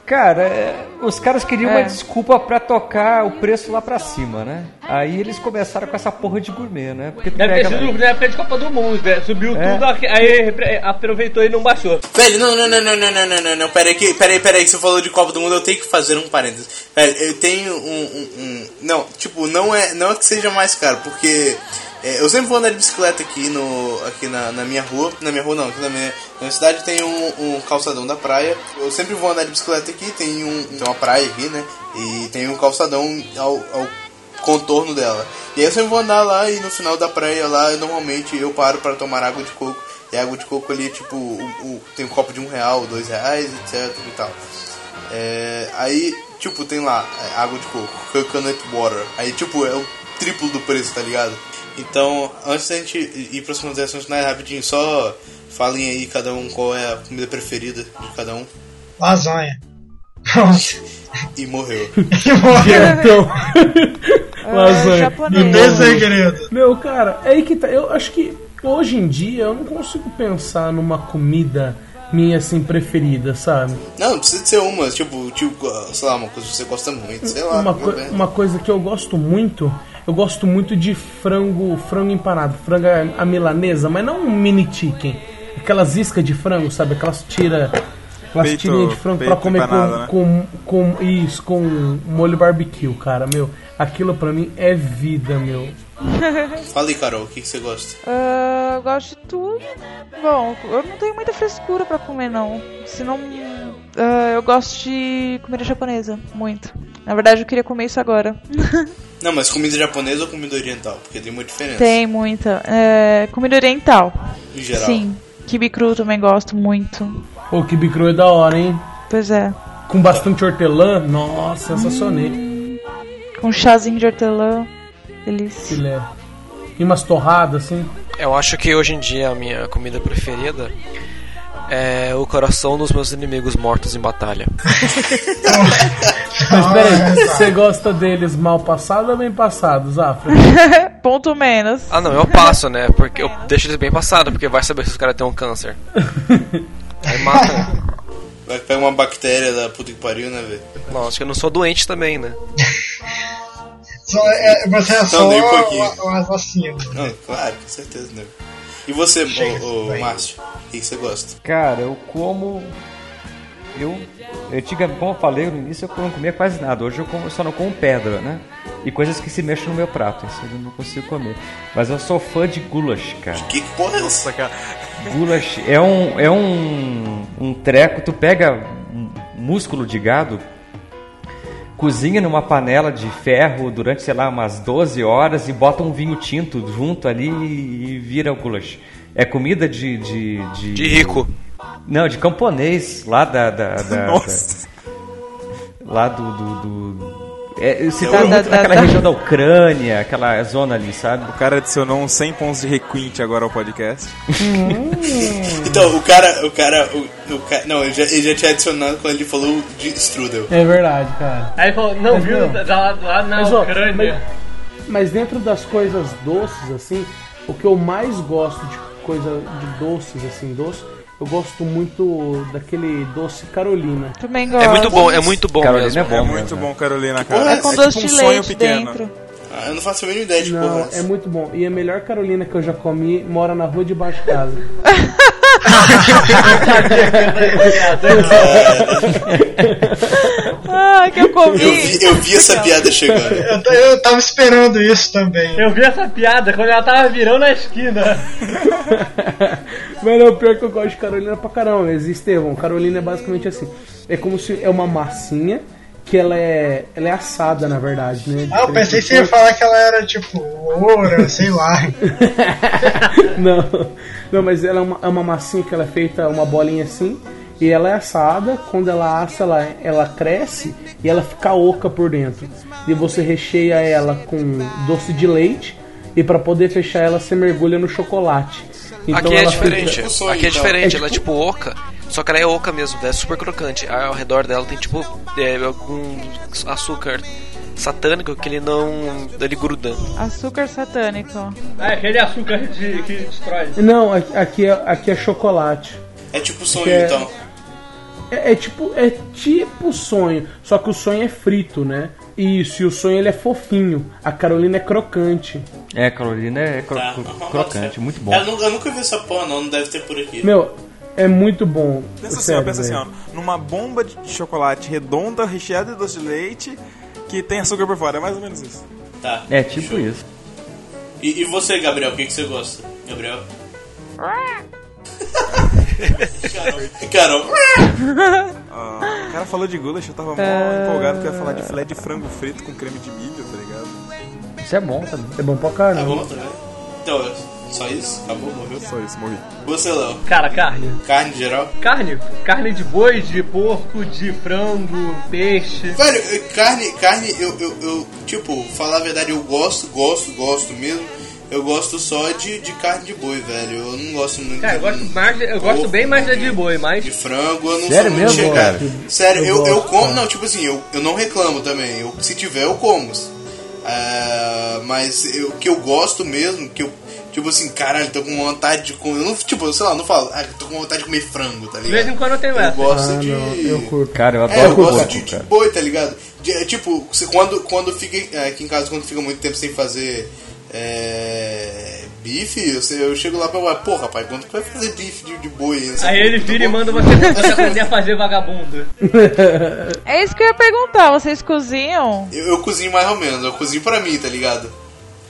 [SPEAKER 6] Cara, é, os caras queriam
[SPEAKER 1] É.
[SPEAKER 6] uma desculpa pra tocar o preço lá pra cima, né? Aí eles começaram com essa porra de gourmet, né? Porque tu
[SPEAKER 4] Deve ter
[SPEAKER 6] pega...
[SPEAKER 4] sido na época de Copa do Mundo, né? Subiu
[SPEAKER 6] É.
[SPEAKER 4] tudo, aí repre- aproveitou e não baixou.
[SPEAKER 2] Velho, não, não, não, não, não, não, não, não, não, peraí, que, peraí, peraí, você falou de Copa do Mundo, eu tenho que fazer um parênteses. Velho, eu tenho um, um, um- não, tipo, não é, não é que seja mais caro, porque é, eu sempre vou andar de bicicleta aqui, no, aqui na, na minha rua, na minha rua não, aqui na minha, na minha cidade tem um, um calçadão da praia, eu sempre vou andar de bicicleta aqui, tem, um, tem uma praia aqui, né, e tem um calçadão ao, ao contorno dela. E aí eu sempre vou andar lá e no final da praia lá, normalmente eu paro para tomar água de coco. E a água de coco ali, tipo, o, o- tem um copo de um real, dois reais, etc e tal. É, aí, tipo, tem lá, é, água de coco, coconut water. Aí, tipo, é o triplo do preço, tá ligado? Então, antes da gente ir para as considerações finais, rapidinho, só falem aí cada um qual é a comida preferida de cada um.
[SPEAKER 3] Lasanha. Pronto.
[SPEAKER 2] E morreu.
[SPEAKER 7] Então,
[SPEAKER 1] É,
[SPEAKER 7] lasanha.
[SPEAKER 1] japonês.
[SPEAKER 7] E
[SPEAKER 3] Tem
[SPEAKER 7] morro.
[SPEAKER 3] segredo.
[SPEAKER 7] Meu, cara, é aí que tá. Eu acho que hoje em dia eu não consigo pensar numa comida minha assim preferida, sabe?
[SPEAKER 2] Não, não precisa de ser uma, tipo, tipo, sei lá, uma coisa que você gosta muito, sei lá.
[SPEAKER 7] Uma, co- uma coisa que eu gosto muito, eu gosto muito de frango, frango empanado, frango a milanesa, mas não um mini chicken. Aquelas iscas de frango, sabe? Aquelas tira aquelas
[SPEAKER 5] Peito-
[SPEAKER 7] tirinhas de frango pra comer
[SPEAKER 5] empanado, né?
[SPEAKER 7] com, com, com isso, com molho barbecue, cara, meu. Aquilo pra mim é vida, meu.
[SPEAKER 2] Fala aí, Carol, o que, que você gosta?
[SPEAKER 1] Ah, eu gosto de tudo. Bom, eu não tenho muita frescura pra comer, não. Senão. ah, eu gosto de comida japonesa, muito. Na verdade, eu queria comer isso agora.
[SPEAKER 2] Não, mas comida japonesa ou comida oriental? Porque tem uma diferença.
[SPEAKER 1] Tem muita. É, comida oriental.
[SPEAKER 2] Em geral.
[SPEAKER 1] Sim. Kibe cru também gosto muito.
[SPEAKER 7] O kibe cru é da hora, hein?
[SPEAKER 1] Pois é.
[SPEAKER 7] Com bastante hortelã, nossa, sensacional.
[SPEAKER 1] Com chazinho de hortelã. Delícia.
[SPEAKER 7] Filé. E umas torradas, assim.
[SPEAKER 8] Eu acho que hoje em dia a minha comida preferida é o coração dos meus inimigos mortos em batalha.
[SPEAKER 7] Mas peraí, você gosta deles mal passados ou bem passados, Afra?
[SPEAKER 1] Ponto menos.
[SPEAKER 8] Ah não, eu passo, né? Porque eu deixo eles bem passados, porque vai saber se os caras têm um câncer. Aí mata.
[SPEAKER 2] Vai pegar uma bactéria da puta que pariu, né, velho?
[SPEAKER 8] Não, acho que eu não sou doente também, né?
[SPEAKER 3] Só, é, você é
[SPEAKER 2] Não,
[SPEAKER 3] só
[SPEAKER 2] nem um pouquinho.
[SPEAKER 3] assassino.
[SPEAKER 2] Não, claro, com certeza, né? E você,
[SPEAKER 3] Chega,
[SPEAKER 2] ô, ô,
[SPEAKER 3] vai.
[SPEAKER 2] Márcio, o que, que você gosta?
[SPEAKER 6] Cara, eu como eu, antiga, como eu falei no início, eu não comia quase nada. Hoje eu, como- eu só não como pedra, né? E coisas que se mexem no meu prato, isso eu não consigo comer. Mas eu sou fã de goulash, cara.
[SPEAKER 2] Que que porra é essa?
[SPEAKER 5] cara.
[SPEAKER 6] Goulash é um, é um, um treco, tu pega músculo de gado, cozinha numa panela de ferro durante, sei lá, umas 12 horas e bota um vinho tinto junto ali e, e vira o goulash. É comida de... De, de,
[SPEAKER 8] De rico.
[SPEAKER 6] Não, de camponês, lá da... da, da-
[SPEAKER 5] Nossa.
[SPEAKER 6] da- lá do... do, do- é, se
[SPEAKER 2] Da-
[SPEAKER 6] tá naquela
[SPEAKER 1] da-
[SPEAKER 6] região da Ucrânia, aquela zona ali, sabe?
[SPEAKER 5] O cara adicionou uns 100 pontos de requinte agora ao podcast.
[SPEAKER 2] Então, o cara, o cara, o, o cara, não, ele já, ele já tinha adicionado quando ele falou de strudel.
[SPEAKER 7] É verdade, cara.
[SPEAKER 4] Aí ele falou, não,
[SPEAKER 7] Mas,
[SPEAKER 4] viu,
[SPEAKER 7] meu,
[SPEAKER 4] lá, lá na
[SPEAKER 7] Mas, ó,
[SPEAKER 4] Ucrânia.
[SPEAKER 7] mas, mas dentro das coisas doces, assim, o que eu mais gosto de coisa de doces, assim, doce, eu gosto muito daquele doce Carolina.
[SPEAKER 1] Também gosto.
[SPEAKER 8] É muito bom, é muito bom
[SPEAKER 6] Carolina
[SPEAKER 8] mesmo.
[SPEAKER 6] é bom
[SPEAKER 5] É
[SPEAKER 6] mesmo,
[SPEAKER 5] muito
[SPEAKER 6] né?
[SPEAKER 5] bom, Carolina, cara.
[SPEAKER 2] é
[SPEAKER 1] É com
[SPEAKER 5] é
[SPEAKER 1] doce
[SPEAKER 5] tipo um
[SPEAKER 1] de
[SPEAKER 5] sonho
[SPEAKER 1] leite
[SPEAKER 5] pequeno.
[SPEAKER 1] dentro.
[SPEAKER 2] Ah, eu não faço a mínima ideia de porra é
[SPEAKER 7] Não, é muito bom. E a melhor Carolina que eu já comi mora na rua de baixo de casa.
[SPEAKER 1] Ah, que eu comi.
[SPEAKER 2] Eu vi, eu vi essa piada chegando.
[SPEAKER 3] Eu, eu tava esperando isso também.
[SPEAKER 4] Eu vi essa piada quando ela tava virando a esquina.
[SPEAKER 7] Mas não, pior que eu gosto de Carolina pra caramba. Mas, Estevão, Carolina é basicamente assim. É como se é uma massinha que ela é, ela é assada, na verdade, né?
[SPEAKER 3] Ah, eu pensei que você ia falar que ela era tipo ouro, sei lá.
[SPEAKER 7] não, não, mas ela é uma, é uma massinha que ela é feita uma bolinha assim e ela é assada. Quando ela assa, ela, ela cresce e ela fica oca por dentro. E você recheia ela com doce de leite e para poder fechar ela você mergulha no chocolate. Então
[SPEAKER 8] Aqui é diferente.
[SPEAKER 2] Sonho,
[SPEAKER 8] Aqui é
[SPEAKER 2] então.
[SPEAKER 8] diferente,
[SPEAKER 7] É
[SPEAKER 8] ela é
[SPEAKER 7] tipo-
[SPEAKER 8] tipo oca, só que ela é oca mesmo, é super crocante. Ao redor dela tem tipo é, algum açúcar satânico que ele não. ele gruda.
[SPEAKER 1] Açúcar satânico.
[SPEAKER 4] É aquele açúcar de, que destrói.
[SPEAKER 7] Não, aqui- aqui é, aqui é chocolate.
[SPEAKER 2] É tipo sonho,
[SPEAKER 7] é-
[SPEAKER 2] então.
[SPEAKER 7] É, é tipo é tipo sonho, só que o sonho é frito, né? Isso, e o sonho ele é fofinho. A Carolina é crocante.
[SPEAKER 6] É, Carolina é cro-
[SPEAKER 2] Tá.
[SPEAKER 6] cro- crocante, muito bom.
[SPEAKER 2] Eu, nunca, eu nunca vi essa porra, não. Não deve ter por aqui.
[SPEAKER 7] Meu, é muito bom.
[SPEAKER 5] Pensa assim, ó, pensa assim, ó. Numa bomba de chocolate redonda, recheada de doce de leite, que tem açúcar por fora. É mais ou menos isso.
[SPEAKER 2] Tá.
[SPEAKER 6] É tipo isso.
[SPEAKER 2] E, e você, Gabriel, o que, que você gosta? Gabriel? Carol. Carol.
[SPEAKER 5] Ah, o cara falou de goulash, eu tava mó empolgado que eu ia falar de filé de frango frito com creme de milho, tá ligado?
[SPEAKER 6] Isso é bom também.
[SPEAKER 7] É bom pra
[SPEAKER 2] Tá
[SPEAKER 7] caramba.
[SPEAKER 2] bom também? Então, só isso? Acabou, morreu?
[SPEAKER 5] Só isso, morri.
[SPEAKER 2] Você, Léo?
[SPEAKER 4] Cara, carne.
[SPEAKER 2] Carne em geral?
[SPEAKER 4] Carne. Carne de boi, de porco, de frango, peixe.
[SPEAKER 2] Velho, carne, carne, eu, eu, eu, tipo, falar a verdade, eu gosto, gosto, gosto mesmo. Eu gosto só de, de carne de boi, velho. Eu não gosto muito
[SPEAKER 4] Cara, eu
[SPEAKER 2] de
[SPEAKER 4] gosto, mais, de- eu gosto
[SPEAKER 2] porco,
[SPEAKER 4] bem mais da de boi,
[SPEAKER 2] de
[SPEAKER 4] mas.
[SPEAKER 2] frango, eu não
[SPEAKER 6] Sério
[SPEAKER 2] sou muito
[SPEAKER 6] mesmo,
[SPEAKER 2] chegado. Sério,
[SPEAKER 7] Eu
[SPEAKER 2] eu, eu, como,
[SPEAKER 7] cara.
[SPEAKER 2] não, tipo assim, eu, eu não reclamo também. Eu, se tiver, eu como. Ah, mas eu- o que eu gosto mesmo, que eu, tipo assim, caralho, tô com vontade de comer. Eu não, tipo, sei lá, não falo, ah, tô com vontade de comer frango, tá
[SPEAKER 4] De
[SPEAKER 2] ligado?
[SPEAKER 4] vez em quando eu tenho
[SPEAKER 2] Eu
[SPEAKER 4] essa.
[SPEAKER 2] gosto
[SPEAKER 7] Ah,
[SPEAKER 2] de.
[SPEAKER 7] não, eu curto.
[SPEAKER 6] Cara, eu
[SPEAKER 2] É, eu
[SPEAKER 6] adoro
[SPEAKER 2] gosto
[SPEAKER 6] porco,
[SPEAKER 2] de, de boi, tá ligado? De- é, tipo, quando, quando fica é, aqui em casa, quando fica muito tempo sem fazer é, bife, eu, sei- eu chego lá pra pô, rapaz, quando que vai fazer bife de, de boi?
[SPEAKER 4] Aí ele
[SPEAKER 2] tá
[SPEAKER 4] vira e
[SPEAKER 2] bom?"
[SPEAKER 4] manda você, você aprender a fazer vagabundo.
[SPEAKER 1] É isso que eu ia perguntar. Vocês cozinham?
[SPEAKER 2] Eu, eu cozinho mais ou menos, eu cozinho pra mim, tá ligado?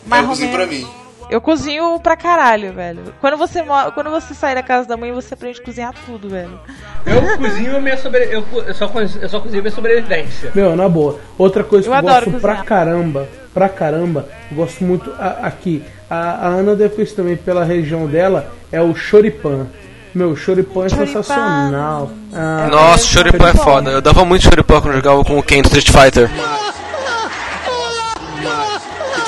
[SPEAKER 1] Mais
[SPEAKER 2] eu
[SPEAKER 1] ou
[SPEAKER 2] cozinho
[SPEAKER 1] menos.
[SPEAKER 2] pra mim.
[SPEAKER 1] Eu cozinho pra caralho, velho. Quando você, quando você sai da casa da mãe, você aprende a cozinhar tudo, velho.
[SPEAKER 4] Eu cozinho minha sobre... eu, co- eu, só, co- eu só cozinho minha sobrevivência.
[SPEAKER 7] Meu, na boa. Outra coisa
[SPEAKER 1] Eu
[SPEAKER 7] que eu gosto pra
[SPEAKER 1] cozinhar.
[SPEAKER 7] caramba, pra caramba, eu gosto muito a- aqui. A, a Ana deve isso também pela região dela, é o choripan. Meu, choripan é
[SPEAKER 1] Choripan.
[SPEAKER 7] sensacional. Ah,
[SPEAKER 8] Nossa, choripan é foda. Eu dava muito choripan quando jogava com o Ken do Street Fighter.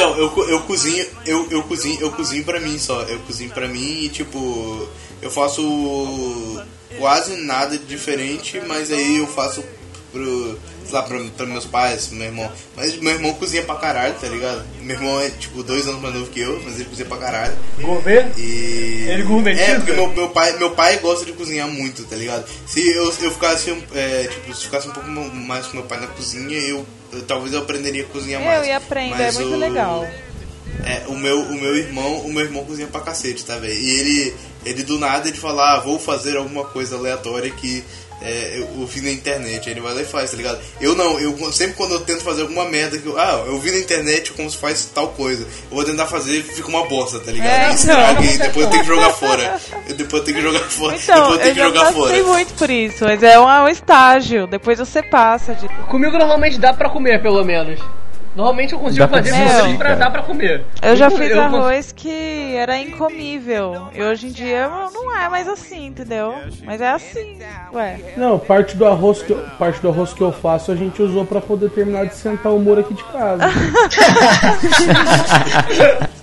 [SPEAKER 2] Então, eu, eu cozinho, eu, eu cozinho, eu cozinho pra mim só. Eu cozinho pra mim e tipo, eu faço quase nada diferente, mas aí eu faço pro, sei lá, pra, pra meus pais, pro meu irmão. Mas meu irmão cozinha pra caralho, tá ligado? Meu irmão é tipo dois anos mais novo que eu, mas ele cozinha pra caralho.
[SPEAKER 4] Gourmet?
[SPEAKER 2] E.
[SPEAKER 4] Ele gourmetiza?
[SPEAKER 2] É, porque meu, meu, pai, meu pai gosta de cozinhar muito, tá ligado? Se eu, eu ficasse, um- é, tipo, se ficasse um pouco mais com meu pai na cozinha, eu, eu- talvez eu aprenderia a cozinhar mais.
[SPEAKER 1] Eu ia aprender, é muito
[SPEAKER 2] o-
[SPEAKER 1] legal.
[SPEAKER 2] É, o meu, o meu irmão, o meu irmão cozinha pra cacete, tá, velho? E ele, ele do nada ele fala, ah, vou fazer alguma coisa aleatória que é, eu ouvi na internet, ele vai lá e faz, tá ligado? Eu não, eu sempre quando eu tento fazer alguma merda que eu, ah, eu vi na internet como se faz tal coisa, eu vou tentar fazer e fica uma bosta, tá ligado?
[SPEAKER 1] É, então.
[SPEAKER 2] estraga e depois eu tenho que jogar fora. Eu depois eu tenho que jogar fora.
[SPEAKER 1] Então,
[SPEAKER 2] depois eu tenho
[SPEAKER 1] eu
[SPEAKER 2] que jogar
[SPEAKER 1] passei
[SPEAKER 2] fora.
[SPEAKER 1] muito por isso, mas é um, um estágio. Depois você passa de.
[SPEAKER 4] Comigo normalmente dá pra comer, pelo menos. Normalmente eu consigo
[SPEAKER 6] pra
[SPEAKER 4] fazer pra
[SPEAKER 6] cara.
[SPEAKER 4] dar pra comer.
[SPEAKER 1] Eu já fiz
[SPEAKER 4] eu cons-
[SPEAKER 1] arroz que era incomível. E hoje em dia não é mais assim, entendeu? Mas é assim, ué.
[SPEAKER 7] Não, parte do arroz que eu, parte do arroz que eu faço a gente usou pra poder terminar de sentar o muro aqui de casa.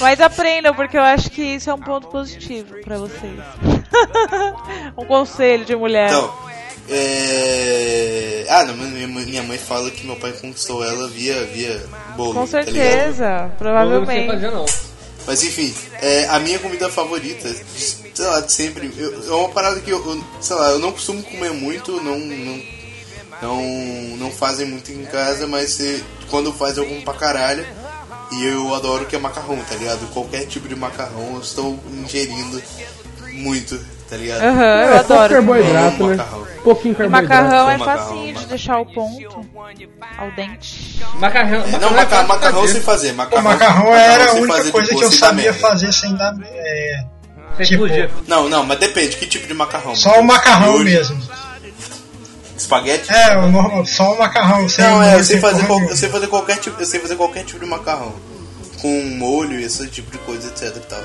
[SPEAKER 1] Mas aprendam, porque eu acho que isso é um ponto positivo pra vocês. um conselho de mulher.
[SPEAKER 2] Então, é... Ah, não, mas minha mãe- fala que meu pai conquistou ela via, via bolo.
[SPEAKER 1] Com
[SPEAKER 2] tá
[SPEAKER 1] certeza,
[SPEAKER 4] não sei
[SPEAKER 1] provavelmente.
[SPEAKER 4] fazer, não.
[SPEAKER 2] Mas enfim, é, a minha comida favorita, sei lá, de sempre, eu- é uma parada que eu, eu- sei lá, eu não costumo comer muito, não, não, não, não fazem muito em casa, mas eh, quando faz eu como pra caralho. E eu adoro que é macarrão, tá ligado? Qualquer tipo de macarrão eu estou ingerindo muito, tá ligado?
[SPEAKER 1] Aham, eu
[SPEAKER 7] é, pouco
[SPEAKER 1] adoro.
[SPEAKER 7] carboidrato, né?
[SPEAKER 2] macarrão.
[SPEAKER 7] Pouquinho carboidrato.
[SPEAKER 1] macarrão é facinho de deixar o ponto ao dente.
[SPEAKER 4] Macarrão,
[SPEAKER 2] Não,
[SPEAKER 4] macarrão é
[SPEAKER 2] macarrão sem fazer.
[SPEAKER 3] O
[SPEAKER 2] Macarrão,
[SPEAKER 3] macarrão era a única coisa que eu sabia
[SPEAKER 2] merda.
[SPEAKER 3] fazer sem dar. É,
[SPEAKER 4] Sem
[SPEAKER 3] tipo,
[SPEAKER 4] explodir.
[SPEAKER 2] Não, não, mas depende, que tipo de macarrão?
[SPEAKER 3] só o macarrão
[SPEAKER 2] Miojo?
[SPEAKER 3] mesmo.
[SPEAKER 2] Espaguete?
[SPEAKER 3] É, o normal, só o macarrão. Sem
[SPEAKER 2] Não, é, eu sei fazer, qual- eu sei fazer qualquer tipo, eu sei fazer qualquer tipo de macarrão. Com molho e esse tipo de coisa, etc e tal.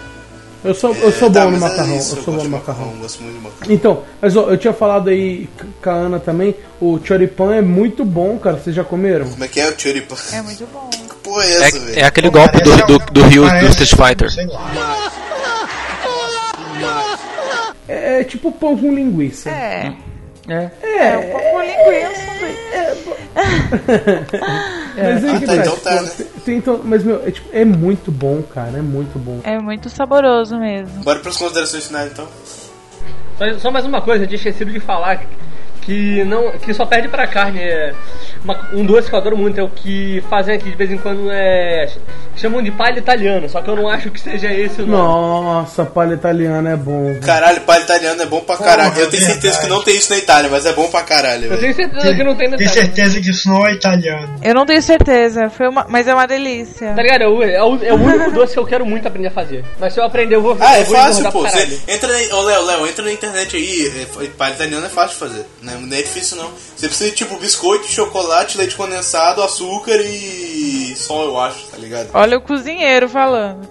[SPEAKER 7] Eu sou, eu sou
[SPEAKER 2] É, tá,
[SPEAKER 7] bom no
[SPEAKER 2] é
[SPEAKER 7] macarrão.
[SPEAKER 2] isso,
[SPEAKER 7] eu sou bom
[SPEAKER 2] gosto
[SPEAKER 7] no
[SPEAKER 2] de
[SPEAKER 7] macarrão.
[SPEAKER 2] Gosto muito de macarrão.
[SPEAKER 7] Então, mas ó, eu tinha falado aí com a Ana também, o choripan é muito bom, cara. Vocês já comeram?
[SPEAKER 2] Como é que é o choripan?
[SPEAKER 1] É muito bom.
[SPEAKER 2] Que porra é
[SPEAKER 8] É,
[SPEAKER 2] essa, velho?
[SPEAKER 8] é aquele
[SPEAKER 3] Pô,
[SPEAKER 8] golpe do, do, do Rio do Street Fighter.
[SPEAKER 3] Sei lá.
[SPEAKER 7] É, é tipo pão com linguiça.
[SPEAKER 1] É,
[SPEAKER 6] É.
[SPEAKER 1] é um pouco linguiça.
[SPEAKER 7] Mas aí
[SPEAKER 2] Ah,
[SPEAKER 7] que
[SPEAKER 2] tá,
[SPEAKER 7] tá,
[SPEAKER 2] então tá, né?
[SPEAKER 7] tem- tem- então, mas meu, é, tipo, é muito bom, cara. É muito bom.
[SPEAKER 1] É muito saboroso mesmo.
[SPEAKER 2] Bora pras considerações finais então.
[SPEAKER 4] Só, só mais uma coisa, eu tinha esquecido de falar que não que só perde pra carne. É uma- um doce que eu adoro muito é o que fazem aqui de vez em quando é chamam de palha italiana, só que eu não acho que seja esse o nome.
[SPEAKER 7] Nossa, palha italiana é bom.
[SPEAKER 2] Caralho, palha italiano é bom pra caralho.
[SPEAKER 3] Porra,
[SPEAKER 2] eu tenho certeza
[SPEAKER 3] verdade.
[SPEAKER 2] que não tem isso na Itália, mas é bom pra caralho,
[SPEAKER 4] Eu
[SPEAKER 2] velho.
[SPEAKER 4] tenho certeza que não tem
[SPEAKER 3] Tenho
[SPEAKER 4] detalhe.
[SPEAKER 3] certeza que isso não é italiano.
[SPEAKER 1] Eu não tenho certeza, foi uma, mas é uma delícia.
[SPEAKER 4] Tá ligado? É o, é o- é o único doce que eu quero muito aprender a fazer. Mas se eu aprender, eu vou
[SPEAKER 2] Ah, é
[SPEAKER 4] vou
[SPEAKER 2] fácil, pô. Você entra aí, ô Léo, Léo, entra na internet aí. É, palha italiana é fácil de fazer. Não é, não é difícil não. Você precisa de tipo biscoito, chocolate, leite condensado, açúcar e só, eu acho, tá ligado?
[SPEAKER 1] Olha o cozinheiro falando.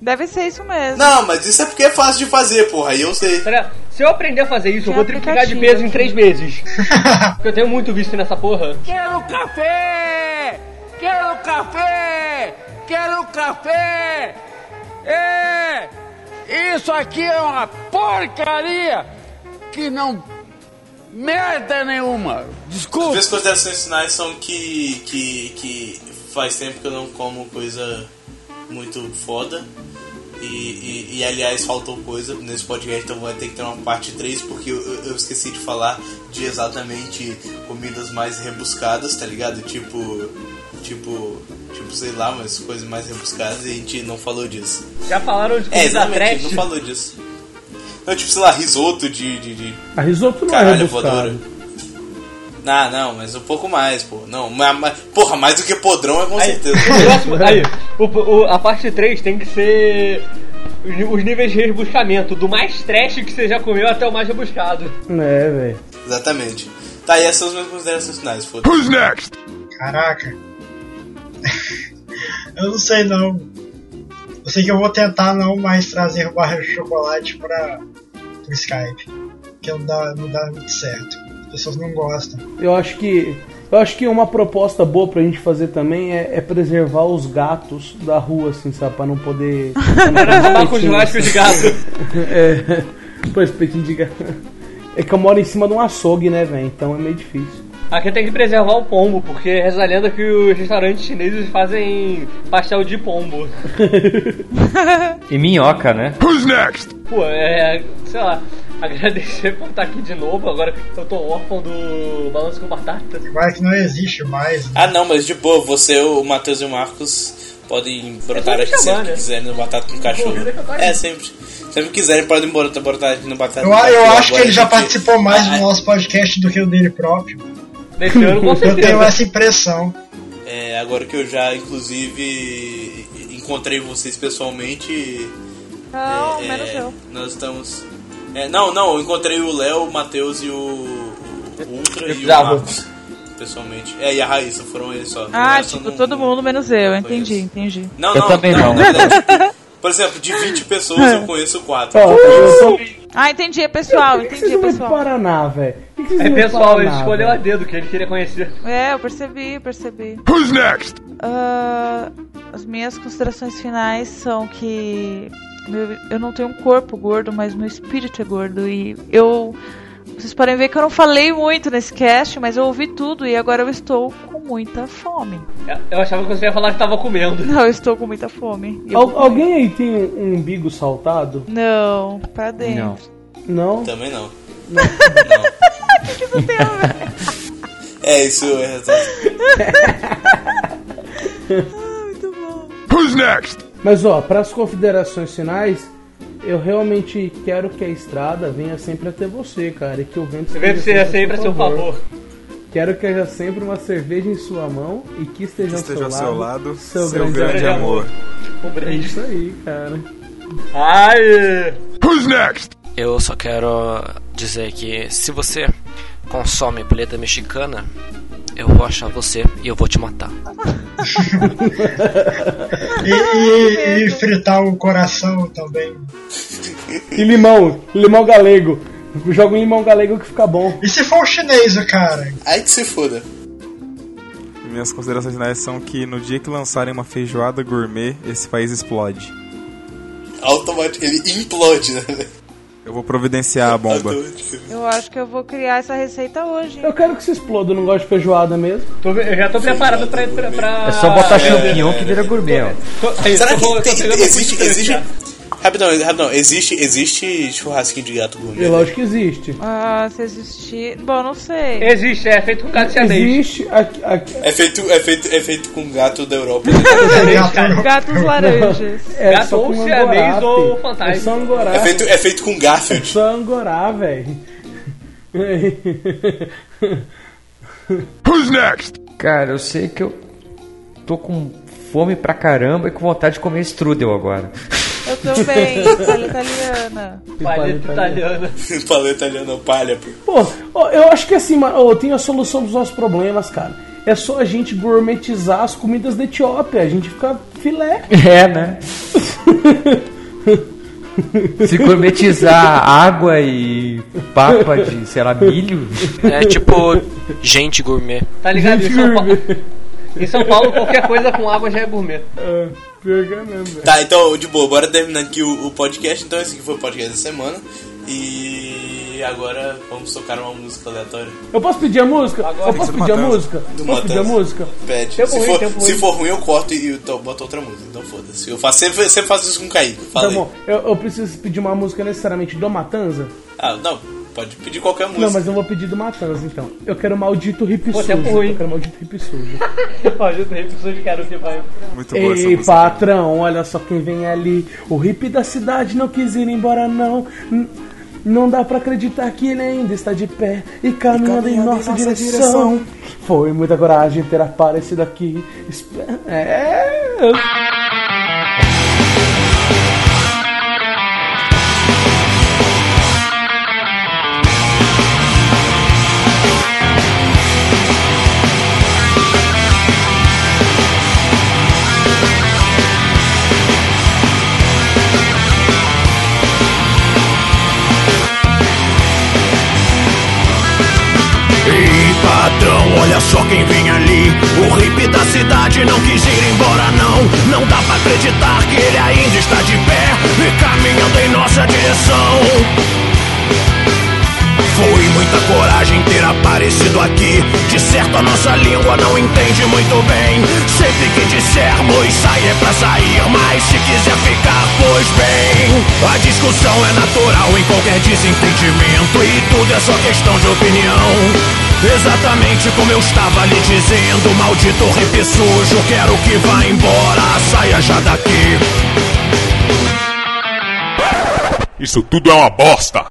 [SPEAKER 1] Deve ser isso mesmo.
[SPEAKER 2] Não, mas isso é porque é fácil de fazer, porra. Aí eu sei.
[SPEAKER 4] Ligado? Se eu aprender a fazer isso, eu
[SPEAKER 1] Tem
[SPEAKER 4] vou triplicar de peso em três meses. Porque eu tenho muito vício nessa porra.
[SPEAKER 12] Quero café! Quero café! Quero café! É! Isso aqui é uma porcaria que não merda nenhuma.
[SPEAKER 2] As
[SPEAKER 12] Desculpa.
[SPEAKER 2] minhas considerações finais são que, que, que faz tempo que eu não como coisa muito foda. E, e, e, aliás, faltou coisa nesse podcast, então vai ter que ter uma parte 3, porque eu, eu- esqueci de falar de exatamente comidas mais rebuscadas, tá ligado? Tipo. Tipo. Tipo, sei lá, mas coisas mais rebuscadas e a gente não falou disso.
[SPEAKER 4] Já falaram de
[SPEAKER 2] É,
[SPEAKER 4] comida
[SPEAKER 2] exatamente, a gente
[SPEAKER 4] trash?
[SPEAKER 2] não falou disso. Não, tipo, sei lá, risoto de- de- de,
[SPEAKER 7] A risoto não é
[SPEAKER 2] Caralho,
[SPEAKER 7] rebuscado.
[SPEAKER 2] voadora. Não, não, mas um pouco mais, pô. Não, mas, mas- porra, mais do que podrão é com
[SPEAKER 4] Aí,
[SPEAKER 2] certeza.
[SPEAKER 4] aí, o- o- a parte 3 tem que ser os os níveis de rebuscamento, do mais trash que você já comeu até o mais rebuscado.
[SPEAKER 7] É, velho.
[SPEAKER 2] Exatamente. Tá, e essas são as minhas considerações finais, foda-se.
[SPEAKER 3] Caraca. eu não sei não. Eu sei que eu vou tentar não mais trazer barra de chocolate para pro Skype. Que não dá, não dá muito certo. As pessoas não gostam.
[SPEAKER 7] Eu acho que. Eu acho que uma proposta boa pra gente fazer também é, é preservar os gatos da rua, assim, sabe? Pra não poder.
[SPEAKER 4] Acabar com os de gato.
[SPEAKER 7] é. Pô, espetinho de gato. É que eu moro em cima de um açougue, né, velho? Então é meio difícil.
[SPEAKER 4] Aqui tem que preservar o pombo, porque reza a lenda que os restaurantes chineses fazem pastel de pombo.
[SPEAKER 6] E minhoca, né?
[SPEAKER 4] Pô, é. sei lá. Agradecer por estar aqui de novo, agora que eu tô órfão do Balanço com Batata.
[SPEAKER 3] Agora que não existe mais.
[SPEAKER 2] Ah, não, mas de boa, você, o Matheus e o Marcos podem brotar
[SPEAKER 4] É
[SPEAKER 2] aqui
[SPEAKER 4] chamar,
[SPEAKER 2] sempre que
[SPEAKER 4] né?
[SPEAKER 2] quiserem no Batata com Cachorro.
[SPEAKER 4] Que.
[SPEAKER 2] É, sempre. Sempre que quiserem, podem botar aqui no Batata.
[SPEAKER 3] Eu, eu acho que ele já participou mais
[SPEAKER 2] Ah,
[SPEAKER 3] do nosso podcast do que o dele próprio.
[SPEAKER 4] Nesse ano, com
[SPEAKER 3] Eu tenho
[SPEAKER 4] certeza.
[SPEAKER 3] essa impressão.
[SPEAKER 2] É, agora que eu já, inclusive, encontrei vocês pessoalmente.
[SPEAKER 1] Não,
[SPEAKER 2] é,
[SPEAKER 1] menos
[SPEAKER 2] é,
[SPEAKER 1] eu.
[SPEAKER 2] Nós estamos. é, não, não, eu encontrei o Léo, o Matheus e o, o Ultra e o
[SPEAKER 7] Bravo.
[SPEAKER 2] Marcos. Pessoalmente. É, e a Raíssa, foram eles só.
[SPEAKER 1] Ah, tipo,
[SPEAKER 2] não-
[SPEAKER 1] todo mundo menos eu, entendi, entendi.
[SPEAKER 2] Não,
[SPEAKER 6] Eu
[SPEAKER 2] não,
[SPEAKER 6] também não.
[SPEAKER 2] Verdade, tipo, por exemplo, de 20 pessoas eu conheço 4.
[SPEAKER 7] Ó, eu tô...
[SPEAKER 1] Ah, entendi, é pessoal,
[SPEAKER 7] Por que vocês
[SPEAKER 1] entendi, é
[SPEAKER 7] não vão pro
[SPEAKER 1] pessoal.
[SPEAKER 7] Paraná, velho? Que vocês
[SPEAKER 4] É pessoal, ele escolheu a dedo que ele queria conhecer.
[SPEAKER 1] É, eu percebi, percebi.
[SPEAKER 13] Who's next?
[SPEAKER 1] Ah, as minhas considerações finais são que meu- eu não tenho um corpo gordo, mas meu espírito é gordo. E eu. Vocês podem ver que eu não falei muito nesse cast, mas eu ouvi tudo e agora eu estou com muita fome.
[SPEAKER 4] Eu achava que você ia falar que tava comendo.
[SPEAKER 1] Não, eu estou com muita fome.
[SPEAKER 7] Al- alguém aí tem um, um umbigo saltado?
[SPEAKER 1] Não, pra dentro.
[SPEAKER 7] Não?
[SPEAKER 2] Também não.
[SPEAKER 7] Não.
[SPEAKER 2] É, isso é.
[SPEAKER 13] Who's next?
[SPEAKER 7] Mas ó, para as considerações finais, eu realmente quero que a estrada venha sempre até você, cara, e que o vento
[SPEAKER 4] O vento seja sempre a seu favor.
[SPEAKER 7] Quero que haja sempre uma cerveja em sua mão e que esteja,
[SPEAKER 5] Que esteja
[SPEAKER 7] ao seu lado,
[SPEAKER 5] seu grande amor.
[SPEAKER 4] Um
[SPEAKER 7] É isso aí, cara.
[SPEAKER 4] Ai!
[SPEAKER 13] Who's next?
[SPEAKER 8] Eu só quero dizer que se você consome boleta mexicana, eu vou achar você e eu vou te matar.
[SPEAKER 3] E, e- e fritar o coração também.
[SPEAKER 7] E limão, limão galego. Joga um limão galego que fica bom.
[SPEAKER 3] E se for o chinês, cara?
[SPEAKER 2] Aí que se foda.
[SPEAKER 5] Minhas considerações finais são que no dia que lançarem uma feijoada gourmet, esse país explode.
[SPEAKER 2] Automaticamente. Ele implode, né?
[SPEAKER 5] Eu vou providenciar a bomba.
[SPEAKER 1] Eu acho que eu vou criar essa receita hoje.
[SPEAKER 7] Eu quero que se exploda, eu não gosto de feijoada mesmo.
[SPEAKER 4] Tô- eu já tô preparado pra. pra, pra...
[SPEAKER 6] É só botar
[SPEAKER 4] É,
[SPEAKER 6] champignon que vira gourmet, ó.
[SPEAKER 2] Será
[SPEAKER 4] tô- tô
[SPEAKER 2] que tem, existe, existe. Rapidão, rapidão, existe, existe churrasquinho de gato gourmet?
[SPEAKER 7] É lógico que existe.
[SPEAKER 1] Ah, se existir. Bom, não sei.
[SPEAKER 4] Existe, é feito com gato siamês.
[SPEAKER 7] Existe aqui, aqui-
[SPEAKER 2] É feito, é, feito, é feito com gato da Europa.
[SPEAKER 1] Gatos laranjas.
[SPEAKER 7] é
[SPEAKER 4] Gato
[SPEAKER 7] só
[SPEAKER 4] ou siamês ou fantasma.
[SPEAKER 7] É só angorá.
[SPEAKER 2] É feito, é feito com Garfield.
[SPEAKER 7] Só angorá, velho.
[SPEAKER 13] Who's next?
[SPEAKER 6] Cara, eu sei que eu tô com fome pra caramba e com vontade de comer strudel agora.
[SPEAKER 1] Eu também, palha italiana.
[SPEAKER 4] Palheta italiana.
[SPEAKER 2] Falei italiano, palha. pô.
[SPEAKER 7] Eu acho que assim, mano, tem a solução dos nossos problemas, cara. É só a gente gourmetizar as comidas da Etiópia. A gente fica filé.
[SPEAKER 6] É, né? Se gourmetizar água e papa de, sei lá, milho.
[SPEAKER 8] É tipo gente gourmet.
[SPEAKER 4] Tá ligado? Em São, Paulo, em São Paulo, qualquer coisa com água já é gourmet.
[SPEAKER 7] É, pior que é mesmo, velho.
[SPEAKER 2] Tá, então, de boa, bora terminar aqui o, o podcast. Então, esse aqui foi o podcast da semana. E agora vamos tocar uma música aleatória.
[SPEAKER 7] Eu posso pedir a música? eu posso pedir a música?
[SPEAKER 2] Do
[SPEAKER 7] Posso pedir a
[SPEAKER 2] Matanza.
[SPEAKER 7] música?
[SPEAKER 2] Pede. Se,
[SPEAKER 4] ruim,
[SPEAKER 2] for, se
[SPEAKER 4] ruim.
[SPEAKER 2] for ruim, eu corto e to- boto outra música. Então foda-se. Eu faço, sempre, sempre faço isso com o Kaique. Fala
[SPEAKER 7] Tá
[SPEAKER 2] aí.
[SPEAKER 7] bom, eu, eu preciso pedir uma música necessariamente do Matanza?
[SPEAKER 2] Ah, não, pode pedir qualquer música.
[SPEAKER 7] Não, mas eu vou pedir do Matanza então. Eu quero maldito hip sujo.
[SPEAKER 4] tempo ruim.
[SPEAKER 7] Eu quero maldito hip sujo.
[SPEAKER 4] Tenho pessoas que quero que vai.
[SPEAKER 5] Muito boa essa
[SPEAKER 7] Ei,
[SPEAKER 5] música.
[SPEAKER 7] patrão, olha só quem vem ali. O hippie da cidade não quis ir embora, não. Não dá pra acreditar que ele ainda está de pé e caminhando, em nossa, direção. Foi muita coragem ter aparecido aqui. É.
[SPEAKER 13] olha só quem vem ali. O hippie da cidade não quis ir embora, não. Não dá pra acreditar que ele ainda está de pé e caminhando em nossa direção. Foi muita coragem ter aparecido aqui. De certo, a nossa língua não entende muito bem. Sempre que dissermos sair é pra sair, mas se quiser ficar, pois bem. A discussão é natural em qualquer desentendimento e tudo é só questão de opinião. Exatamente como eu estava lhe dizendo, maldito hip sujo, quero que vá embora, saia já daqui.
[SPEAKER 11] Isso tudo é uma bosta!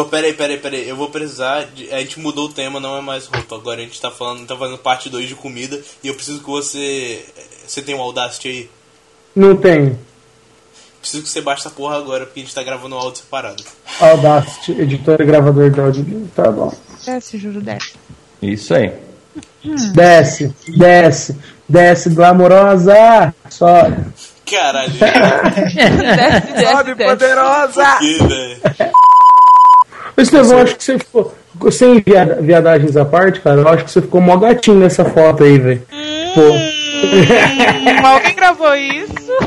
[SPEAKER 2] Igor, peraí, peraí, peraí. Eu vou precisar. De... A gente mudou o tema, não é mais roupa. Agora a gente tá falando, tá fazendo parte 2 de comida. E eu preciso que você. Você tem um Audacity aí?
[SPEAKER 7] Não tenho.
[SPEAKER 2] Preciso que você baixe essa porra agora, porque a gente tá gravando o áudio separado.
[SPEAKER 7] Audacity, editor e gravador de áudio. Tá bom.
[SPEAKER 1] Desce, juro, desce.
[SPEAKER 6] Isso aí.
[SPEAKER 7] Desce, desce, desce, glamourosa! Sobe.
[SPEAKER 2] Caralho.
[SPEAKER 1] Sobe,
[SPEAKER 6] poderosa!
[SPEAKER 2] Por quê,
[SPEAKER 7] Ô, Estevão, eu acho que você ficou. Sem viada- viadagens à parte, cara, eu acho que você ficou mó gatinho nessa foto aí, velho. Pô.
[SPEAKER 1] Hum, alguém gravou isso?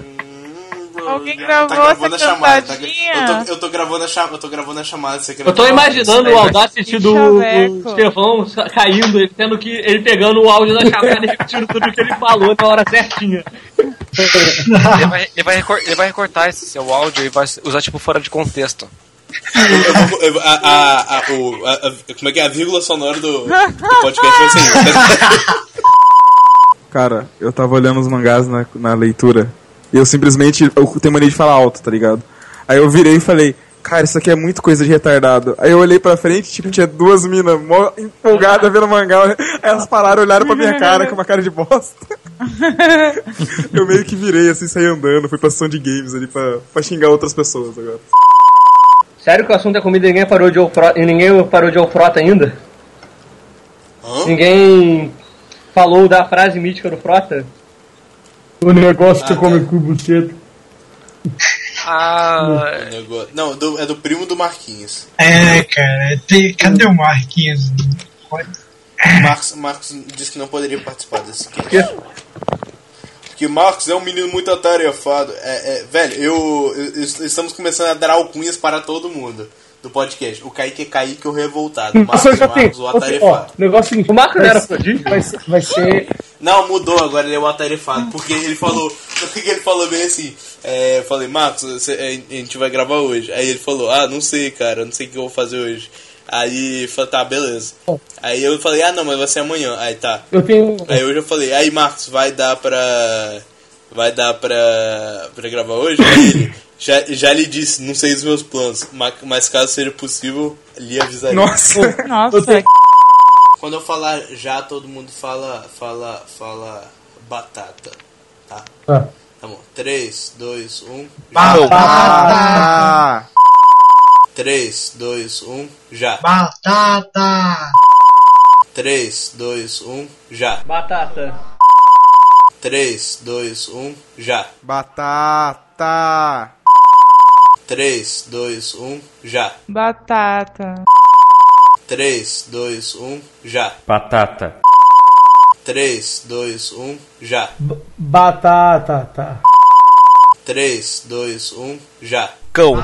[SPEAKER 1] Alguém gravou
[SPEAKER 2] Tá
[SPEAKER 1] essa
[SPEAKER 2] chamada. Tá...
[SPEAKER 1] cantadinha?
[SPEAKER 2] Eu, tô, eu, tô gravando a chamada, eu tô gravando a chamada. Você quer
[SPEAKER 4] Eu tô imaginando o Audacity do, do Estevão caindo, ele tendo que. ele pegando o áudio da chamada e repetindo tudo que ele falou na hora certinha.
[SPEAKER 8] Ele vai, ele vai recor- ele vai recortar esse seu áudio e vai usar tipo fora de contexto.
[SPEAKER 2] Eu vou- eu- a, a, a, o, a, a- como é que é? A vírgula sonora do, do podcast vai ser isso.
[SPEAKER 5] Cara, eu tava olhando os mangás na, na leitura e eu simplesmente eu tenho mania de falar alto, tá ligado? Aí eu virei e falei, cara, isso aqui é muito coisa de retardado. Aí eu olhei pra frente, tipo, tinha duas minas mó empolgadas vendo mangá. Aí elas pararam, olharam pra minha cara com uma cara de bosta. eu meio que virei assim, saí andando, fui pra sessão de games ali pra, pra xingar outras pessoas agora.
[SPEAKER 4] Sério que o assunto é comida e ninguém parou de Ofrota, e ninguém parou de Ofrota ainda? Ninguém falou da frase mítica do Frota?
[SPEAKER 7] O negócio que você come com buceta.
[SPEAKER 8] Ah,
[SPEAKER 2] O negócio- Não, do- é do primo do Marquinhos.
[SPEAKER 3] É, cara, tem- cadê o Marquinhos?
[SPEAKER 2] O Marcos, Marcos disse que não poderia participar desse cast. Porque o Marcos é um menino muito atarefado. É, é, velho, eu, eu- estamos começando a dar alcunhas para todo mundo do podcast. O Kaique é Kaique o revoltado. O Marcos, o
[SPEAKER 7] já tem.
[SPEAKER 2] Marcos o
[SPEAKER 7] Ó,
[SPEAKER 2] atarefado.
[SPEAKER 7] negócio seguinte.
[SPEAKER 4] O Marco não
[SPEAKER 7] vai
[SPEAKER 4] era?
[SPEAKER 7] Vai. Vai ser
[SPEAKER 2] Não, mudou agora, ele é o atarefado. Porque ele falou. Porque ele falou bem assim. É, eu falei, Marcos, você- a gente vai gravar hoje. Aí ele falou, ah, não sei, cara, não sei o que eu vou fazer hoje. Aí falou, tá, beleza. Aí eu falei, ah não, mas vai ser amanhã. Aí tá.
[SPEAKER 7] Eu tenho.
[SPEAKER 2] Aí hoje eu falei, aí Marcos, vai dar pra. Vai dar pra. pra gravar hoje? Aí ele. Já, já lhe disse, não sei os meus planos, ma- mas caso seja possível, lhe avisaria.
[SPEAKER 5] Nossa.
[SPEAKER 1] Nossa,
[SPEAKER 2] Quando eu falar já, todo mundo fala. fala. fala. batata. Tá?
[SPEAKER 7] Ah.
[SPEAKER 2] Tá bom. 3, 2, 1.
[SPEAKER 5] Ah!
[SPEAKER 2] 3, 2, 1, já.
[SPEAKER 3] Batata!
[SPEAKER 2] 3, 2, 1, já.
[SPEAKER 4] Batata.
[SPEAKER 2] 3, 2, 1, já.
[SPEAKER 5] Batata!
[SPEAKER 2] 3, 2, 1, já.
[SPEAKER 1] batata.
[SPEAKER 2] 3, 2, 1, já.
[SPEAKER 6] Batata.
[SPEAKER 2] 3, 2, 1, já.
[SPEAKER 7] Batata, tá.
[SPEAKER 2] 3, 2, 1, já.
[SPEAKER 8] cão.